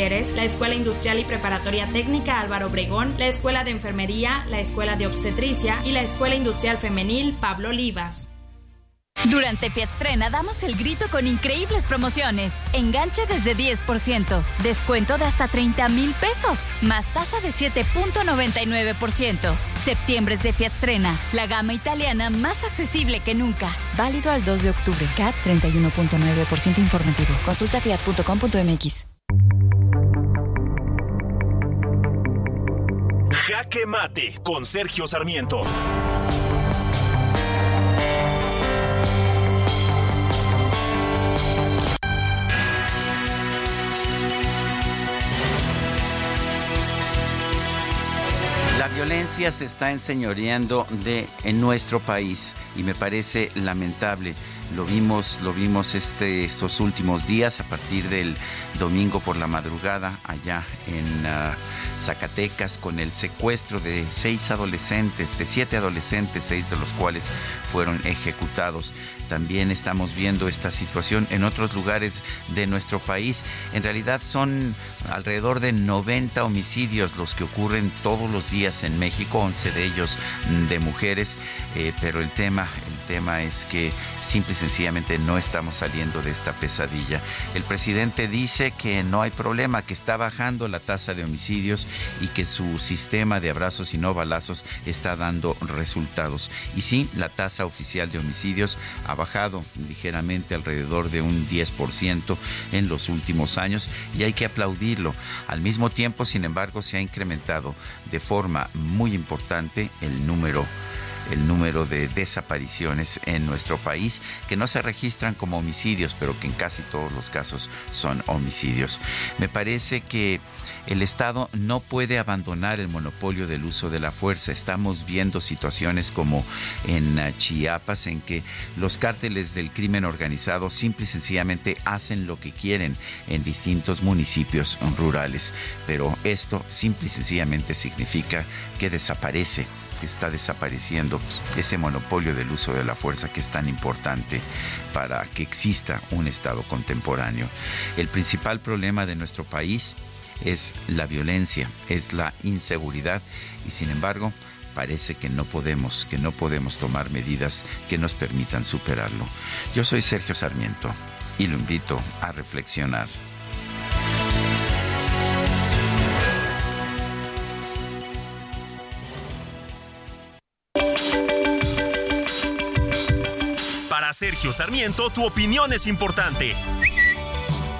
la Escuela Industrial y Preparatoria Técnica Álvaro Obregón, la Escuela de Enfermería, la Escuela de Obstetricia y la Escuela Industrial Femenil Pablo Olivas. Durante Fiatstrena damos el grito con increíbles promociones. Enganche desde 10%, descuento de hasta 30 mil pesos, más tasa de 7.99%. Septiembre es de Fiatstrena, la gama italiana más accesible que nunca. Válido al 2 de octubre. CAT 31.9% informativo. Consulta fiat.com.mx. Jaque Mate con Sergio Sarmiento. La violencia se está enseñoreando de en nuestro país y me parece lamentable. Lo vimos, lo vimos este, estos últimos días a partir del domingo por la madrugada allá en uh, Zacatecas con el secuestro de seis adolescentes, de siete adolescentes, seis de los cuales fueron ejecutados. También estamos viendo esta situación en otros lugares de nuestro país. En realidad son alrededor de 90 homicidios los que ocurren todos los días en México, 11 de ellos de mujeres, eh, pero el tema, el tema es que simple y sencillamente no estamos saliendo de esta pesadilla. El presidente dice que no hay problema, que está bajando la tasa de homicidios y que su sistema de abrazos y no balazos está dando resultados. Y sí, la tasa oficial de homicidios ha bajado ligeramente alrededor de un 10% en los últimos años y hay que aplaudirlo. Al mismo tiempo, sin embargo, se ha incrementado de forma muy importante el número el número de desapariciones en nuestro país, que no se registran como homicidios, pero que en casi todos los casos son homicidios. Me parece que el Estado no puede abandonar el monopolio del uso de la fuerza. Estamos viendo situaciones como en uh, Chiapas, en que los cárteles del crimen organizado simple y sencillamente hacen lo que quieren en distintos municipios rurales. Pero esto simple y sencillamente significa que desaparece que está desapareciendo ese monopolio del uso de la fuerza que es tan importante para que exista un Estado contemporáneo. El principal problema de nuestro país es la violencia, es la inseguridad y sin embargo parece que no podemos, que no podemos tomar medidas que nos permitan superarlo. Yo soy Sergio Sarmiento y lo invito a reflexionar. Sergio Sarmiento, tu opinión es importante.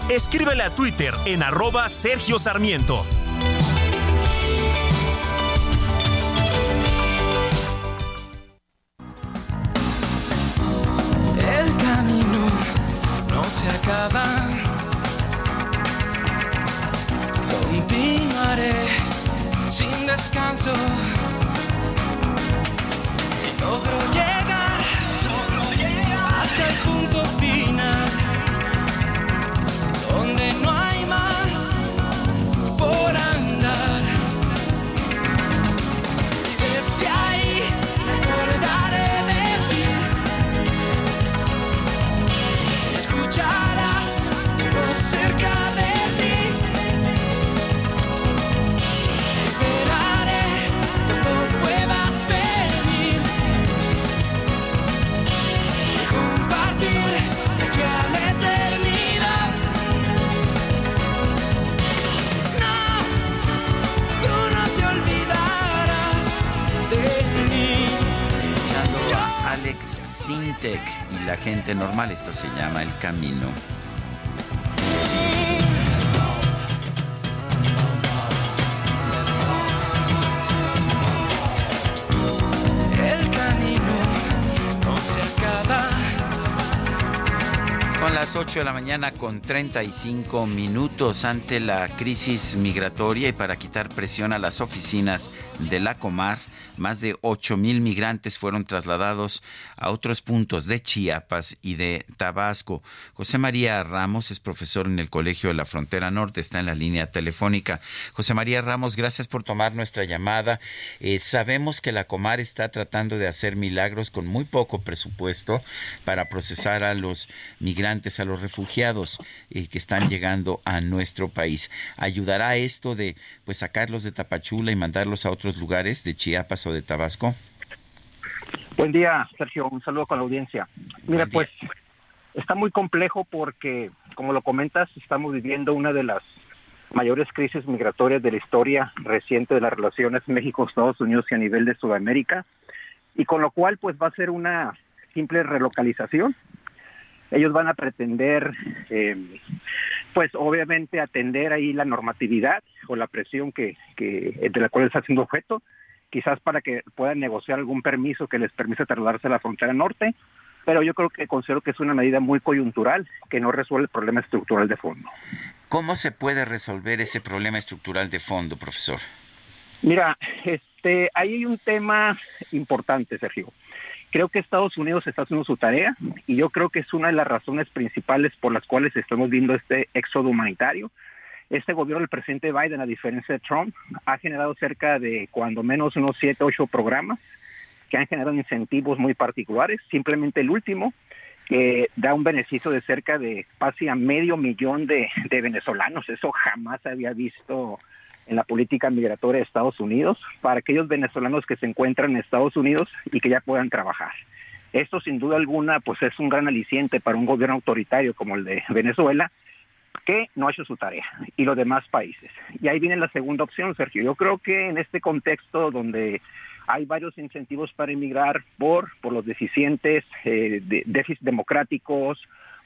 Escríbele a Twitter en arroba Sergio Sarmiento. El camino no se acaba. Continuaré sin descanso. Normal, esto se llama El Camino. El camino no se acaba. Son las 8 de la mañana con 35 minutos ante la crisis migratoria y para quitar presión a las oficinas de la Comar. Más de 8 mil migrantes fueron trasladados a otros puntos de Chiapas y de Tabasco. José María Ramos es profesor en el Colegio de la Frontera Norte, está en la línea telefónica. José María Ramos, gracias por tomar nuestra llamada. Eh, sabemos que la Comar está tratando de hacer milagros con muy poco presupuesto para procesar a los migrantes, a los refugiados eh, que están llegando a nuestro país. ¿Ayudará esto de pues sacarlos de Tapachula y mandarlos a otros lugares de Chiapas o de Tabasco? Buen día, Sergio. Un saludo con la audiencia. Mira, pues está muy complejo porque, como lo comentas, estamos viviendo una de las mayores crisis migratorias de la historia reciente de las relaciones México-Estados Unidos y a nivel de Sudamérica, y con lo cual pues va a ser una simple relocalización. Ellos van a pretender, eh, pues obviamente atender ahí la normatividad o la presión que, que de la cual está siendo objeto, quizás para que puedan negociar algún permiso que les permita trasladarse a la frontera norte, pero yo creo que considero que es una medida muy coyuntural que no resuelve el problema estructural de fondo. ¿Cómo se puede resolver ese problema estructural de fondo, profesor? Mira, es este, ahí hay un tema importante, Sergio. Creo que Estados Unidos está haciendo su tarea y yo creo que es una de las razones principales por las cuales estamos viendo este éxodo humanitario. Este gobierno del presidente Biden, a diferencia de Trump, ha generado cerca de cuando menos unos 7, 8 programas que han generado incentivos muy particulares. Simplemente el último, que da un beneficio de cerca de casi a medio millón de, de venezolanos. Eso jamás había visto en la política migratoria de Estados Unidos para aquellos venezolanos que se encuentran en Estados Unidos y que ya puedan trabajar. Esto sin duda alguna pues es un gran aliciente para un gobierno autoritario como el de Venezuela no ha hecho su tarea y los demás países. Y ahí viene la segunda opción, Sergio. Yo creo que en este contexto donde hay varios incentivos para emigrar por, por los deficientes eh, de, déficits democráticos,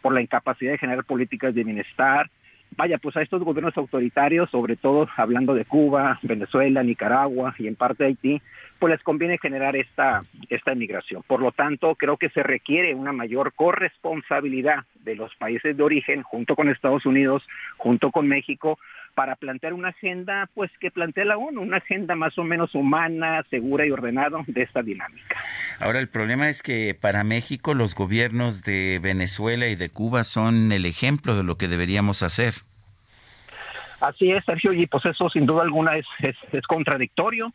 por la incapacidad de generar políticas de bienestar, vaya, pues a estos gobiernos autoritarios, sobre todo hablando de Cuba, Venezuela, Nicaragua y en parte Haití, pues les conviene generar esta, esta emigración. Por lo tanto, creo que se requiere una mayor corresponsabilidad de los países de origen, junto con Estados Unidos, junto con México, para plantear una agenda, pues que plantea la ONU, una agenda más o menos humana, segura y ordenada de esta dinámica. Ahora, el problema es que para México los gobiernos de Venezuela y de Cuba son el ejemplo de lo que deberíamos hacer. Así es, Sergio, y pues eso sin duda alguna es, es, contradictorio,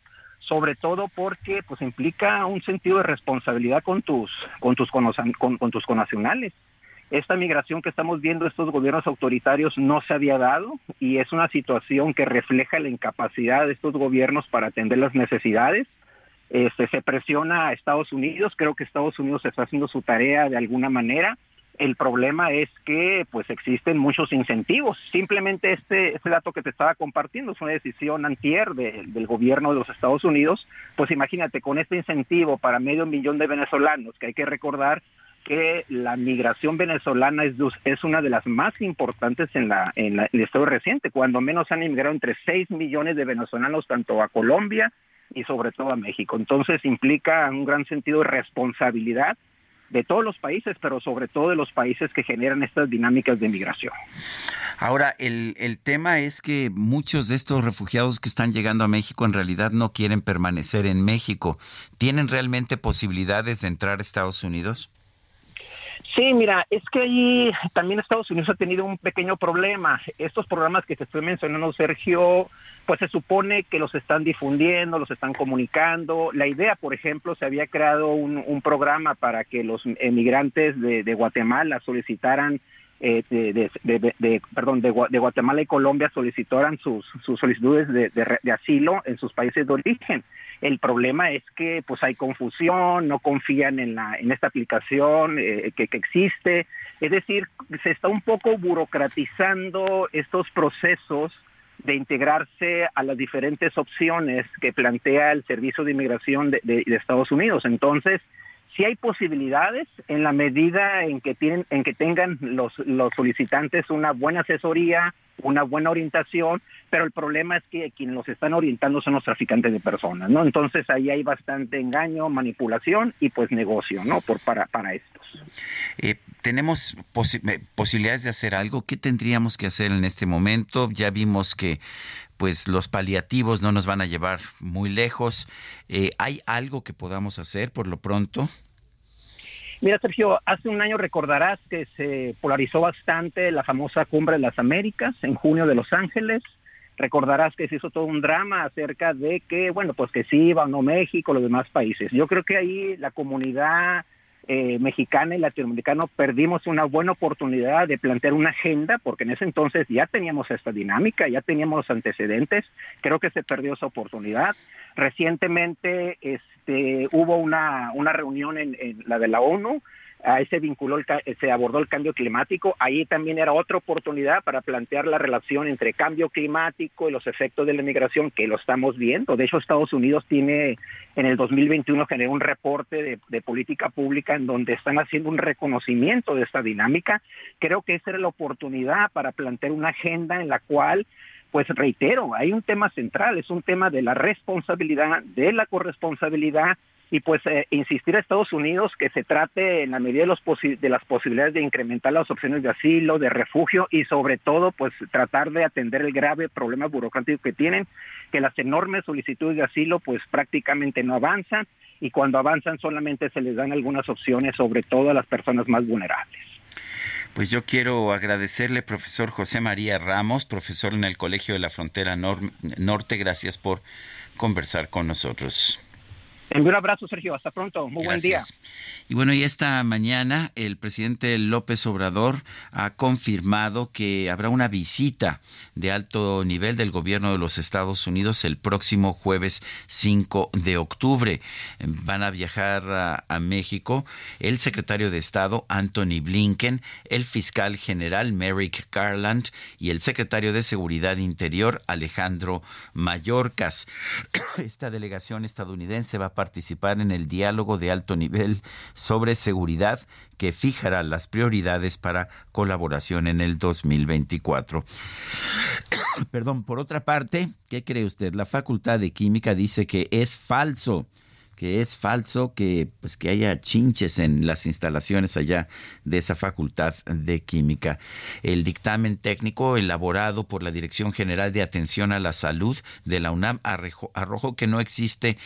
sobre todo porque pues implica un sentido de responsabilidad con tus, con tus, con, con tus connacionales. Esta migración que estamos viendo estos gobiernos autoritarios no se había dado y es una situación que refleja la incapacidad de estos gobiernos para atender las necesidades. Este, se presiona a Estados Unidos, creo que Estados Unidos está haciendo su tarea de alguna manera, el problema es que pues existen muchos incentivos. Simplemente este, este dato que te estaba compartiendo es una decisión antier del gobierno de los Estados Unidos. Pues imagínate, con este incentivo para medio millón de venezolanos, que hay que recordar que la migración venezolana es, una de las más importantes en, la, en, en el estado reciente. Cuando menos han emigrado entre 6 millones de venezolanos tanto a Colombia y sobre todo a México. Entonces implica un gran sentido de responsabilidad de todos los países, pero sobre todo de los países que generan estas dinámicas de migración. Ahora, el, el tema es que muchos de estos refugiados que están llegando a México en realidad no quieren permanecer en México. ¿Tienen realmente posibilidades de entrar a Estados Unidos? Sí, mira, es que ahí también Estados Unidos ha tenido un pequeño problema. Estos programas que te estoy mencionando, Sergio, pues se supone que los están difundiendo, los están comunicando. La idea, por ejemplo, se había creado un, programa para que los emigrantes de, Guatemala solicitaran eh, de, perdón, de, Guatemala y Colombia solicitaran sus, solicitudes de, asilo en sus países de origen. El problema es que pues hay confusión, no confían en, la, en esta aplicación eh, que, que existe. Es decir, se está un poco burocratizando estos procesos de integrarse a las diferentes opciones que plantea el Servicio de Inmigración de, de, Estados Unidos. Entonces, sí hay posibilidades en la medida en que tienen, en que tengan los, los solicitantes una buena asesoría, una buena orientación, pero el problema es que quienes los están orientando son los traficantes de personas, ¿no? Entonces ahí hay bastante engaño, manipulación y pues negocio, ¿no? Por para para estos. Eh, tenemos eh, posibilidades de hacer algo. ¿Qué tendríamos que hacer en este momento? Ya vimos que pues los paliativos no nos van a llevar muy lejos. Eh, ¿Hay algo que podamos hacer por lo pronto? Mira, Sergio, hace un año recordarás que se polarizó bastante la famosa Cumbre de las Américas en junio de Los Ángeles. Recordarás que se hizo todo un drama acerca de que, bueno, pues que sí iba o no México, los demás países. Yo creo que ahí la comunidad eh, mexicana y latinoamericana perdimos una buena oportunidad de plantear una agenda, porque en ese entonces ya teníamos esta dinámica, ya teníamos antecedentes, creo que se perdió esa oportunidad. Recientemente este, hubo una, una reunión en, en la de la ONU, ahí se vinculó, se abordó el cambio climático, ahí también era otra oportunidad para plantear la relación entre cambio climático y los efectos de la migración, que lo estamos viendo. De hecho, Estados Unidos tiene, en el 2021 generó un reporte de política pública en donde están haciendo un reconocimiento de esta dinámica. Creo que esa era la oportunidad para plantear una agenda en la cual pues reitero, hay un tema central, es un tema de la responsabilidad, de la corresponsabilidad y pues eh, insistir a Estados Unidos que se trate en la medida de, los de las posibilidades de incrementar las opciones de asilo, de refugio y sobre todo pues tratar de atender el grave problema burocrático que tienen, que las enormes solicitudes de asilo pues prácticamente no avanzan y cuando avanzan solamente se les dan algunas opciones sobre todo a las personas más vulnerables. Pues yo quiero agradecerle, profesor José María Ramos, profesor en el Colegio de la Frontera Norte. Gracias por conversar con nosotros. Un abrazo, Sergio. Hasta pronto. Muy buen día. Y bueno, y esta mañana el presidente López Obrador ha confirmado que habrá una visita de alto nivel del gobierno de los Estados Unidos el próximo jueves 5 de octubre. Van a viajar a, a México el secretario de Estado Anthony Blinken, el fiscal general Merrick Garland y el secretario de Seguridad Interior Alejandro Mayorkas. <coughs> Esta delegación estadounidense va a participar en el diálogo de alto nivel sobre seguridad que fijará las prioridades para colaboración en el 2024. <coughs> Perdón, por otra parte, ¿qué cree usted? La Facultad de Química dice que es falso que es falso que pues que haya chinches en las instalaciones allá de esa facultad de química. El dictamen técnico elaborado por la Dirección General de Atención a la Salud de la UNAM arrojó que no existe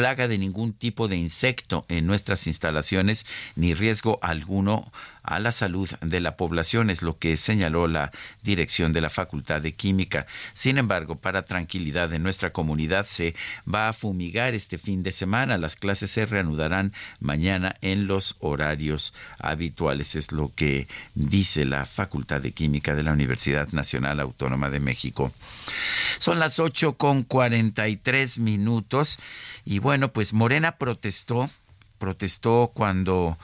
plaga de ningún tipo de insecto en nuestras instalaciones ni riesgo alguno a la salud de la población, es lo que señaló la dirección de la Facultad de Química. Sin embargo, para tranquilidad de nuestra comunidad, se va a fumigar este fin de semana. Las clases se reanudarán mañana en los horarios habituales, es lo que dice la Facultad de Química de la Universidad Nacional Autónoma de México. Son las 8 con 43 minutos y bueno, pues Morena protestó, protestó cuando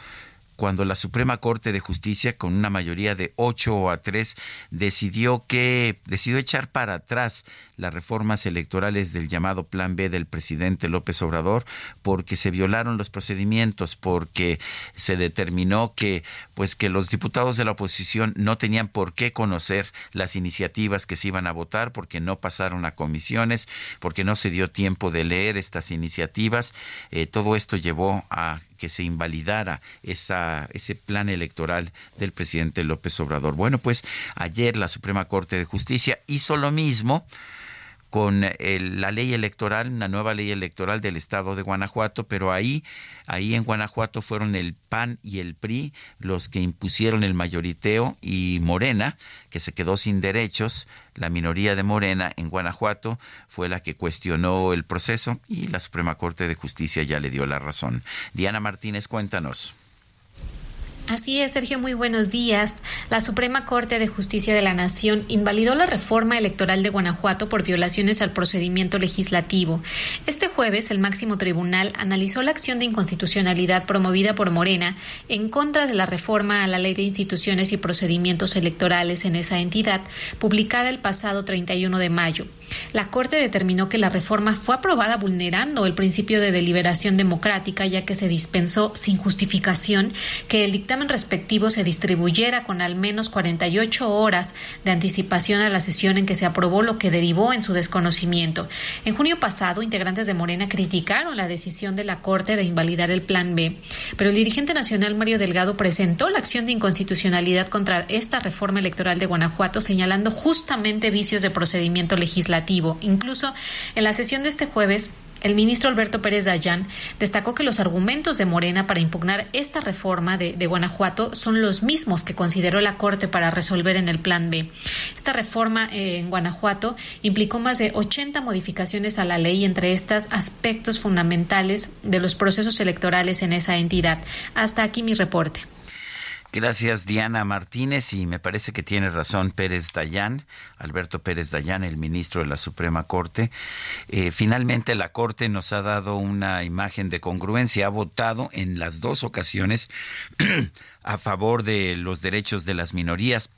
cuando la Suprema Corte de Justicia, con una mayoría de 8 a 3, decidió que decidió echar para atrás las reformas electorales del llamado Plan B del presidente López Obrador, porque se violaron los procedimientos, porque se determinó que pues que los diputados de la oposición no tenían por qué conocer las iniciativas que se iban a votar, porque no pasaron a comisiones, porque no se dio tiempo de leer estas iniciativas. Eh, todo esto llevó a que se invalidara esa, ese plan electoral del presidente López Obrador. Bueno, pues ayer la Suprema Corte de Justicia hizo lo mismo con la ley electoral, una nueva ley electoral del estado de Guanajuato, pero ahí, ahí en Guanajuato fueron el PAN y el PRI los que impusieron el mayoriteo y Morena, que se quedó sin derechos, la minoría de Morena en Guanajuato fue la que cuestionó el proceso y la Suprema Corte de Justicia ya le dio la razón. Diana Martínez, cuéntanos. Así es, Sergio, muy buenos días. La Suprema Corte de Justicia de la Nación invalidó la reforma electoral de Guanajuato por violaciones al procedimiento legislativo. Este jueves, el máximo tribunal analizó la acción de inconstitucionalidad promovida por Morena en contra de la reforma a la Ley de Instituciones y Procedimientos Electorales en esa entidad, publicada el pasado 31 de mayo. La Corte determinó que la reforma fue aprobada vulnerando el principio de deliberación democrática, ya que se dispensó sin justificación que el dictamen respectivo se distribuyera con al menos 48 horas de anticipación a la sesión en que se aprobó lo que derivó en su desconocimiento. En junio pasado, integrantes de Morena criticaron la decisión de la Corte de invalidar el Plan B, pero el dirigente nacional Mario Delgado presentó la acción de inconstitucionalidad contra esta reforma electoral de Guanajuato, señalando justamente vicios de procedimiento legislativo Incluso en la sesión de este jueves, el ministro Alberto Pérez Dayán destacó que los argumentos de Morena para impugnar esta reforma de, Guanajuato son los mismos que consideró la Corte para resolver en el Plan B. Esta reforma eh, en Guanajuato implicó más de 80 modificaciones a la ley, entre estas aspectos fundamentales de los procesos electorales en esa entidad. Hasta aquí mi reporte. Gracias Diana Martínez y me parece que tiene razón Pérez Dayán, Alberto Pérez Dayán, el ministro de la Suprema Corte. Eh, finalmente la Corte nos ha dado una imagen de congruencia, ha votado en las dos ocasiones <clears throat> a favor de los derechos de las minorías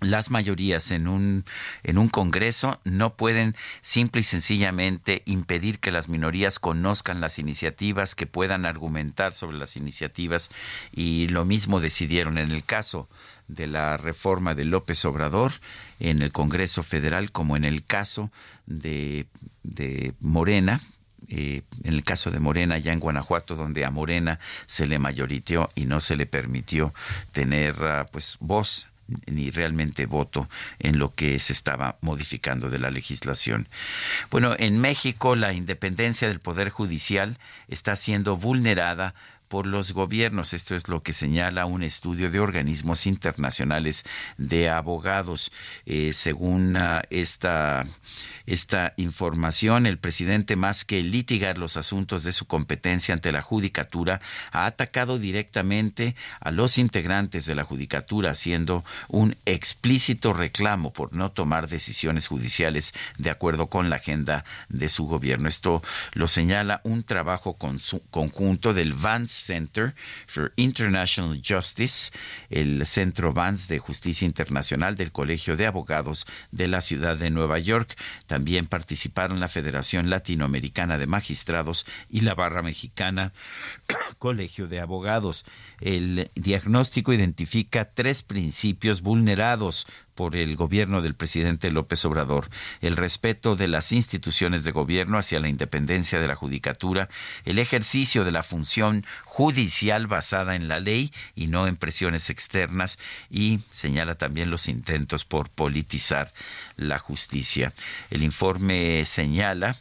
las mayorías en un, en un Congreso no pueden simple y sencillamente impedir que las minorías conozcan las iniciativas, que puedan argumentar sobre las iniciativas y lo mismo decidieron en el caso de la reforma de López Obrador en el Congreso Federal como en el caso de, de Morena, eh, en el caso de Morena, ya en Guanajuato, donde a Morena se le mayoriteó y no se le permitió tener ah, pues voz ni realmente voto en lo que se estaba modificando de la legislación. Bueno, en México la independencia del Poder Judicial está siendo vulnerada por los gobiernos. Esto es lo que señala un estudio de organismos internacionales de abogados. Eh, según ah, esta, esta información, el presidente, más que litigar los asuntos de su competencia ante la judicatura, ha atacado directamente a los integrantes de la judicatura, haciendo un explícito reclamo por no tomar decisiones judiciales de acuerdo con la agenda de su gobierno. Esto lo señala un trabajo conjunto del Vance Center for International Justice, el Centro Vance de Justicia Internacional del Colegio de Abogados de la Ciudad de Nueva York. También participaron la Federación Latinoamericana de Magistrados y la Barra Mexicana <coughs> Colegio de Abogados. El diagnóstico identifica tres principios vulnerados por el gobierno del presidente López Obrador, el respeto de las instituciones de gobierno hacia la independencia de la judicatura, el ejercicio de la función judicial basada en la ley y no en presiones externas y señala también los intentos por politizar la justicia. El informe señala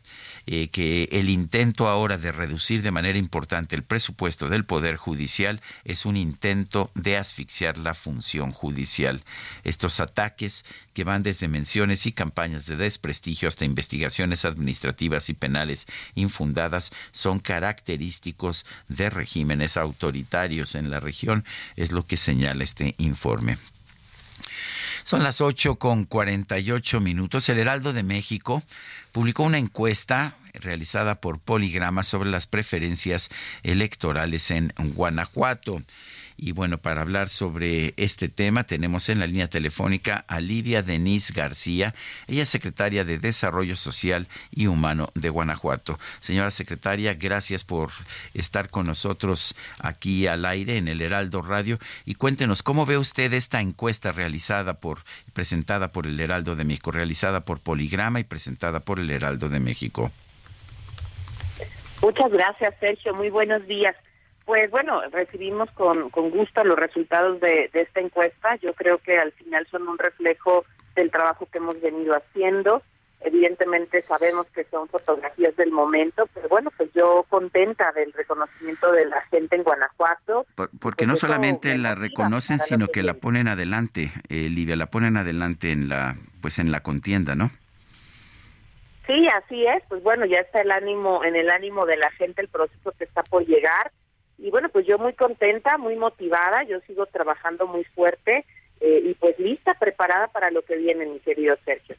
eh, que el intento ahora de reducir de manera importante el presupuesto del Poder Judicial es un intento de asfixiar la función judicial. Estos ataques que van desde menciones y campañas de desprestigio hasta investigaciones administrativas y penales infundadas son característicos de regímenes autoritarios en la región, es lo que señala este informe. Son las 8 con 48 minutos. El Heraldo de México publicó una encuesta realizada por Poligrama sobre las preferencias electorales en Guanajuato. Y bueno, para hablar sobre este tema tenemos en la línea telefónica a Livia Denise García. Ella es secretaria de Desarrollo Social y Humano de Guanajuato. Señora secretaria, gracias por estar con nosotros aquí al aire en el Heraldo Radio. Y cuéntenos, ¿cómo ve usted esta encuesta realizada por, presentada por el Heraldo de México, realizada por Poligrama y presentada por el Heraldo de México? Muchas gracias, Sergio. Muy buenos días. Pues bueno, recibimos con, con gusto los resultados de, esta encuesta. Yo creo que al final son un reflejo del trabajo que hemos venido haciendo. Evidentemente sabemos que son fotografías del momento, pero bueno, pues yo contenta del reconocimiento de la gente en Guanajuato. porque no solamente la reconocen, sino que la ponen adelante, eh, Livia, la ponen adelante en la, pues en la contienda, ¿no? Sí, así es. Pues bueno, ya está el ánimo, en el ánimo de la gente, el proceso que está por llegar y bueno, pues yo muy contenta, muy motivada, yo sigo trabajando muy fuerte. Eh, y pues lista, preparada para lo que viene, mi querido Sergio.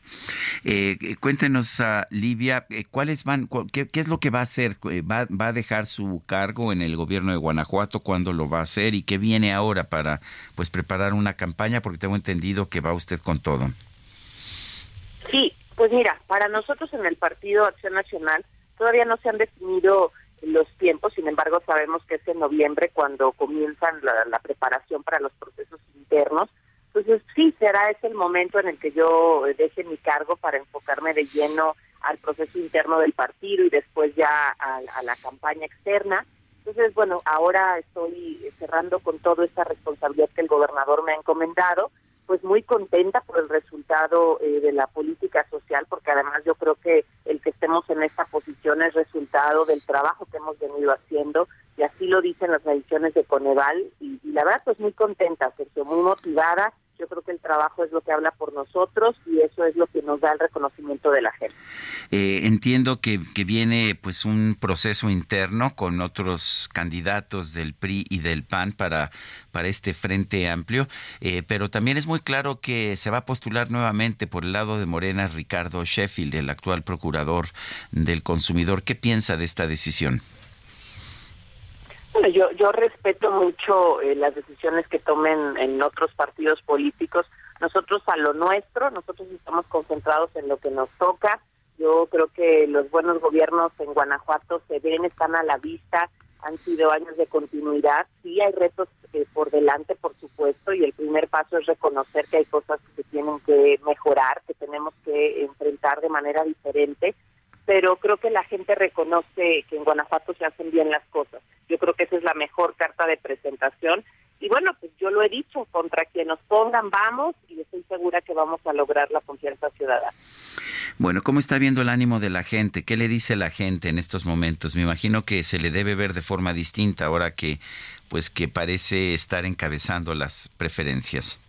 Eh, eh cuéntenos, uh, Livia, eh, ¿cuáles van, qué, es lo que va a hacer? ¿Va, ¿Va a dejar su cargo en el gobierno de Guanajuato? ¿Cuándo lo va a hacer? ¿Y qué viene ahora para pues preparar una campaña? Porque tengo entendido que va usted con todo. Sí, pues mira, para nosotros en el Partido Acción Nacional todavía no se han definido los tiempos, sin embargo sabemos que es en noviembre cuando comienzan la, preparación para los procesos internos. Entonces sí, será ese el momento en el que yo deje mi cargo para enfocarme de lleno al proceso interno del partido y después ya a, a la campaña externa. Entonces, bueno, ahora estoy cerrando con toda esta responsabilidad que el gobernador me ha encomendado pues muy contenta por el resultado eh, de la política social, porque además yo creo que el que estemos en esta posición es resultado del trabajo que hemos venido haciendo, y así lo dicen las ediciones de Coneval, y, y la verdad pues muy contenta, Sergio, muy motivada yo creo que el trabajo es lo que habla por nosotros y eso es lo que nos da el reconocimiento de la gente. Eh, entiendo que, que, viene pues un proceso interno con otros candidatos del PRI y del PAN para, para este frente amplio, eh, pero también es muy claro que se va a postular nuevamente por el lado de Morena Ricardo Sheffield, el actual procurador del consumidor. ¿Qué piensa de esta decisión? Bueno, yo, yo respeto mucho eh, las decisiones que tomen en otros partidos políticos. Nosotros a lo nuestro, nosotros estamos concentrados en lo que nos toca. Yo creo que los buenos gobiernos en Guanajuato se ven, están a la vista, han sido años de continuidad. Sí hay retos eh, por delante, por supuesto, y el primer paso es reconocer que hay cosas que se tienen que mejorar, que tenemos que enfrentar de manera diferente pero creo que la gente reconoce que en Guanajuato se hacen bien las cosas. Yo creo que esa es la mejor carta de presentación. Y bueno, pues yo lo he dicho, contra quien nos pongan vamos y estoy segura que vamos a lograr la confianza ciudadana. Bueno, ¿cómo está viendo el ánimo de la gente? ¿Qué le dice la gente en estos momentos? Me imagino que se le debe ver de forma distinta ahora que pues que parece estar encabezando las preferencias.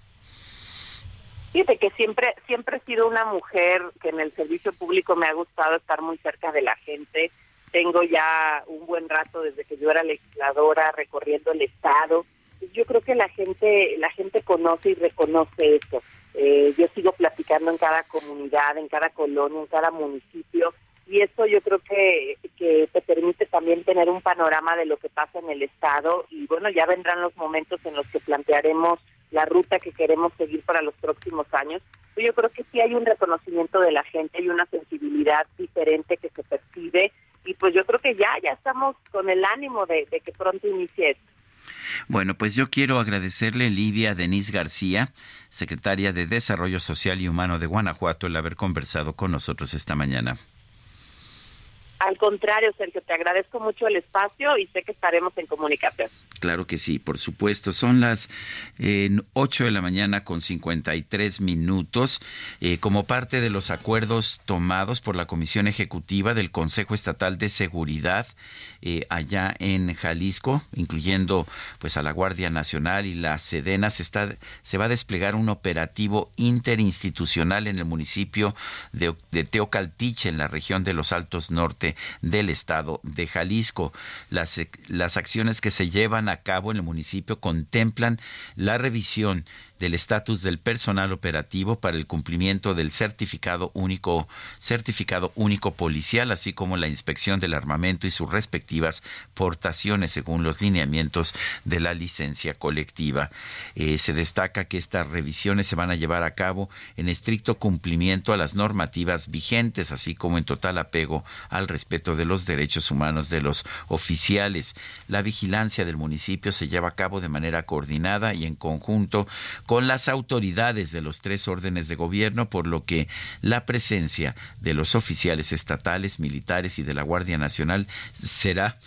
Fíjate que siempre, siempre he sido una mujer que en el servicio público me ha gustado estar muy cerca de la gente. Tengo ya un buen rato desde que yo era legisladora recorriendo el estado. Yo creo que la gente, la gente conoce y reconoce eso. Eh, yo sigo platicando en cada comunidad, en cada colonia, en cada municipio y eso yo creo que, que te permite también tener un panorama de lo que pasa en el estado y bueno, ya vendrán los momentos en los que plantearemos la ruta que queremos seguir para los próximos años. Yo creo que sí hay un reconocimiento de la gente y una sensibilidad diferente que se percibe y pues yo creo que ya, ya estamos con el ánimo de, que pronto inicie esto. Bueno, pues yo quiero agradecerle Livia Denise García, secretaria de Desarrollo Social y Humano de Guanajuato, el haber conversado con nosotros esta mañana. Al contrario, Sergio, te agradezco mucho el espacio y sé que estaremos en comunicación. Claro que sí, por supuesto. Son las eh, 8 de la mañana con 53 minutos. Eh, como parte de los acuerdos tomados por la Comisión Ejecutiva del Consejo Estatal de Seguridad eh, allá en Jalisco, incluyendo pues a la Guardia Nacional y la Sedena, se, está, se va a desplegar un operativo interinstitucional en el municipio de, de Teocaltiche, en la región de los Altos Norte del estado de Jalisco. Las, las acciones que se llevan a cabo en el municipio contemplan la revisión del estatus del personal operativo para el cumplimiento del certificado único certificado único policial así como la inspección del armamento y sus respectivas portaciones según los lineamientos de la licencia colectiva. Eh, se destaca que estas revisiones se van a llevar a cabo en estricto cumplimiento a las normativas vigentes así como en total apego al respeto de los derechos humanos de los oficiales. La vigilancia del municipio se lleva a cabo de manera coordinada y en conjunto con las autoridades de los tres órdenes de gobierno, por lo que la presencia de los oficiales estatales, militares y de la Guardia Nacional será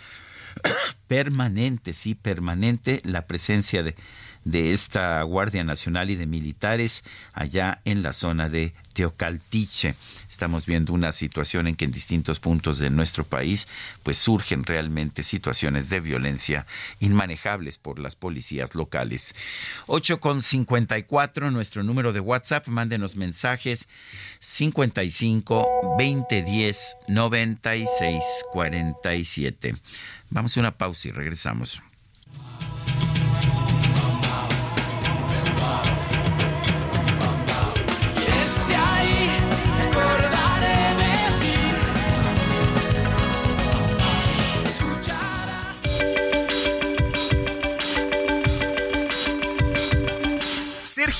<coughs> permanente, sí, permanente la presencia de de esta Guardia Nacional y de militares allá en la zona de Teocaltiche. Estamos viendo una situación en que en distintos puntos de nuestro país pues surgen realmente situaciones de violencia inmanejables por las policías locales. 8 con 54 nuestro número de WhatsApp, mándenos mensajes 55 2010 96 47. Vamos a una pausa y regresamos.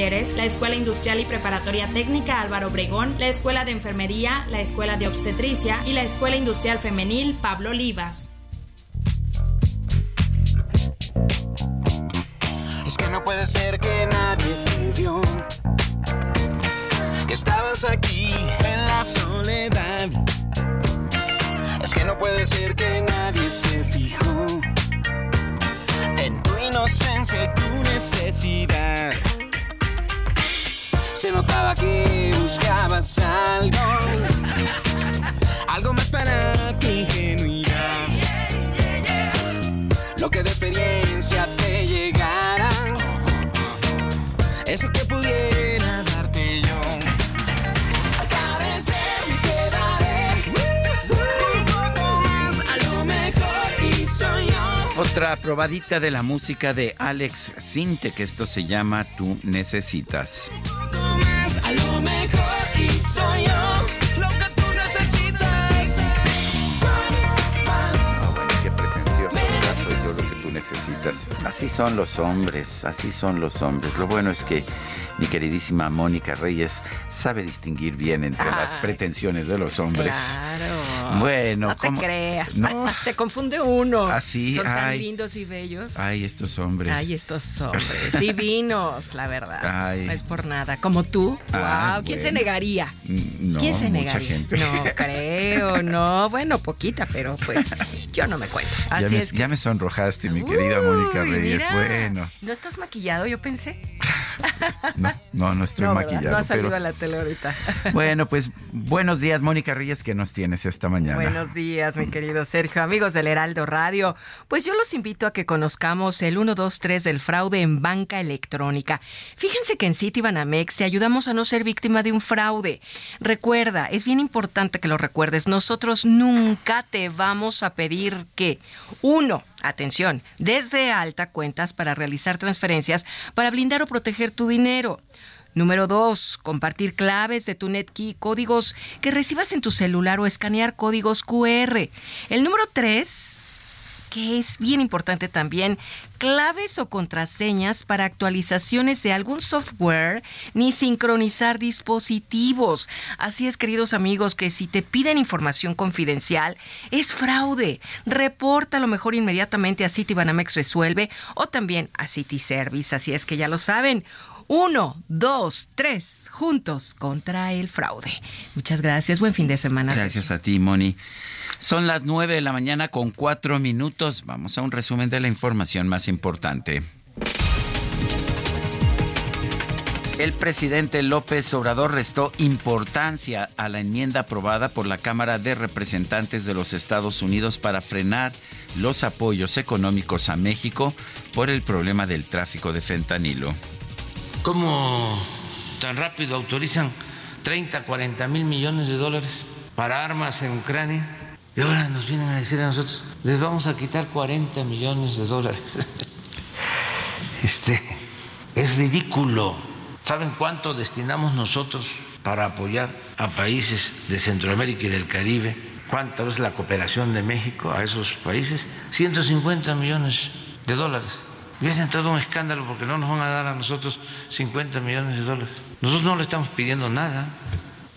la Escuela Industrial y Preparatoria Técnica Álvaro Obregón, la Escuela de Enfermería, la Escuela de Obstetricia y la Escuela Industrial Femenil Pablo Olivas. Es que no puede ser que nadie te vio, que estabas aquí en la soledad. Es que no puede ser que nadie se fijó ausencia y tu necesidad. Se notaba que buscabas algo, algo más para tu ingenuidad. Lo que de experiencia te llegara, eso que pudiera darte yo. Otra probadita de la música de Alex Sinte, que esto se llama Tú Necesitas. A lo mejor y soy yo necesitas. Así son los hombres, así son los hombres. Lo bueno es que mi queridísima Mónica Reyes sabe distinguir bien entre las pretensiones de los hombres. Claro. Bueno, no te creas. No. <laughs> Se confunde uno. ¿Ah, sí? Son tan lindos y bellos. Ay, estos hombres. Ay, estos hombres <laughs> divinos, la verdad. Ay. No es por nada. Como tú. Ah, wow. ¿Quién se negaría? Mm, No, ¿Quién se mucha negaría? gente. No <laughs> creo, no. Bueno, poquita, pero pues yo no me cuento. ya, Así me, es. que- ya me sonrojaste, mi querida Mónica Uy, Reyes. mira. Bueno, ¿No estás maquillado? Yo pensé. no, no, no estoy no, ¿verdad? maquillado. No has salido pero- a la tele ahorita. Bueno, pues buenos días, Mónica Reyes, que nos tienes esta mañana. Buenos días, mi querido Sergio, amigos del Heraldo Radio. Pues yo los invito a que conozcamos el 123 del fraude en banca electrónica. Fíjense que en Citibanamex te ayudamos a no ser víctima de un fraude. Recuerda, es bien importante que lo recuerdes, nosotros nunca te vamos a pedir que, uno, Atención, desde alta cuentas para realizar transferencias para blindar o proteger tu dinero. Número dos, compartir claves de tu NetKey, códigos que recibas en tu celular o escanear códigos QR. El número tres, que es bien importante también, claves o contraseñas para actualizaciones de algún software ni sincronizar dispositivos. Así es, queridos amigos, que si te piden información confidencial, es fraude. Reporta lo mejor inmediatamente a Citibanamex Resuelve o también a City Service. Así es que ya lo saben. Uno, dos, tres, juntos contra el fraude. Muchas gracias. Buen fin de semana. Gracias a ti, Moni. Son las 9 de la mañana con cuatro minutos. Vamos a un resumen de la información más importante. El presidente López Obrador restó importancia a la enmienda aprobada por la Cámara de Representantes de los Estados Unidos para frenar los apoyos económicos a México por el problema del tráfico de fentanilo. ¿Cómo tan rápido autorizan 30, 40 mil millones de dólares para armas en Ucrania? Y ahora nos vienen a decir a nosotros, les vamos a quitar 40 millones de dólares. <laughs> Este, es ridículo. ¿Saben cuánto destinamos nosotros para apoyar a países de Centroamérica y del Caribe? ¿Cuánto es la cooperación de México a esos países? 150 millones de dólares. Y hacen todo un escándalo porque no nos van a dar a nosotros 50 millones de dólares. Nosotros no le estamos pidiendo nada.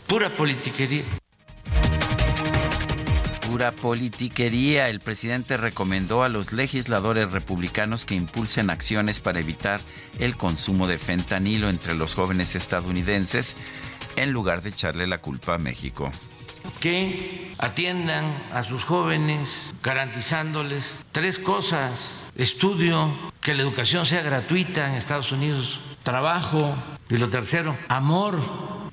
Pura politiquería. Pura politiquería. El presidente recomendó a los legisladores republicanos que impulsen acciones para evitar el consumo de fentanilo entre los jóvenes estadounidenses en lugar de echarle la culpa a México. que atiendan a sus jóvenes garantizándoles tres cosas. Estudio, que la educación sea gratuita en Estados Unidos, trabajo y lo tercero, amor,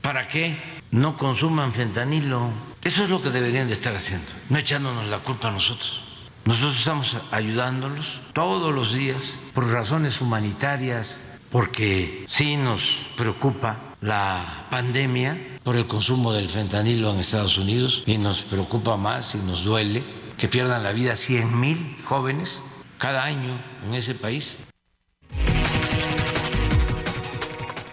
para que no consuman fentanilo. Eso es lo que deberían de estar haciendo, no echándonos la culpa a nosotros. Nosotros estamos ayudándolos todos los días por razones humanitarias, porque sí nos preocupa la pandemia por el consumo del fentanilo en Estados Unidos y nos preocupa más y nos duele que pierdan la vida 100 mil jóvenes cada año en ese país.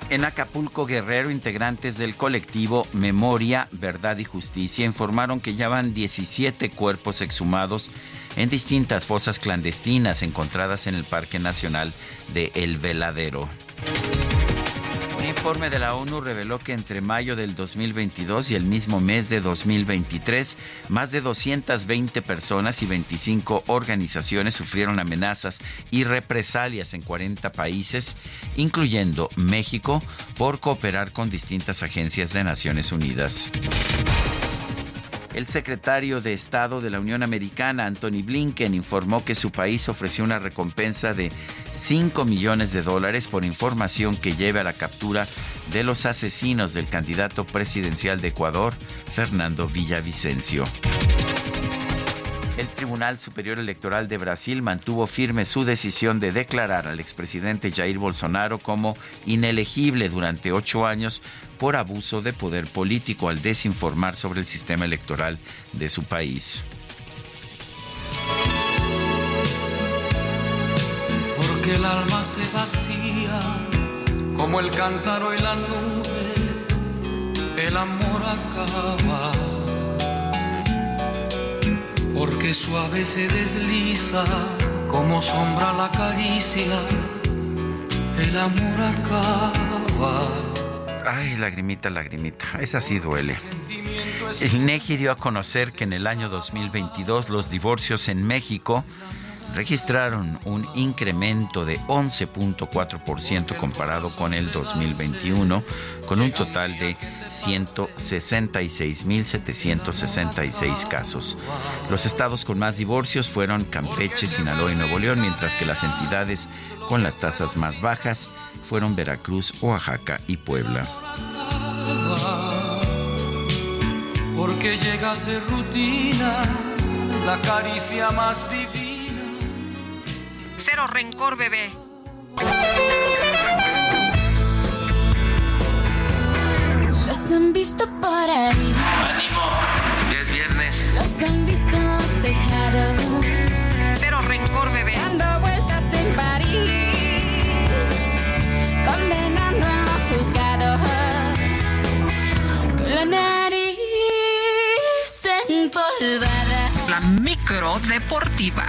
En Acapulco Guerrero, integrantes del colectivo Memoria, Verdad y Justicia informaron que ya van 17 cuerpos exhumados en distintas fosas clandestinas encontradas en el Parque Nacional de El Veladero. Informe de la ONU reveló que entre mayo del 2022 y el mismo mes de 2023, más de 220 personas y 25 organizaciones sufrieron amenazas y represalias en 40 países, incluyendo México, por cooperar con distintas agencias de Naciones Unidas. El secretario de Estado de la Unión Americana, Anthony Blinken, informó que su país ofreció una recompensa de 5 millones de dólares por información que lleve a la captura de los asesinos del candidato presidencial de Ecuador, Fernando Villavicencio. El Tribunal Superior Electoral de Brasil mantuvo firme su decisión de declarar al expresidente Jair Bolsonaro como inelegible durante ocho años por abuso de poder político al desinformar sobre el sistema electoral de su país. Porque el alma se vacía como el cántaro y la nube, el amor acaba porque suave se desliza como sombra la caricia, el amor acaba. Ay, lagrimita, lagrimita, esa sí duele. El INEGI dio a conocer que en el año 2022 los divorcios en México registraron un incremento de 11.4% comparado con el 2021, con un total de 166.766 casos. Los estados con más divorcios fueron Campeche, Sinaloa y Nuevo León, mientras que las entidades con las tasas más bajas fueron Veracruz, Oaxaca y Puebla. Porque llega a ser rutina la caricia más divina Cero rencor, bebé. Los han visto por ahí. Ánimo, ya es viernes. Los han visto en los tejados. Cero rencor, bebé. Dando vueltas en París. Condenando en los juzgados. Con la nariz empolvada. La micro deportiva.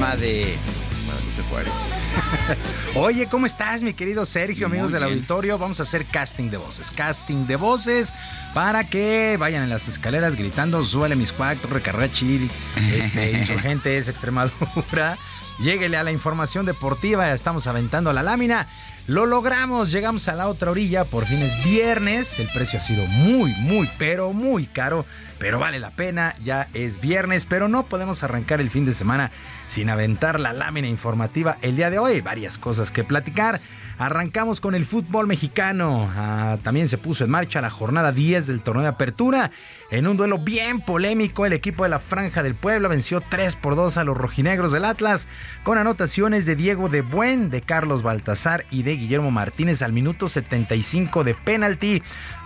De Guadalupe Juárez. <laughs> Oye, ¿cómo estás, mi querido Sergio, amigos del auditorio? Vamos a hacer casting de voces. Casting de voces para que vayan en las escaleras gritando, suele mis cuac, Torre Carrachi, este, <laughs> Insurgentes, Extremadura. Lléguele a la información deportiva, estamos aventando la lámina. Lo logramos, llegamos a la otra orilla, por fin es viernes, el precio ha sido muy, muy, pero muy caro, pero vale la pena, ya es viernes, pero no podemos arrancar el fin de semana sin aventar la lámina informativa el día de hoy, varias cosas que platicar. Arrancamos con el fútbol mexicano. Ah, también se puso en marcha la jornada 10 del torneo de apertura. En un duelo bien polémico, el equipo de la Franja del Pueblo venció 3 por 2 a los rojinegros del Atlas, con anotaciones de Diego de Buen, de Carlos Baltasar y de Guillermo Martínez al minuto 75 de penalti.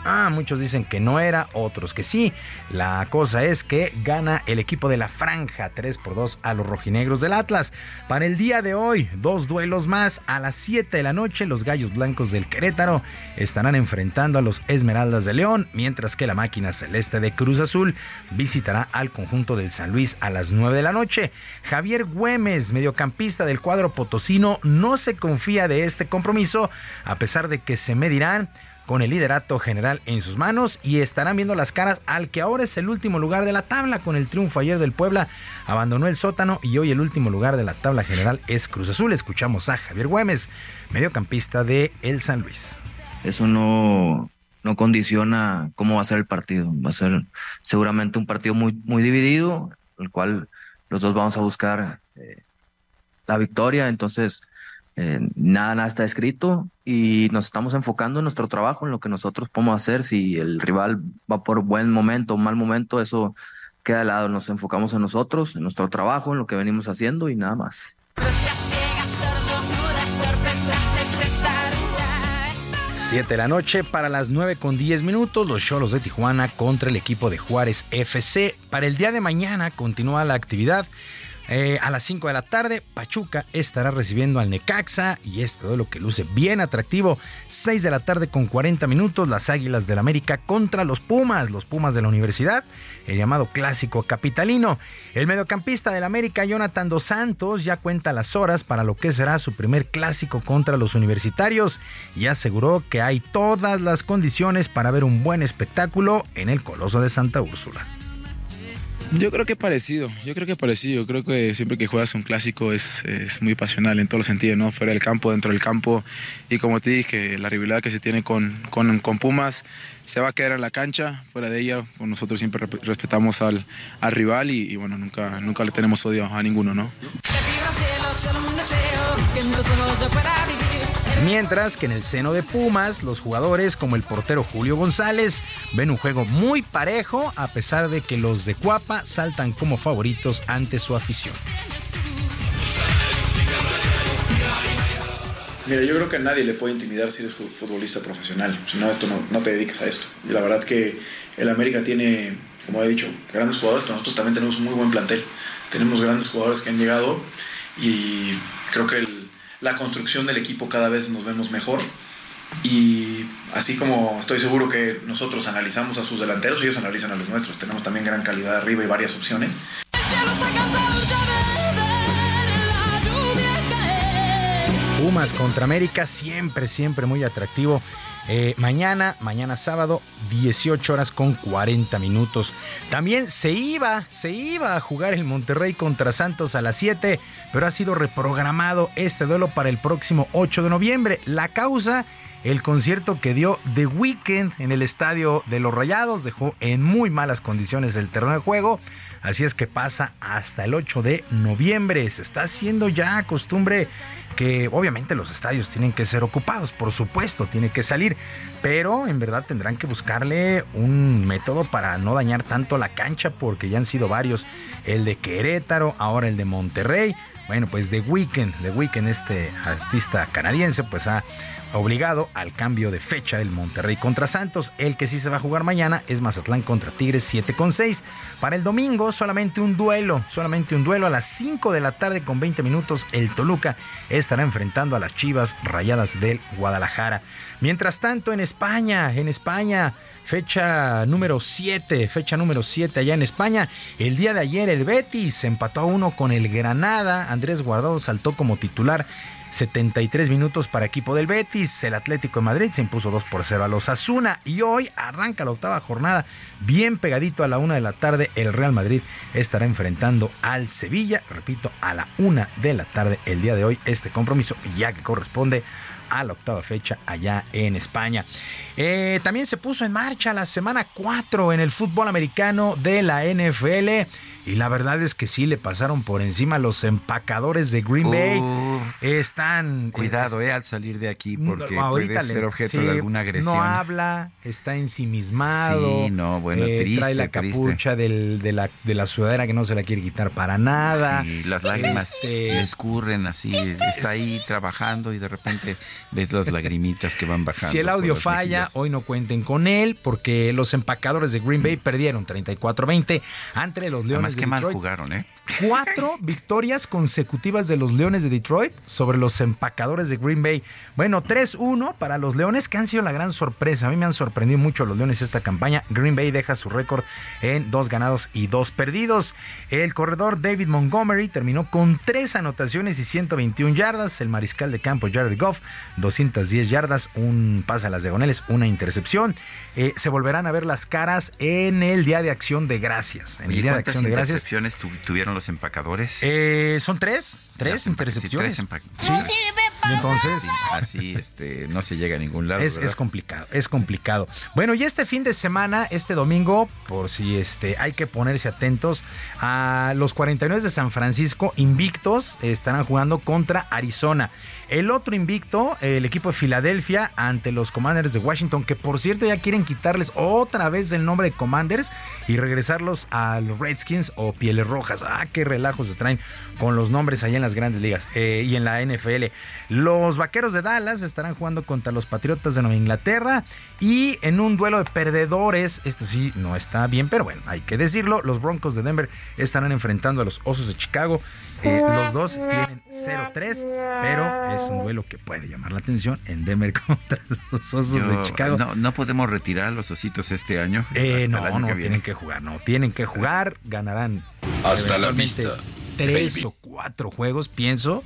Ah, muchos dicen que no era, otros que sí. La cosa es que gana el equipo de la Franja 3 por 2 a los rojinegros del Atlas. Para el día de hoy, dos duelos más. A las 7 de la noche, los Gallos Blancos del Querétaro estarán enfrentando a los Esmeraldas de León, mientras que la máquina celeste de Cruz Azul visitará al conjunto del San Luis a las 9 de la noche. Javier Güemes, mediocampista del cuadro potosino, no se confía de este compromiso, a pesar de que se medirán con el liderato general en sus manos y estarán viendo las caras al que ahora es el último lugar de la tabla con el triunfo ayer del Puebla. Abandonó el sótano y hoy el último lugar de la tabla general es Cruz Azul. Escuchamos a Javier Güemes, mediocampista de El San Luis. eso no, no condiciona cómo va a ser el partido. Va a ser seguramente un partido muy, muy dividido, el cual los dos vamos a buscar eh, la victoria. Entonces, eh, nada, nada está escrito y nos estamos enfocando en nuestro trabajo, en lo que nosotros podemos hacer. Si el rival va por buen momento o mal momento, eso queda de lado. Nos enfocamos en nosotros, en nuestro trabajo, en lo que venimos haciendo y nada más. 7 de la noche para las 9 con 10 minutos, los Cholos de Tijuana contra el equipo de Juárez FC. Para el día de mañana continúa la actividad. Eh, a las 5 de la tarde, Pachuca estará recibiendo al Necaxa y este duelo que luce bien atractivo. 6 de la tarde con 40 minutos, las Águilas del América contra los Pumas, los Pumas de la Universidad, el llamado clásico capitalino. El mediocampista del América, Jonathan Dos Santos, ya cuenta las horas para lo que será su primer clásico contra los universitarios y aseguró que hay todas las condiciones para ver un buen espectáculo en el Coloso de Santa Úrsula. Yo creo que parecido, yo creo que parecido. Creo que siempre que juegas un clásico es, es muy pasional en todos los sentidos, ¿no? Fuera del campo, dentro del campo. Y como te dije, la rivalidad que se tiene con, con, con Pumas se va a quedar en la cancha. Fuera de ella, pues nosotros siempre respetamos al, al rival y, y, bueno, nunca, nunca le tenemos odio a ninguno, ¿no? Mientras que en el seno de Pumas, los jugadores como el portero Julio González ven un juego muy parejo a pesar de que los de Cuapa saltan como favoritos ante su afición. Mira, yo creo que a nadie le puede intimidar si eres fu- futbolista profesional. Si no, esto no, no te dedicas a esto. Y la verdad que el América tiene, como he dicho, grandes jugadores, pero nosotros también tenemos un muy buen plantel. Tenemos grandes jugadores que han llegado y creo que el- la construcción del equipo cada vez nos vemos mejor. Y así como estoy seguro que nosotros analizamos a sus delanteros, ellos analizan a los nuestros. Tenemos también gran calidad arriba y varias opciones. Pumas contra América, siempre, siempre muy atractivo. Eh, mañana, mañana sábado, 18 horas con 40 minutos. También se iba, se iba a jugar el Monterrey contra Santos a las 7, pero ha sido reprogramado este duelo para el próximo 8 de noviembre. La causa, el concierto que dio The Weeknd en el estadio de los Rayados, dejó en muy malas condiciones el terreno de juego. Así es que pasa hasta el 8 de noviembre. Se está haciendo ya costumbre que obviamente los estadios tienen que ser ocupados, por supuesto, tiene que salir, pero en verdad tendrán que buscarle un método para no dañar tanto la cancha porque ya han sido varios, el de Querétaro, ahora el de Monterrey. Bueno, pues The Weeknd, The Weeknd, este artista canadiense, pues ha obligado al cambio de fecha del Monterrey contra Santos. El que sí se va a jugar mañana es Mazatlán contra Tigres 7 con 6. Para el domingo solamente un duelo, solamente un duelo a las 5 de la tarde con 20 minutos. El Toluca estará enfrentando a las Chivas Rayadas del Guadalajara. Mientras tanto en España, en España fecha número 7, fecha número 7 allá en España. El día de ayer el Betis empató a uno con el Granada. Andrés Guardado saltó como titular 73 minutos para equipo del Betis. El Atlético de Madrid se impuso 2 por 0 a los Asuna. Y hoy arranca la octava jornada. Bien pegadito a la una de la tarde, el Real Madrid estará enfrentando al Sevilla. Repito, a la una de la tarde el día de hoy. Este compromiso, ya que corresponde a la octava fecha allá en España. Eh, también se puso en marcha la semana 4 en el fútbol americano de la NFL. Y la verdad es que sí le pasaron por encima los empacadores de Green Bay. Uf. Están. Cuidado, eh, al salir de aquí, porque Ahorita puede le- ser objeto sí, de alguna agresión. No habla, está ensimismado. Sí, no, bueno, eh, triste, Trae la triste. capucha del- de, la, de la sudadera que no se la quiere quitar para nada. Sí, las lágrimas Este, le escurren así, está ahí trabajando y de repente ves las lagrimitas que van bajando. Si el audio falla, mejillas. hoy no cuenten con él porque los empacadores de Green Bay perdieron 34-20 ante los Leones De qué mal jugaron, ¿eh? Cuatro <laughs> victorias consecutivas de los Leones de Detroit sobre los empacadores de Green Bay. Bueno, 3-1 para los Leones que han sido la gran sorpresa. A mí me han sorprendido mucho los Leones esta campaña. Green Bay deja su récord en dos ganados y dos perdidos. El corredor David Montgomery terminó con tres anotaciones y 121 yardas. El mariscal de campo Jared Goff, 210 yardas, un pase a las diagonales, una intercepción. Eh, se volverán a ver las caras en el Día de Acción de Gracias. En el Día de ¿Cuántas Acción de Gracias. intercepciones tu- tuvieron los empacadores? Eh, son tres, tres empa- sí, intercepciones. tres empa- Sí. Y entonces Sí, así este, no se llega a ningún lado. es, es complicado, es complicado. Bueno, y este fin de semana, este domingo, por si este, hay que ponerse atentos, a los 49 de San Francisco invictos estarán jugando contra Arizona. El otro invicto, el equipo de Filadelfia ante los Commanders de Washington, que por cierto ya quieren quitarles otra vez el nombre de Commanders y regresarlos a los Redskins o Pieles Rojas. Ah, qué relajos se traen con los nombres allá en las grandes ligas eh, y en la NFL. Los Vaqueros de Dallas estarán jugando contra los Patriotas de Nueva Inglaterra y en un duelo de perdedores, esto sí no está bien, pero bueno, hay que decirlo, los Broncos de Denver estarán enfrentando a los Osos de Chicago. Eh, los dos tienen 0-3, pero es un duelo que puede llamar la atención en Denver <laughs> contra los Osos Yo- de Chicago. No, no podemos retirar a los ositos este año. Eh, no, año no, que tienen que jugar, no, tienen que jugar, ganarán Hasta la vista, tres baby. o cuatro juegos, pienso,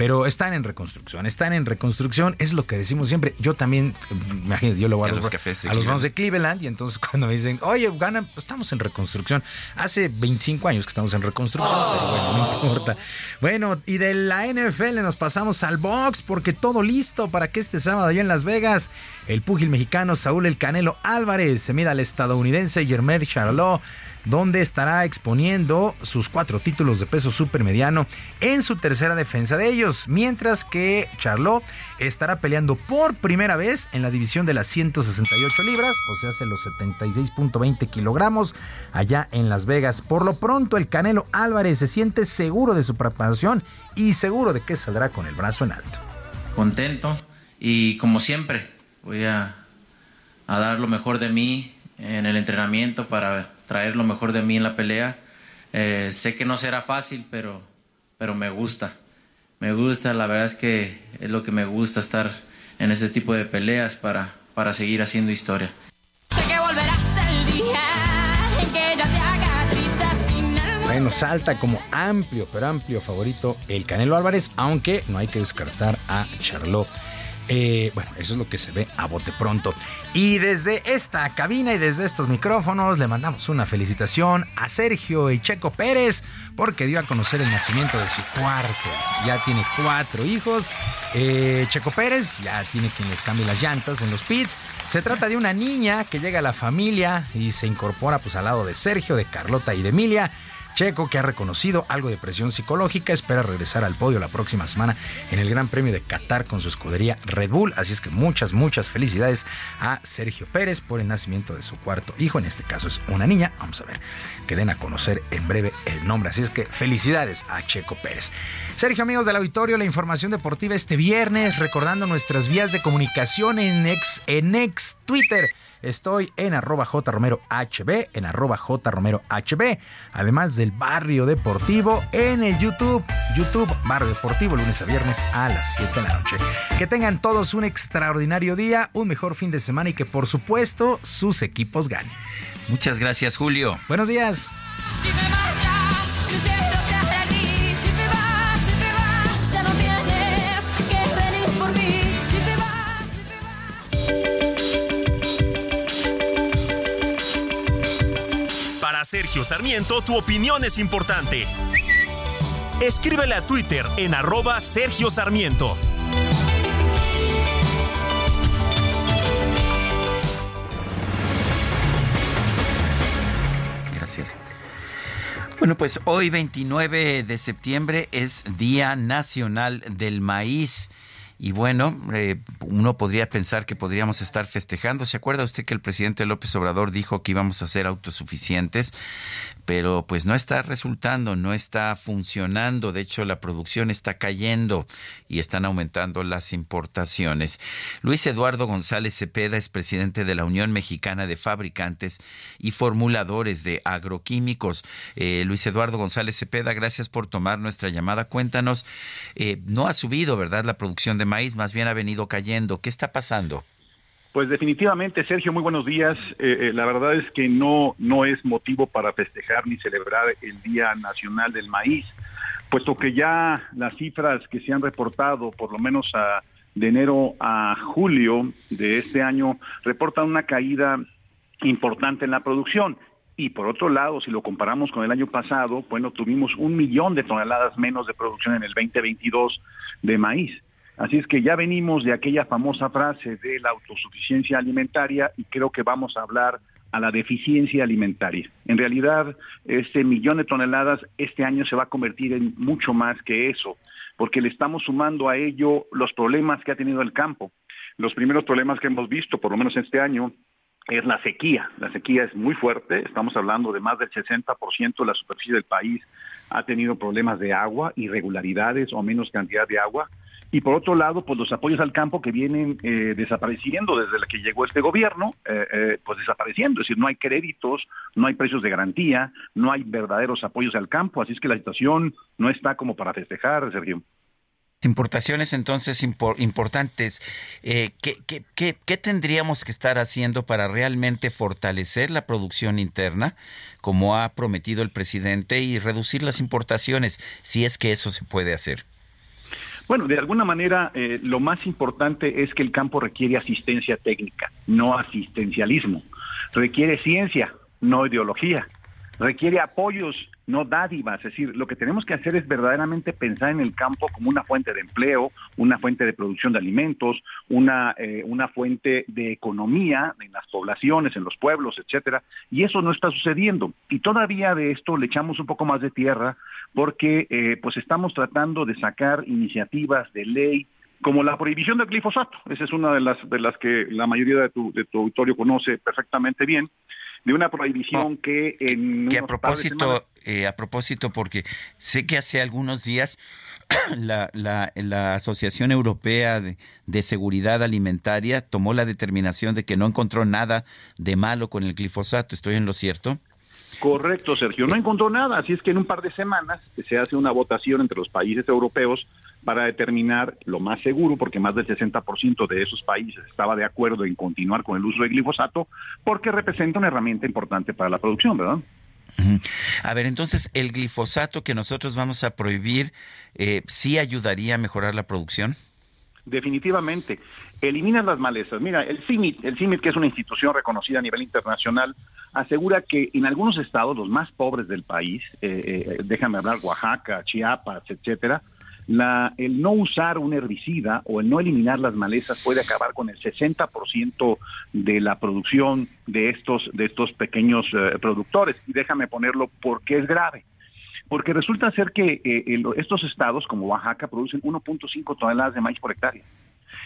pero están en reconstrucción, están en reconstrucción, es lo que decimos siempre. Yo también, eh, imagínate, yo lo voy a, A los, los cafés de a los Browns Cleveland. de Cleveland y entonces <laughs> cuando me dicen, oye, ganan, pues estamos en reconstrucción. Hace 25 años que estamos en reconstrucción, pero bueno, no importa. Bueno, y de la NFL nos pasamos al box porque todo listo para que este sábado allá en Las Vegas el púgil mexicano Saúl El Canelo Álvarez se mida al estadounidense Germán Charlot donde estará exponiendo sus cuatro títulos de peso supermediano en su tercera defensa de ellos, mientras que Charlot estará peleando por primera vez en la división de las 168 libras, o sea, hace los 76.20 kilogramos allá en Las Vegas. Por lo pronto, el Canelo Álvarez se siente seguro de su preparación y seguro de que saldrá con el brazo en alto. contento y como siempre voy a, a dar lo mejor de mí en el entrenamiento para traer lo mejor de mí en la pelea. Eh, sé que no será fácil, pero, pero me gusta. Me gusta, la verdad es que es lo que me gusta estar en este tipo de peleas para, para seguir haciendo historia. Sé que volverás el día en que ya te haga trizas sin el Bueno, salta como amplio, pero amplio favorito el Canelo Álvarez, aunque no hay que descartar a Charlot. Eh, bueno, eso es lo que se ve a bote pronto. Y desde esta cabina y desde estos micrófonos le mandamos una felicitación a Sergio y Checo Pérez porque dio a conocer el nacimiento de su cuarto. Ya tiene cuatro hijos. Eh, Checo Pérez ya tiene quien les cambie las llantas en los pits. Se trata de una niña que llega a la familia y se incorpora pues al lado de Sergio, de Carlota y de Emilia. Checo, que ha reconocido algo de presión psicológica, espera regresar al podio la próxima semana en el Gran Premio de Qatar con su escudería Red Bull. Así es que muchas, muchas felicidades a Sergio Pérez por el nacimiento de su cuarto hijo. En este caso es una niña. Vamos a ver que den a conocer en breve el nombre. Así es que felicidades a Checo Pérez. Sergio, amigos del auditorio, la información deportiva este viernes, recordando nuestras vías de comunicación en ex, en ex Twitter. Estoy en arroba jromerohb, en arroba jromerohb, además del Barrio Deportivo en el YouTube, YouTube Barrio Deportivo, lunes a viernes a las 7 de la noche. Que tengan todos un extraordinario día, un mejor fin de semana y que por supuesto sus equipos ganen. Muchas gracias, Julio. Buenos días. Si Sergio Sarmiento, tu opinión es importante. Escríbele a Twitter en arroba Sergio Sarmiento. Gracias. Bueno, pues hoy 29 de septiembre es Día Nacional del Maíz. Y bueno, eh, uno podría pensar que podríamos estar festejando. ¿Se acuerda usted que el presidente López Obrador dijo que íbamos a ser autosuficientes? Pero pues no está resultando, no está funcionando. De hecho, la producción está cayendo y están aumentando las importaciones. Luis Eduardo González Cepeda es presidente de la Unión Mexicana de Fabricantes y Formuladores de Agroquímicos. Eh, Luis Eduardo González Cepeda, gracias por tomar nuestra llamada. Cuéntanos, eh, no ha subido, ¿verdad?, la producción de maíz, más bien ha venido cayendo. ¿Qué está pasando? Pues definitivamente, Sergio, muy buenos días. Eh, eh, la verdad es que no, no es motivo para festejar ni celebrar el Día Nacional del Maíz, puesto que ya las cifras que se han reportado, por lo menos de enero a julio de este año, reportan una caída importante en la producción. Y por otro lado, si lo comparamos con el año pasado, bueno, tuvimos un millón de toneladas menos de producción en el 2022 de maíz. Así es que ya venimos de aquella famosa frase de la autosuficiencia alimentaria y creo que vamos a hablar a la deficiencia alimentaria. En realidad, este millón de toneladas este año se va a convertir en mucho más que eso, porque le estamos sumando a ello los problemas que ha tenido el campo. Los primeros problemas que hemos visto, por lo menos este año, es la sequía. La sequía es muy fuerte, estamos hablando de más del 60% de la superficie del país ha tenido problemas de agua, irregularidades o menos cantidad de agua. Y por otro lado, pues los apoyos al campo que vienen eh, desapareciendo desde la que llegó este gobierno, eh, eh, pues desapareciendo. Es decir, no hay créditos, no hay precios de garantía, no hay verdaderos apoyos al campo. Así es que la situación no está como para festejar, Sergio. Importaciones entonces impor- importantes. Eh, ¿qué, qué, qué, qué tendríamos que estar haciendo para realmente fortalecer la producción interna, como ha prometido el presidente, y reducir las importaciones, si es que eso se puede hacer? Bueno, de alguna manera eh, lo más importante es que el campo requiere asistencia técnica, no asistencialismo. Requiere ciencia, no ideología. Requiere apoyos, no dádivas. Es decir, lo que tenemos que hacer es verdaderamente pensar en el campo como una fuente de empleo, una fuente de producción de alimentos, una, eh, una fuente de economía en las poblaciones, en los pueblos, etcétera. Y eso no está sucediendo. Y todavía de esto le echamos un poco más de tierra porque eh, pues estamos tratando de sacar iniciativas de ley como la prohibición del glifosato. Esa es una de las, de las que la mayoría de tu, de tu auditorio conoce perfectamente bien de una prohibición que en que a propósito, eh, a propósito, porque sé que hace algunos días <clears throat> la, la- la Asociación Europea de, de Seguridad Alimentaria tomó la determinación de que no encontró nada de malo con el glifosato. ¿Estoy en lo cierto? Correcto, Sergio. No encontró nada, así es que en un par de semanas se hace una votación entre los países europeos para determinar lo más seguro, porque más del 60% de esos países estaba de acuerdo en continuar con el uso de glifosato, porque representa una herramienta importante para la producción, ¿verdad? A ver, entonces, ¿el glifosato que nosotros vamos a prohibir eh, sí ayudaría a mejorar la producción? Definitivamente. Eliminas las malezas. Mira, el CIMIT, el CIMIT, que es una institución reconocida a nivel internacional, asegura que en algunos estados, los más pobres del país, eh, eh, déjame hablar, Oaxaca, Chiapas, etcétera, el no usar un herbicida o el no eliminar las malezas puede acabar con el 60% de la producción de estos, de estos pequeños eh, productores. Y déjame ponerlo porque es grave. Porque resulta ser que eh, estos estados como Oaxaca producen 1.5 toneladas de maíz por hectárea.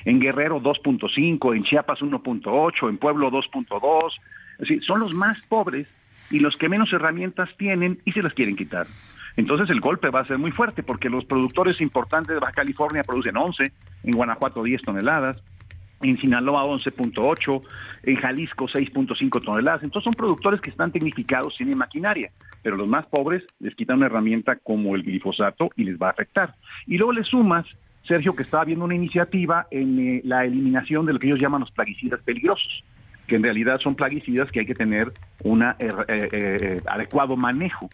En Guerrero 2.5, en Chiapas 1.8, en Pueblo 2.2. Es decir, son los más pobres y los que menos herramientas tienen y se las quieren quitar. Entonces el golpe va a ser muy fuerte porque los productores importantes de Baja California producen 11, en Guanajuato 10 toneladas, en Sinaloa 11.8, en Jalisco 6.5 toneladas. Entonces son productores que están tecnificados, tienen maquinaria, pero los más pobres les quitan una herramienta como el glifosato y les va a afectar. Y luego le sumas, Sergio, que estaba habiendo una iniciativa en eh, la eliminación de lo que ellos llaman los plaguicidas peligrosos, que en realidad son plaguicidas que hay que tener un adecuado manejo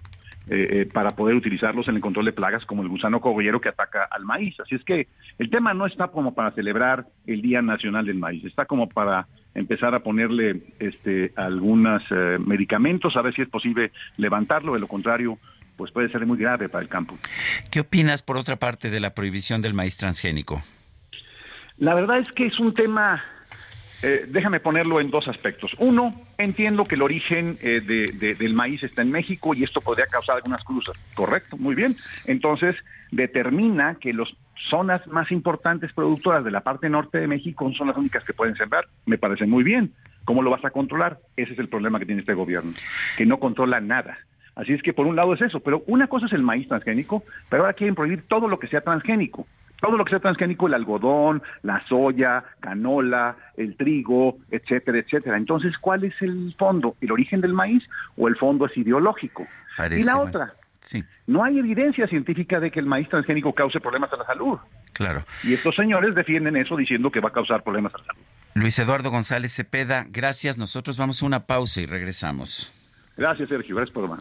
eh, eh, para poder utilizarlos en el control de plagas como el gusano cogollero que ataca al maíz. Así es que el tema no está como para celebrar el Día Nacional del Maíz, está como para empezar a ponerle este algunos eh, medicamentos, a ver si es posible levantarlo, de lo contrario, pues puede ser muy grave para el campo. ¿Qué opinas, por otra parte, de la prohibición del maíz transgénico? La verdad es que es un tema, eh, déjame ponerlo en dos aspectos. Uno, entiendo que el origen eh, de- de- del maíz está en México y esto podría causar algunas cruzas. Correcto, muy bien. Entonces, determina que las zonas más importantes productoras de la parte norte de México son las únicas que pueden sembrar. Me parece muy bien. ¿Cómo lo vas a controlar? Ese es el problema que tiene este gobierno, que no controla nada. Así es que por un lado es eso, pero una cosa es el maíz transgénico, pero ahora quieren prohibir todo lo que sea transgénico. Todo lo que sea transgénico, el algodón, la soya, canola, el trigo, etcétera, etcétera. Entonces, ¿cuál es el fondo? ¿El origen del maíz o el fondo es ideológico? Parece y la mal. otra, Sí, no hay evidencia científica de que el maíz transgénico cause problemas a la salud. claro. Y estos señores defienden eso diciendo que va a causar problemas a la salud. Luis Eduardo González Cepeda, gracias. Nosotros vamos a una pausa y regresamos. Gracias, Sergio. Gracias por llamar.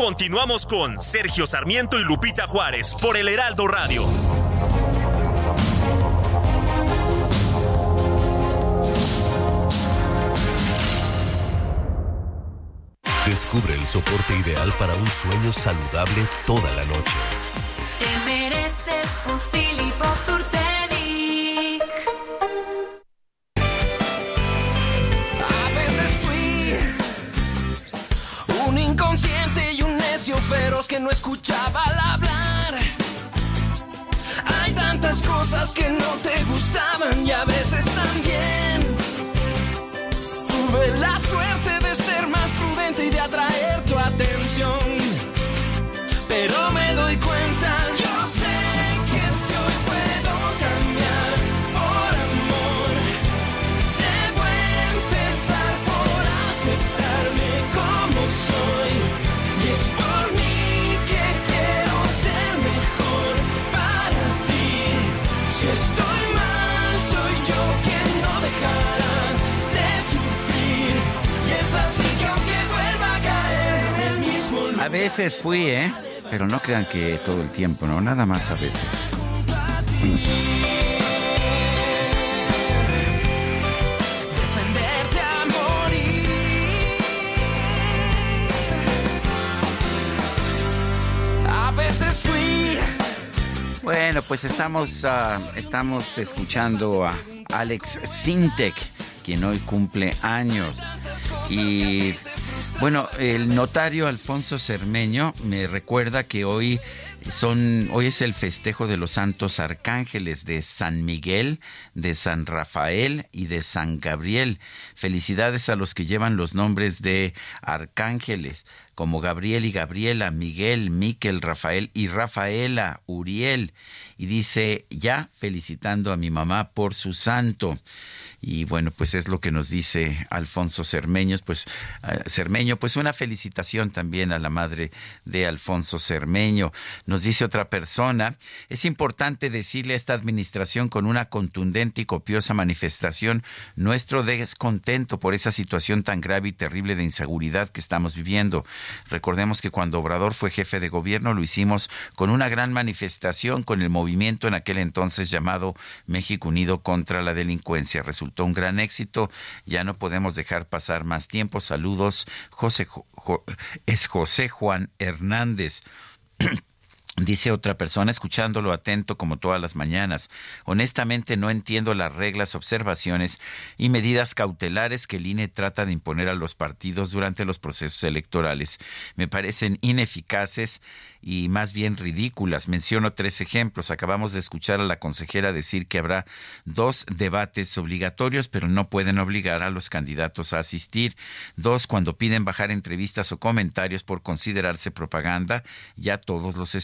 Continuamos con Sergio Sarmiento y Lupita Juárez por el Heraldo Radio. Descubre el soporte ideal para un sueño saludable toda la noche. Te mereces un feroz que no escuchaba al hablar. Hay tantas cosas que no te gustaban y a veces también. Tuve la suerte de ser más prudente y de atraer veces fui, ¿eh? Pero no crean que todo el tiempo, ¿no? Nada más a veces. defenderte a morir. A veces fui Bueno, pues estamos, ah, estamos escuchando a Alex Sintek, quien hoy cumple años. Y bueno, el notario Alfonso Cermeño me recuerda que hoy son, hoy es el festejo de los santos arcángeles de San Miguel, de San Rafael y de San Gabriel. Felicidades a los que llevan los nombres de arcángeles como Gabriel y Gabriela, Miguel, Miquel, Rafael y Rafaela, Uriel. Y dice, ya felicitando a mi mamá por su santo. Y bueno, pues es lo que nos dice Alfonso Cermeños, pues eh, Cermeño, pues una felicitación también a la madre de Alfonso Cermeño. Nos dice otra persona, es importante decirle a esta administración con una contundente y copiosa manifestación nuestro descontento por esa situación tan grave y terrible de inseguridad que estamos viviendo. Recordemos que cuando Obrador fue jefe de gobierno lo hicimos con una gran manifestación, con el movimiento en aquel entonces llamado México Unido contra la Delincuencia. Resultó un gran éxito. Ya no podemos dejar pasar más tiempo. Saludos. José, Jo- Jo- es José Juan Hernández. <clears throat> Dice otra persona, escuchándolo atento como todas las mañanas. Honestamente no entiendo las reglas, observaciones y medidas cautelares que el INE trata de imponer a los partidos durante los procesos electorales. Me parecen ineficaces y más bien ridículas. Menciono tres ejemplos. Acabamos de escuchar a la consejera decir que habrá dos debates obligatorios, pero no pueden obligar a los candidatos a asistir. Dos, cuando piden bajar entrevistas o comentarios por considerarse propaganda, ya todos los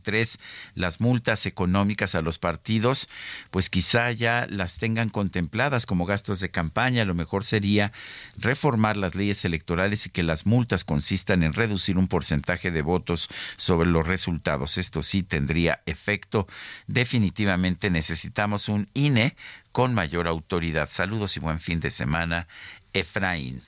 Tres, las multas económicas a los partidos, pues quizá ya las tengan contempladas como gastos de campaña. Lo mejor sería reformar las leyes electorales y que las multas consistan en reducir un porcentaje de votos sobre los resultados. Esto sí tendría efecto. Definitivamente necesitamos un INE con mayor autoridad. Saludos y buen fin de semana, Efraín.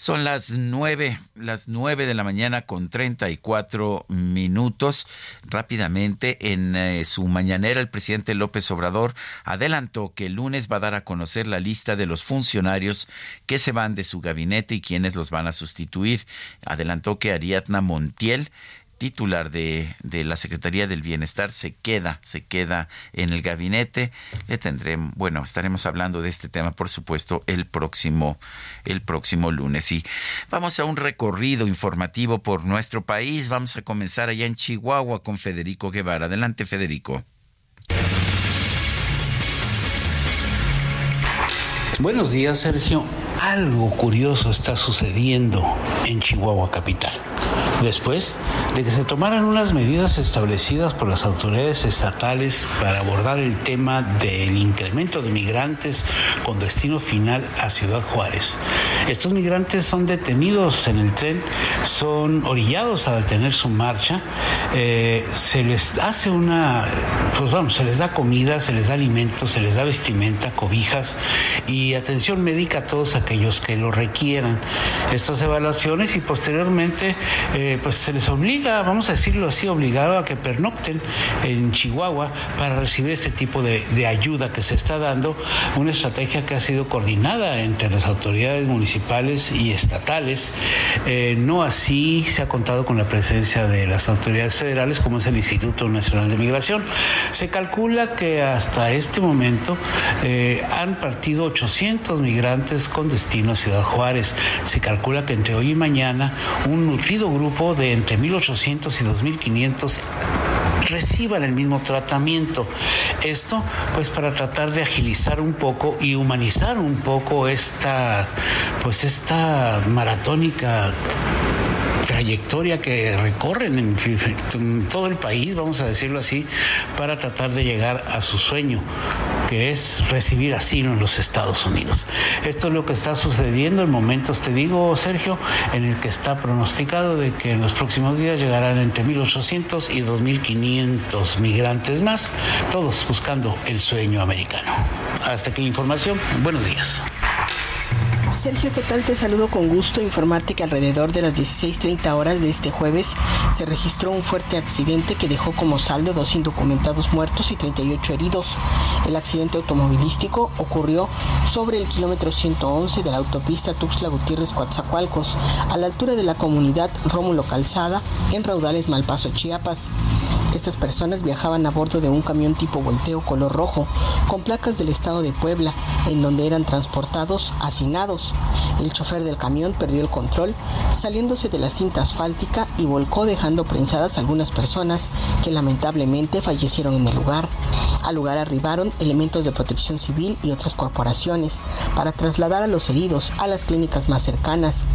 Son las nueve, las nueve de la mañana con 34 minutos. Rápidamente, en eh, su mañanera, el presidente López Obrador adelantó que el lunes va a dar a conocer la lista de los funcionarios que se van de su gabinete y quienes los van a sustituir. Adelantó que Ariadna Montiel titular de, de, la Secretaría del Bienestar se queda, se queda en el gabinete. Le tendremos, bueno, estaremos hablando de este tema, por supuesto, el próximo, el próximo lunes. Y vamos a un recorrido informativo por nuestro país. Vamos a comenzar allá en Chihuahua con Federico Guevara. Adelante, Federico. Buenos días, Sergio. Algo curioso está sucediendo en Chihuahua capital. Después de que se tomaran unas medidas establecidas por las autoridades estatales para abordar el tema del incremento de migrantes con destino final a Ciudad Juárez. Estos migrantes son detenidos en el tren, son orillados a detener su marcha, eh, se les hace una, pues vamos, se les da comida, se les da alimentos, se les da vestimenta, cobijas y atención médica a todos aquellos que lo requieran. Estas evaluaciones y posteriormente eh, pues se les obliga, vamos a decirlo así, obligado a que pernocten en Chihuahua para recibir este tipo de, de ayuda que se está dando, una estrategia que ha sido coordinada entre las autoridades municipales y estatales. Eh, no así se ha contado con la presencia de las autoridades federales como es el Instituto Nacional de Migración. Se calcula que hasta este momento eh, han partido 800 migrantes con destino Ciudad Juárez. Se calcula que entre hoy y mañana un nutrido grupo de entre 1.800 y 2.500 reciban el mismo tratamiento. Esto pues para tratar de agilizar un poco y humanizar un poco esta pues esta maratónica trayectoria que recorren en, todo el país, vamos a decirlo así, para tratar de llegar a su sueño. que es recibir asilo en los Estados Unidos. Esto es lo que está sucediendo en momentos, te digo, Sergio, en el que está pronosticado de que en los próximos días llegarán entre 1.800 y 2.500 migrantes más, todos buscando el sueño americano. Hasta aquí la información. Buenos días. Sergio, ¿qué tal? Te saludo con gusto. Informarte que alrededor de las 16.30 horas de este jueves se registró un fuerte accidente que dejó como saldo dos indocumentados muertos y 38 heridos. El accidente automovilístico ocurrió sobre el kilómetro 111 de la autopista Tuxtla Gutiérrez Coatzacoalcos, a la altura de la comunidad Rómulo Calzada, en Raudales Malpaso, Chiapas. Estas personas viajaban a bordo de un camión tipo volteo color rojo, con placas del estado de Puebla, en donde eran transportados hacinados. El chofer del camión perdió el control, saliéndose de la cinta asfáltica y volcó dejando prensadas algunas personas que lamentablemente fallecieron en el lugar. Al lugar arribaron elementos de protección civil y otras corporaciones para trasladar a los heridos a las clínicas más cercanas.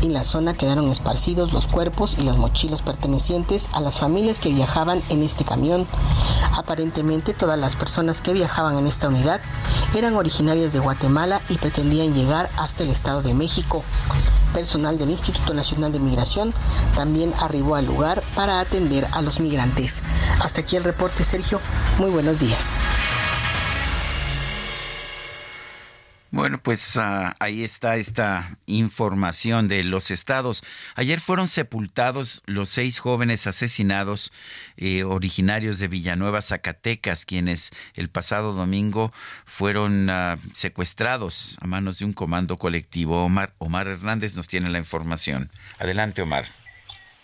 En la zona quedaron esparcidos los cuerpos y las mochilas pertenecientes a las familias que viajaban en este camión. Aparentemente todas las personas que viajaban en esta unidad eran originarias de Guatemala y pretendían llegar hasta el Estado de México. Personal del Instituto Nacional de Migración también arribó al lugar para atender a los migrantes. Hasta aquí el reporte, Sergio. Muy buenos días. Bueno, pues ah, ahí está esta información de los estados. Ayer fueron sepultados los seis jóvenes asesinados eh, originarios de Villanueva, Zacatecas, quienes el pasado domingo fueron ah, secuestrados a manos de un comando colectivo. Omar, Omar Hernández nos tiene la información. Adelante, Omar.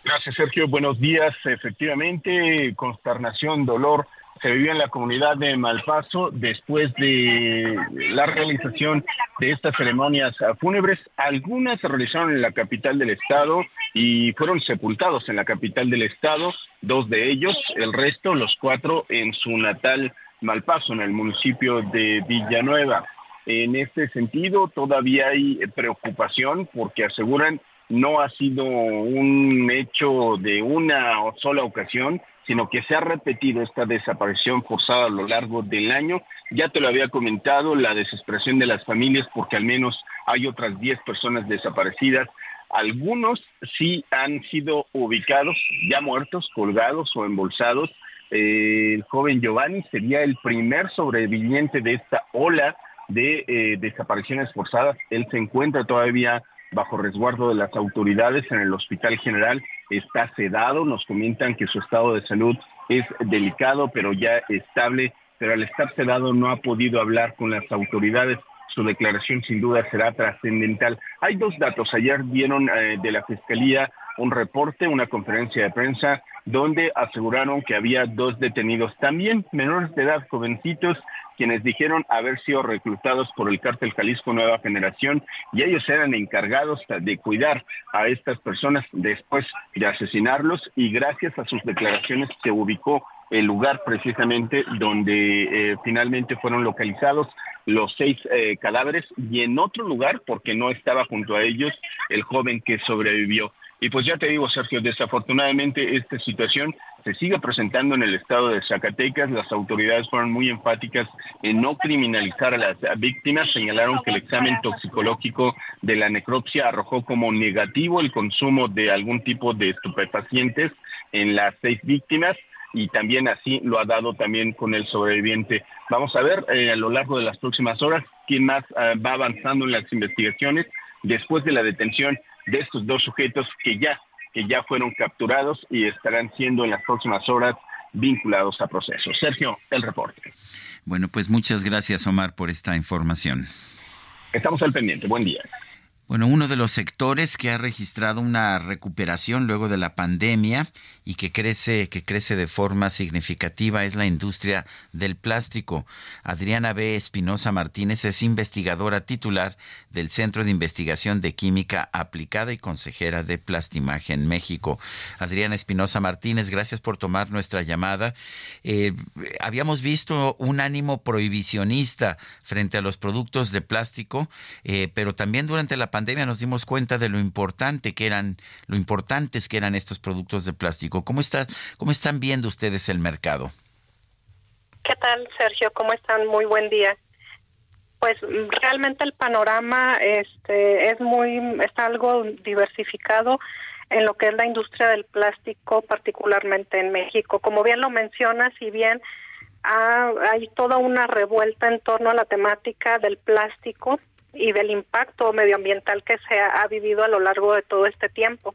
Gracias, Sergio. Buenos días. Efectivamente, consternación, dolor se vivió en la comunidad de Malpaso después de la realización de estas ceremonias fúnebres. Algunas se realizaron en la capital del estado y fueron sepultados en la capital del estado, dos de ellos, el resto, los cuatro, en su natal Malpaso, en el municipio de Villanueva. En este sentido, todavía hay preocupación porque aseguran no ha sido un hecho de una sola ocasión, sino que se ha repetido esta desaparición forzada a lo largo del año. Ya te lo había comentado, la desesperación de las familias porque al menos hay otras 10 personas desaparecidas. Algunos sí han sido ubicados, ya muertos, colgados o embolsados. Eh, el joven Giovanni sería el primer sobreviviente de esta ola de eh, desapariciones forzadas. Él se encuentra todavía bajo resguardo de las autoridades en el Hospital General. Está sedado, nos comentan que su estado de salud es delicado, pero ya estable, pero al estar sedado no ha podido hablar con las autoridades. Su declaración sin duda será trascendental. Hay dos datos. Ayer vieron eh, de la Fiscalía un reporte, una conferencia de prensa, donde aseguraron que había dos detenidos, también menores de edad, jovencitos, quienes dijeron haber sido reclutados por el cártel Jalisco Nueva Generación y ellos eran encargados de cuidar a estas personas después de asesinarlos y gracias a sus declaraciones se ubicó el lugar precisamente donde eh, finalmente fueron localizados los seis eh, cadáveres y en otro lugar, porque no estaba junto a ellos, el joven que sobrevivió. Y pues ya te digo, Sergio, desafortunadamente esta situación se sigue presentando en el estado de Zacatecas. Las autoridades fueron muy enfáticas en no criminalizar a las víctimas. Señalaron que el examen toxicológico de la necropsia arrojó como negativo el consumo de algún tipo de estupefacientes en las seis víctimas y también así lo ha dado también con el sobreviviente. Vamos a ver eh, a lo largo de las próximas horas quién más eh, va avanzando en las investigaciones después de la detención de estos dos sujetos que ya, que ya fueron capturados y estarán siendo en las próximas horas vinculados a procesos. Sergio, el reporte. Bueno, pues muchas gracias Omar por esta información. Estamos al pendiente. Buen día. Bueno, uno de los sectores que ha registrado una recuperación luego de la pandemia y que crece, que crece de forma significativa es la industria del plástico. Adriana B. Espinosa Martínez es investigadora titular del Centro de Investigación de Química Aplicada y consejera de Plastimaje en México. Adriana Espinosa Martínez, gracias por tomar nuestra llamada. Eh, habíamos visto un ánimo prohibicionista frente a los productos de plástico, eh, pero también durante la pandemia pandemia nos dimos cuenta de lo importante que eran, lo importantes que eran estos productos de plástico. ¿Cómo está, cómo están viendo ustedes el mercado? ¿Qué tal, Sergio? ¿Cómo están? Muy buen día. Pues realmente el panorama este es muy está algo diversificado en lo que es la industria del plástico, particularmente en México. Como bien lo mencionas, y bien ha- hay toda una revuelta en torno a la temática del plástico y del impacto medioambiental que se ha, vivido a lo largo de todo este tiempo.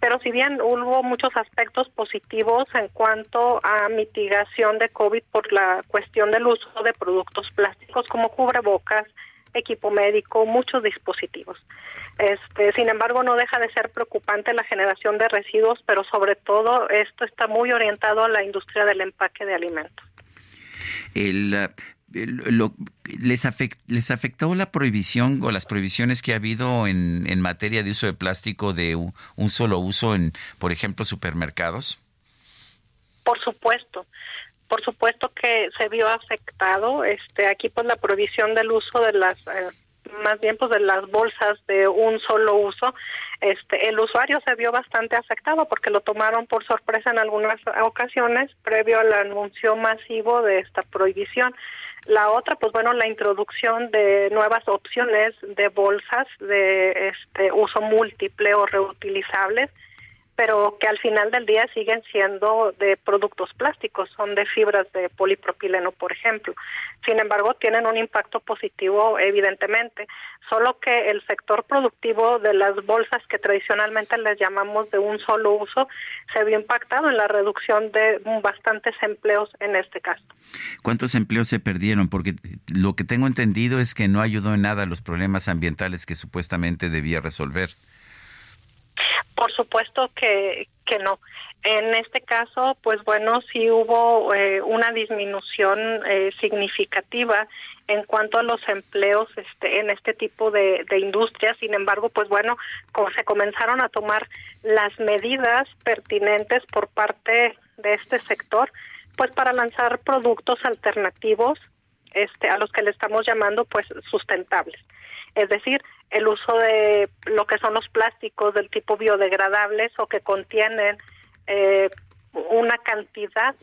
Pero si bien hubo muchos aspectos positivos en cuanto a mitigación de COVID por la cuestión del uso de productos plásticos como cubrebocas, equipo médico, muchos dispositivos. Este, sin embargo, no deja de ser preocupante la generación de residuos, pero sobre todo esto está muy orientado a la industria del empaque de alimentos. El- lo- les, afect- ¿Les afectó la prohibición o las prohibiciones que ha habido en, en materia de uso de plástico de un solo uso en, por ejemplo, supermercados? Por supuesto, por supuesto que se vio afectado. Este, aquí pues la prohibición del uso de las, eh, más bien pues de las bolsas de un solo uso. Este, el usuario se vio bastante afectado porque lo tomaron por sorpresa en algunas ocasiones previo al anuncio masivo de esta prohibición. La otra, pues bueno, la introducción de nuevas opciones de bolsas de este uso múltiple o reutilizables pero que al final del día siguen siendo de productos plásticos, son de fibras de polipropileno, por ejemplo. Sin embargo, tienen un impacto positivo, evidentemente, solo que el sector productivo de las bolsas que tradicionalmente les llamamos de un solo uso se vio impactado en la reducción de bastantes empleos en este caso. ¿Cuántos empleos se perdieron? Porque lo que tengo entendido es que no ayudó en nada a los problemas ambientales que supuestamente debía resolver. Por supuesto que, que no. En este caso, pues bueno, sí hubo eh, una disminución eh, significativa en cuanto a los empleos este, en este tipo de, de industrias. Sin embargo, pues bueno, como se comenzaron a tomar las medidas pertinentes por parte de este sector, pues para lanzar productos alternativos este, a los que le estamos llamando pues sustentables. Es decir, el uso de lo que son los plásticos del tipo biodegradables o que contienen eh, una cantidad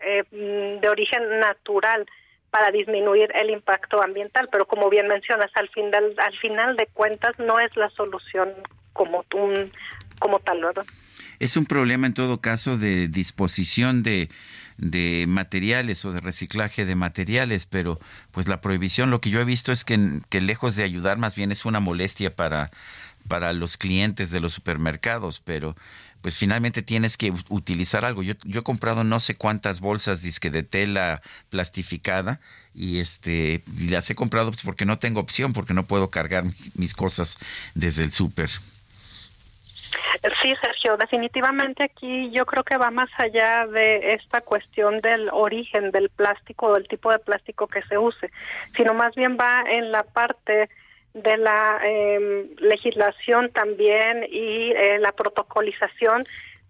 eh, mm, de origen natural para disminuir el impacto ambiental, pero como bien mencionas, al final, al final de cuentas no es la solución como, un, como tal, ¿verdad? Es un problema en todo caso de disposición de, de materiales o de reciclaje de materiales, pero pues la prohibición lo que yo he visto es que, que lejos de ayudar más bien es una molestia para, para los clientes de los supermercados, pero pues finalmente tienes que utilizar algo. Yo, yo he comprado no sé cuántas bolsas de tela plastificada y este y las he comprado pues, porque no tengo opción, porque no puedo cargar mi- mis cosas desde el súper. Sí, Sergio, definitivamente aquí yo creo que va más allá de esta cuestión del origen del plástico o del tipo de plástico que se use, sino más bien va en la parte de la eh, legislación también y eh, la protocolización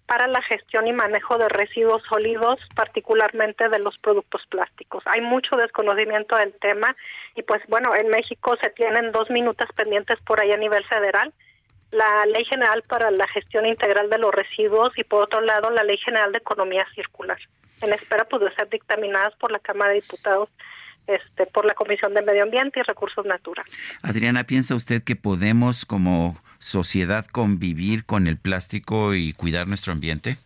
para la gestión y manejo de residuos sólidos, particularmente de los productos plásticos. Hay mucho desconocimiento del tema y pues bueno, en México se tienen dos minutos pendientes por ahí a nivel federal la Ley General para la Gestión Integral de los Residuos y por otro lado la Ley General de Economía Circular, en espera pues, de ser dictaminadas por la Cámara de Diputados, este, por la Comisión de Medio Ambiente y Recursos Naturales. Adriana, ¿piensa usted que podemos como sociedad convivir con el plástico y cuidar nuestro ambiente?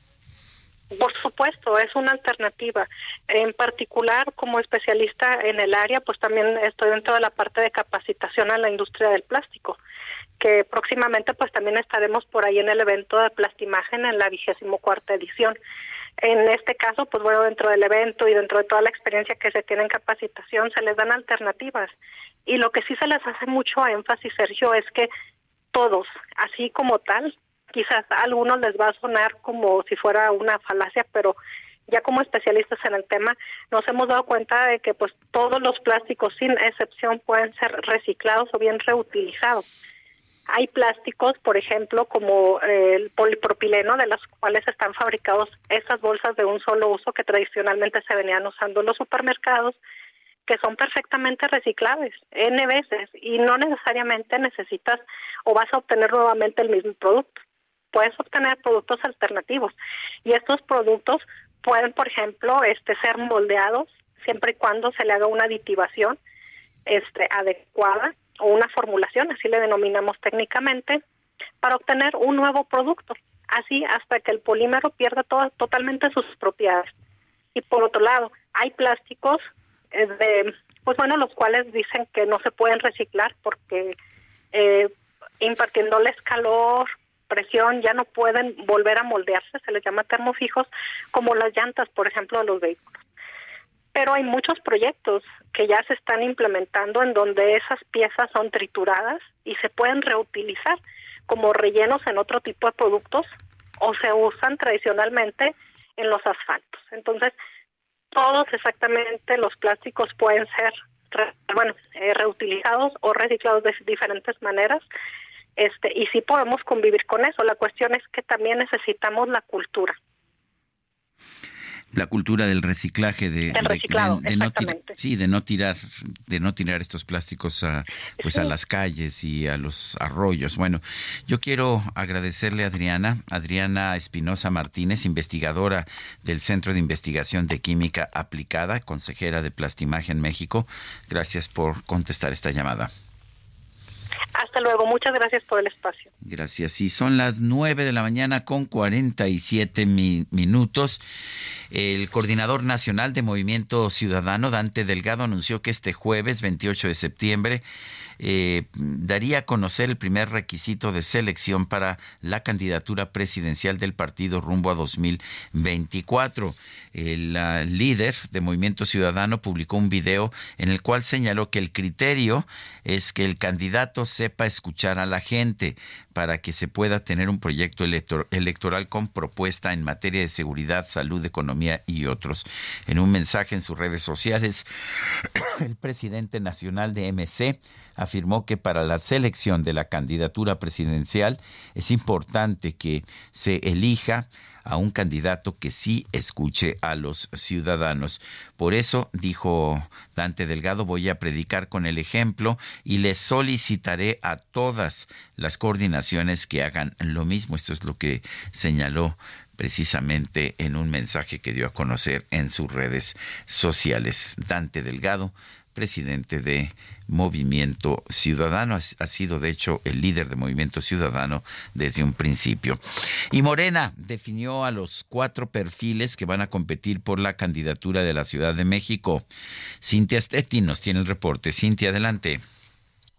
Por supuesto, es una alternativa. En particular, como especialista en el área, pues también estoy dentro de la parte de capacitación a la industria del plástico, que próximamente pues también estaremos por ahí en el evento de Plastimagen en la vigésimo cuarta edición. En este caso, pues bueno, dentro del evento y dentro de toda la experiencia que se tiene en capacitación, se les dan alternativas. Y lo que sí se les hace mucho énfasis, Sergio, es que todos, así como tal, quizás a algunos les va a sonar como si fuera una falacia, pero ya como especialistas en el tema nos hemos dado cuenta de que pues todos los plásticos sin excepción pueden ser reciclados o bien reutilizados. Hay plásticos, por ejemplo, como eh, el polipropileno, de los cuales están fabricados esas bolsas de un solo uso que tradicionalmente se venían usando en los supermercados, que son perfectamente reciclables N veces y no necesariamente necesitas o vas a obtener nuevamente el mismo producto. Puedes obtener productos alternativos y estos productos pueden, por ejemplo, este ser moldeados siempre y cuando se le haga una aditivación este, adecuada o una formulación, así le denominamos técnicamente, para obtener un nuevo producto, así hasta que el polímero pierda toda, totalmente sus propiedades. Y por otro lado, hay plásticos eh, de, pues bueno, los cuales dicen que no se pueden reciclar porque eh, impartiéndoles calor, presión, ya no pueden volver a moldearse, se les llama termofijos, como las llantas, por ejemplo, de los vehículos. Pero hay muchos proyectos que ya se están implementando en donde esas piezas son trituradas y se pueden reutilizar como rellenos en otro tipo de productos o se usan tradicionalmente en los asfaltos. Entonces, todos exactamente los plásticos pueden ser bueno eh, reutilizados o reciclados de diferentes maneras este y sí podemos convivir con eso la cuestión es que también necesitamos la cultura La cultura del reciclaje de, Del de- reciclado, de- de no tirar, sí, de no tirar, de no tirar estos plásticos a, pues a las calles y a los arroyos. Bueno, yo quiero agradecerle a Adriana, Adriana Espinosa Martínez, investigadora del Centro de Investigación de Química Aplicada, consejera de Plastimagen México. Gracias por contestar esta llamada. Hasta luego muchas gracias por el espacio Gracias. Y son las 9 de la mañana con 47 mi- minutos. El coordinador nacional de Movimiento Ciudadano, Dante Delgado, anunció que este jueves 28 de septiembre eh, daría a conocer el primer requisito de selección para la candidatura presidencial del partido rumbo a 2024. El ah, líder de Movimiento Ciudadano publicó un video en el cual señaló que el criterio es que el candidato sepa escuchar a la gente para que se pueda tener un proyecto elector- electoral con propuesta en materia de seguridad, salud, economía y otros. En un mensaje en sus redes sociales, <coughs> el presidente nacional de MC afirmó que para la selección de la candidatura presidencial es importante que se elija a un candidato que sí escuche a los ciudadanos. Por eso, dijo Dante Delgado, voy a predicar con el ejemplo y le solicitaré a todas las coordinaciones que hagan lo mismo. Esto es lo que señaló precisamente en un mensaje que dio a conocer en sus redes sociales. Dante Delgado, presidente de Movimiento Ciudadano, ha sido de hecho el líder de Movimiento Ciudadano desde un principio. Y Morena definió a los cuatro perfiles que van a competir por la candidatura de la Ciudad de México. Cintia Stetti nos tiene el reporte. Cintia, adelante.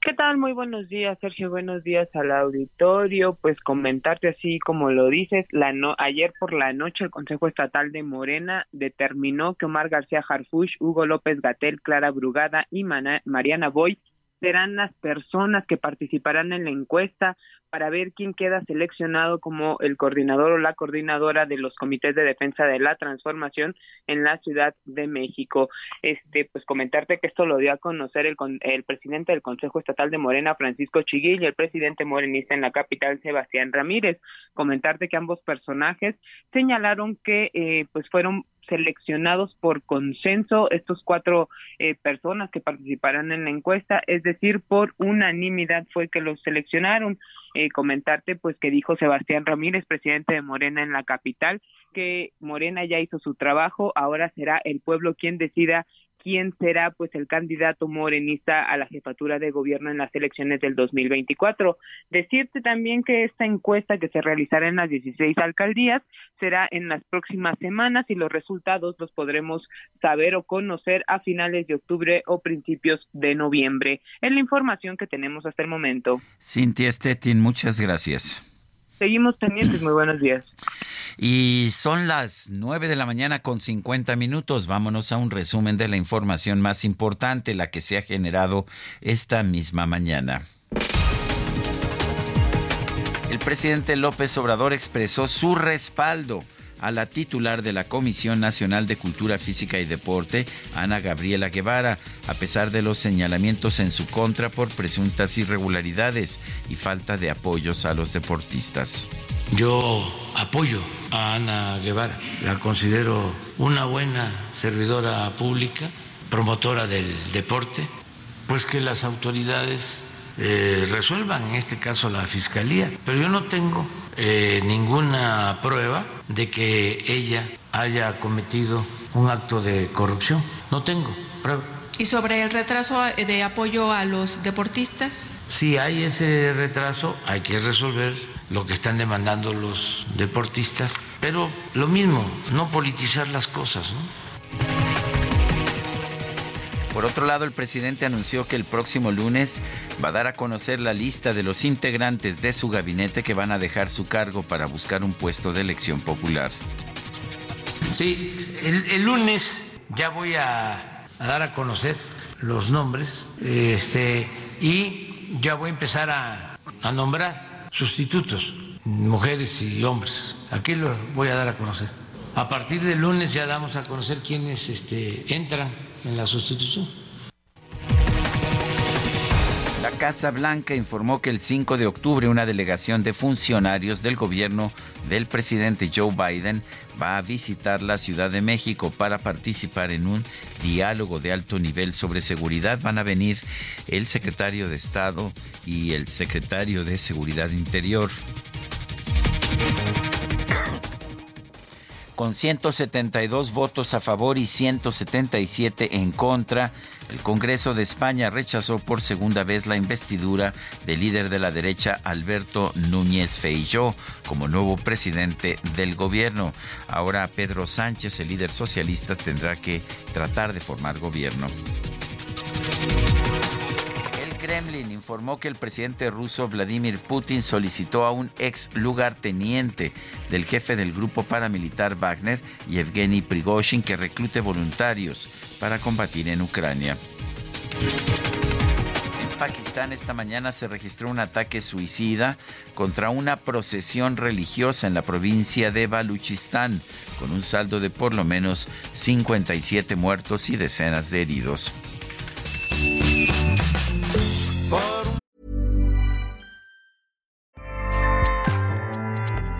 ¿Qué tal? Muy buenos días, Sergio. Buenos días al auditorio. Pues comentarte así como lo dices, la no ayer por la noche el Consejo Estatal de Morena determinó que Omar García Harfuch, Hugo López Gatel, Clara Brugada y Mana- Mariana Boy serán las personas que participarán en la encuesta para ver quién queda seleccionado como el coordinador o la coordinadora de los comités de defensa de la transformación en la Ciudad de México. Este, pues comentarte que esto lo dio a conocer el, el presidente del Consejo Estatal de Morena, Francisco Chiguil, y el presidente morenista en la capital, Sebastián Ramírez. Comentarte que ambos personajes señalaron que eh, pues fueron seleccionados por consenso estos cuatro eh, personas que participarán en la encuesta, es decir, por unanimidad fue que los seleccionaron. Eh, comentarte pues que dijo Sebastián Ramírez, presidente de Morena en la capital, que Morena ya hizo su trabajo, ahora será el pueblo quien decida quién será pues el candidato morenista a la jefatura de gobierno en las elecciones del 2024. Decirte también que esta encuesta que se realizará en las 16 alcaldías será en las próximas semanas y los resultados los podremos saber o conocer a finales de octubre o principios de noviembre. Es la información que tenemos hasta el momento. Cintia Stettin, muchas gracias. Seguimos pendientes, muy buenos días. Y son las 9 de la mañana con 50 minutos. Vámonos a un resumen de la información más importante, la que se ha generado esta misma mañana. El presidente López Obrador expresó su respaldo a la titular de la Comisión Nacional de Cultura Física y Deporte, Ana Gabriela Guevara, a pesar de los señalamientos en su contra por presuntas irregularidades y falta de apoyos a los deportistas. Yo apoyo a Ana Guevara, la considero una buena servidora pública, promotora del deporte, pues que las autoridades eh, resuelvan, en este caso la Fiscalía, pero yo no tengo eh, ninguna prueba de que ella haya cometido un acto de corrupción. no tengo prueba. ¿Y sobre el retraso de apoyo a los deportistas? Si hay ese retraso, hay que resolver lo que están demandando los deportistas, pero lo mismo, no politizar las cosas. ¿no? Por otro lado, el presidente anunció que el próximo lunes va a dar a conocer la lista de los integrantes de su gabinete que van a dejar su cargo para buscar un puesto de elección popular. Sí, el, lunes ya voy a, a, dar a conocer los nombres este, y ya voy a empezar a, a nombrar sustitutos, mujeres y hombres. Aquí los voy a dar a conocer. A partir del lunes ya damos a conocer quiénes este, entran en la sustitución. La Casa Blanca informó que el 5 de octubre una delegación de funcionarios del gobierno del presidente Joe Biden va a visitar la Ciudad de México para participar en un diálogo de alto nivel sobre seguridad. Van a venir el secretario de Estado y el secretario de Seguridad Interior. Con 172 votos a favor y 177 en contra, el Congreso de España rechazó por segunda vez la investidura del líder de la derecha Alberto Núñez Feijó como nuevo presidente del gobierno. Ahora Pedro Sánchez, el líder socialista, tendrá que tratar de formar gobierno. Kremlin informó que el presidente ruso Vladimir Putin solicitó a un ex lugarteniente del jefe del grupo paramilitar Wagner, Yevgeny Prigozhin, que reclute voluntarios para combatir en Ucrania. En Pakistán esta mañana se registró un ataque suicida contra una procesión religiosa en la provincia de Baluchistán, con un saldo de por lo menos 57 muertos y decenas de heridos.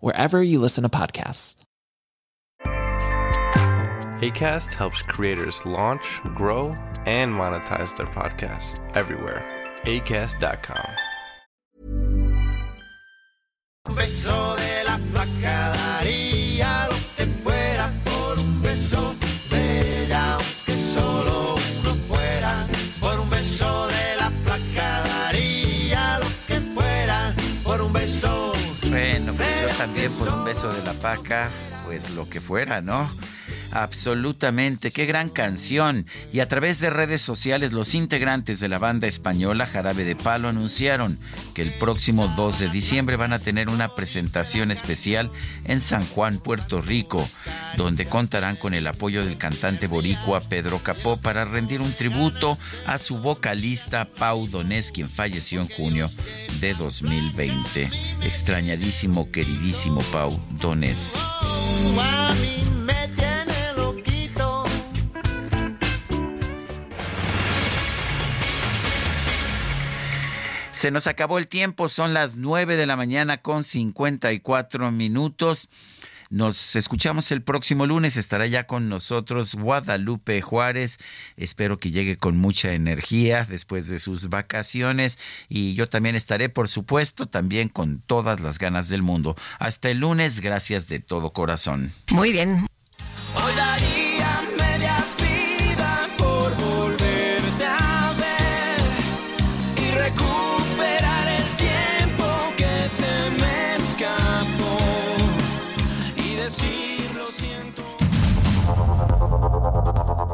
wherever you listen to podcasts. ACAST helps creators launch, grow, and monetize their podcasts everywhere. ACAST.com. Un beso de la flaca daría por un beso de la paca, pues lo que fuera, ¿no? Absolutamente, qué gran canción. Y a través de redes sociales, los integrantes de la banda española Jarabe de Palo anunciaron que el próximo 2 de diciembre van a tener una presentación especial en San Juan, Puerto Rico, donde contarán con el apoyo del cantante boricua Pedro Capó para rendir un tributo a su vocalista Pau Donés, quien falleció en junio de 2020. Extrañadísimo, queridísimo Pau Donés. Se nos acabó el tiempo, son las 9 de la mañana con 54 minutos. Nos escuchamos el próximo lunes, estará ya con nosotros Guadalupe Juárez. Espero que llegue con mucha energía después de sus vacaciones y yo también estaré, por supuesto, también con todas las ganas del mundo. Hasta el lunes, gracias de todo corazón. Muy bien.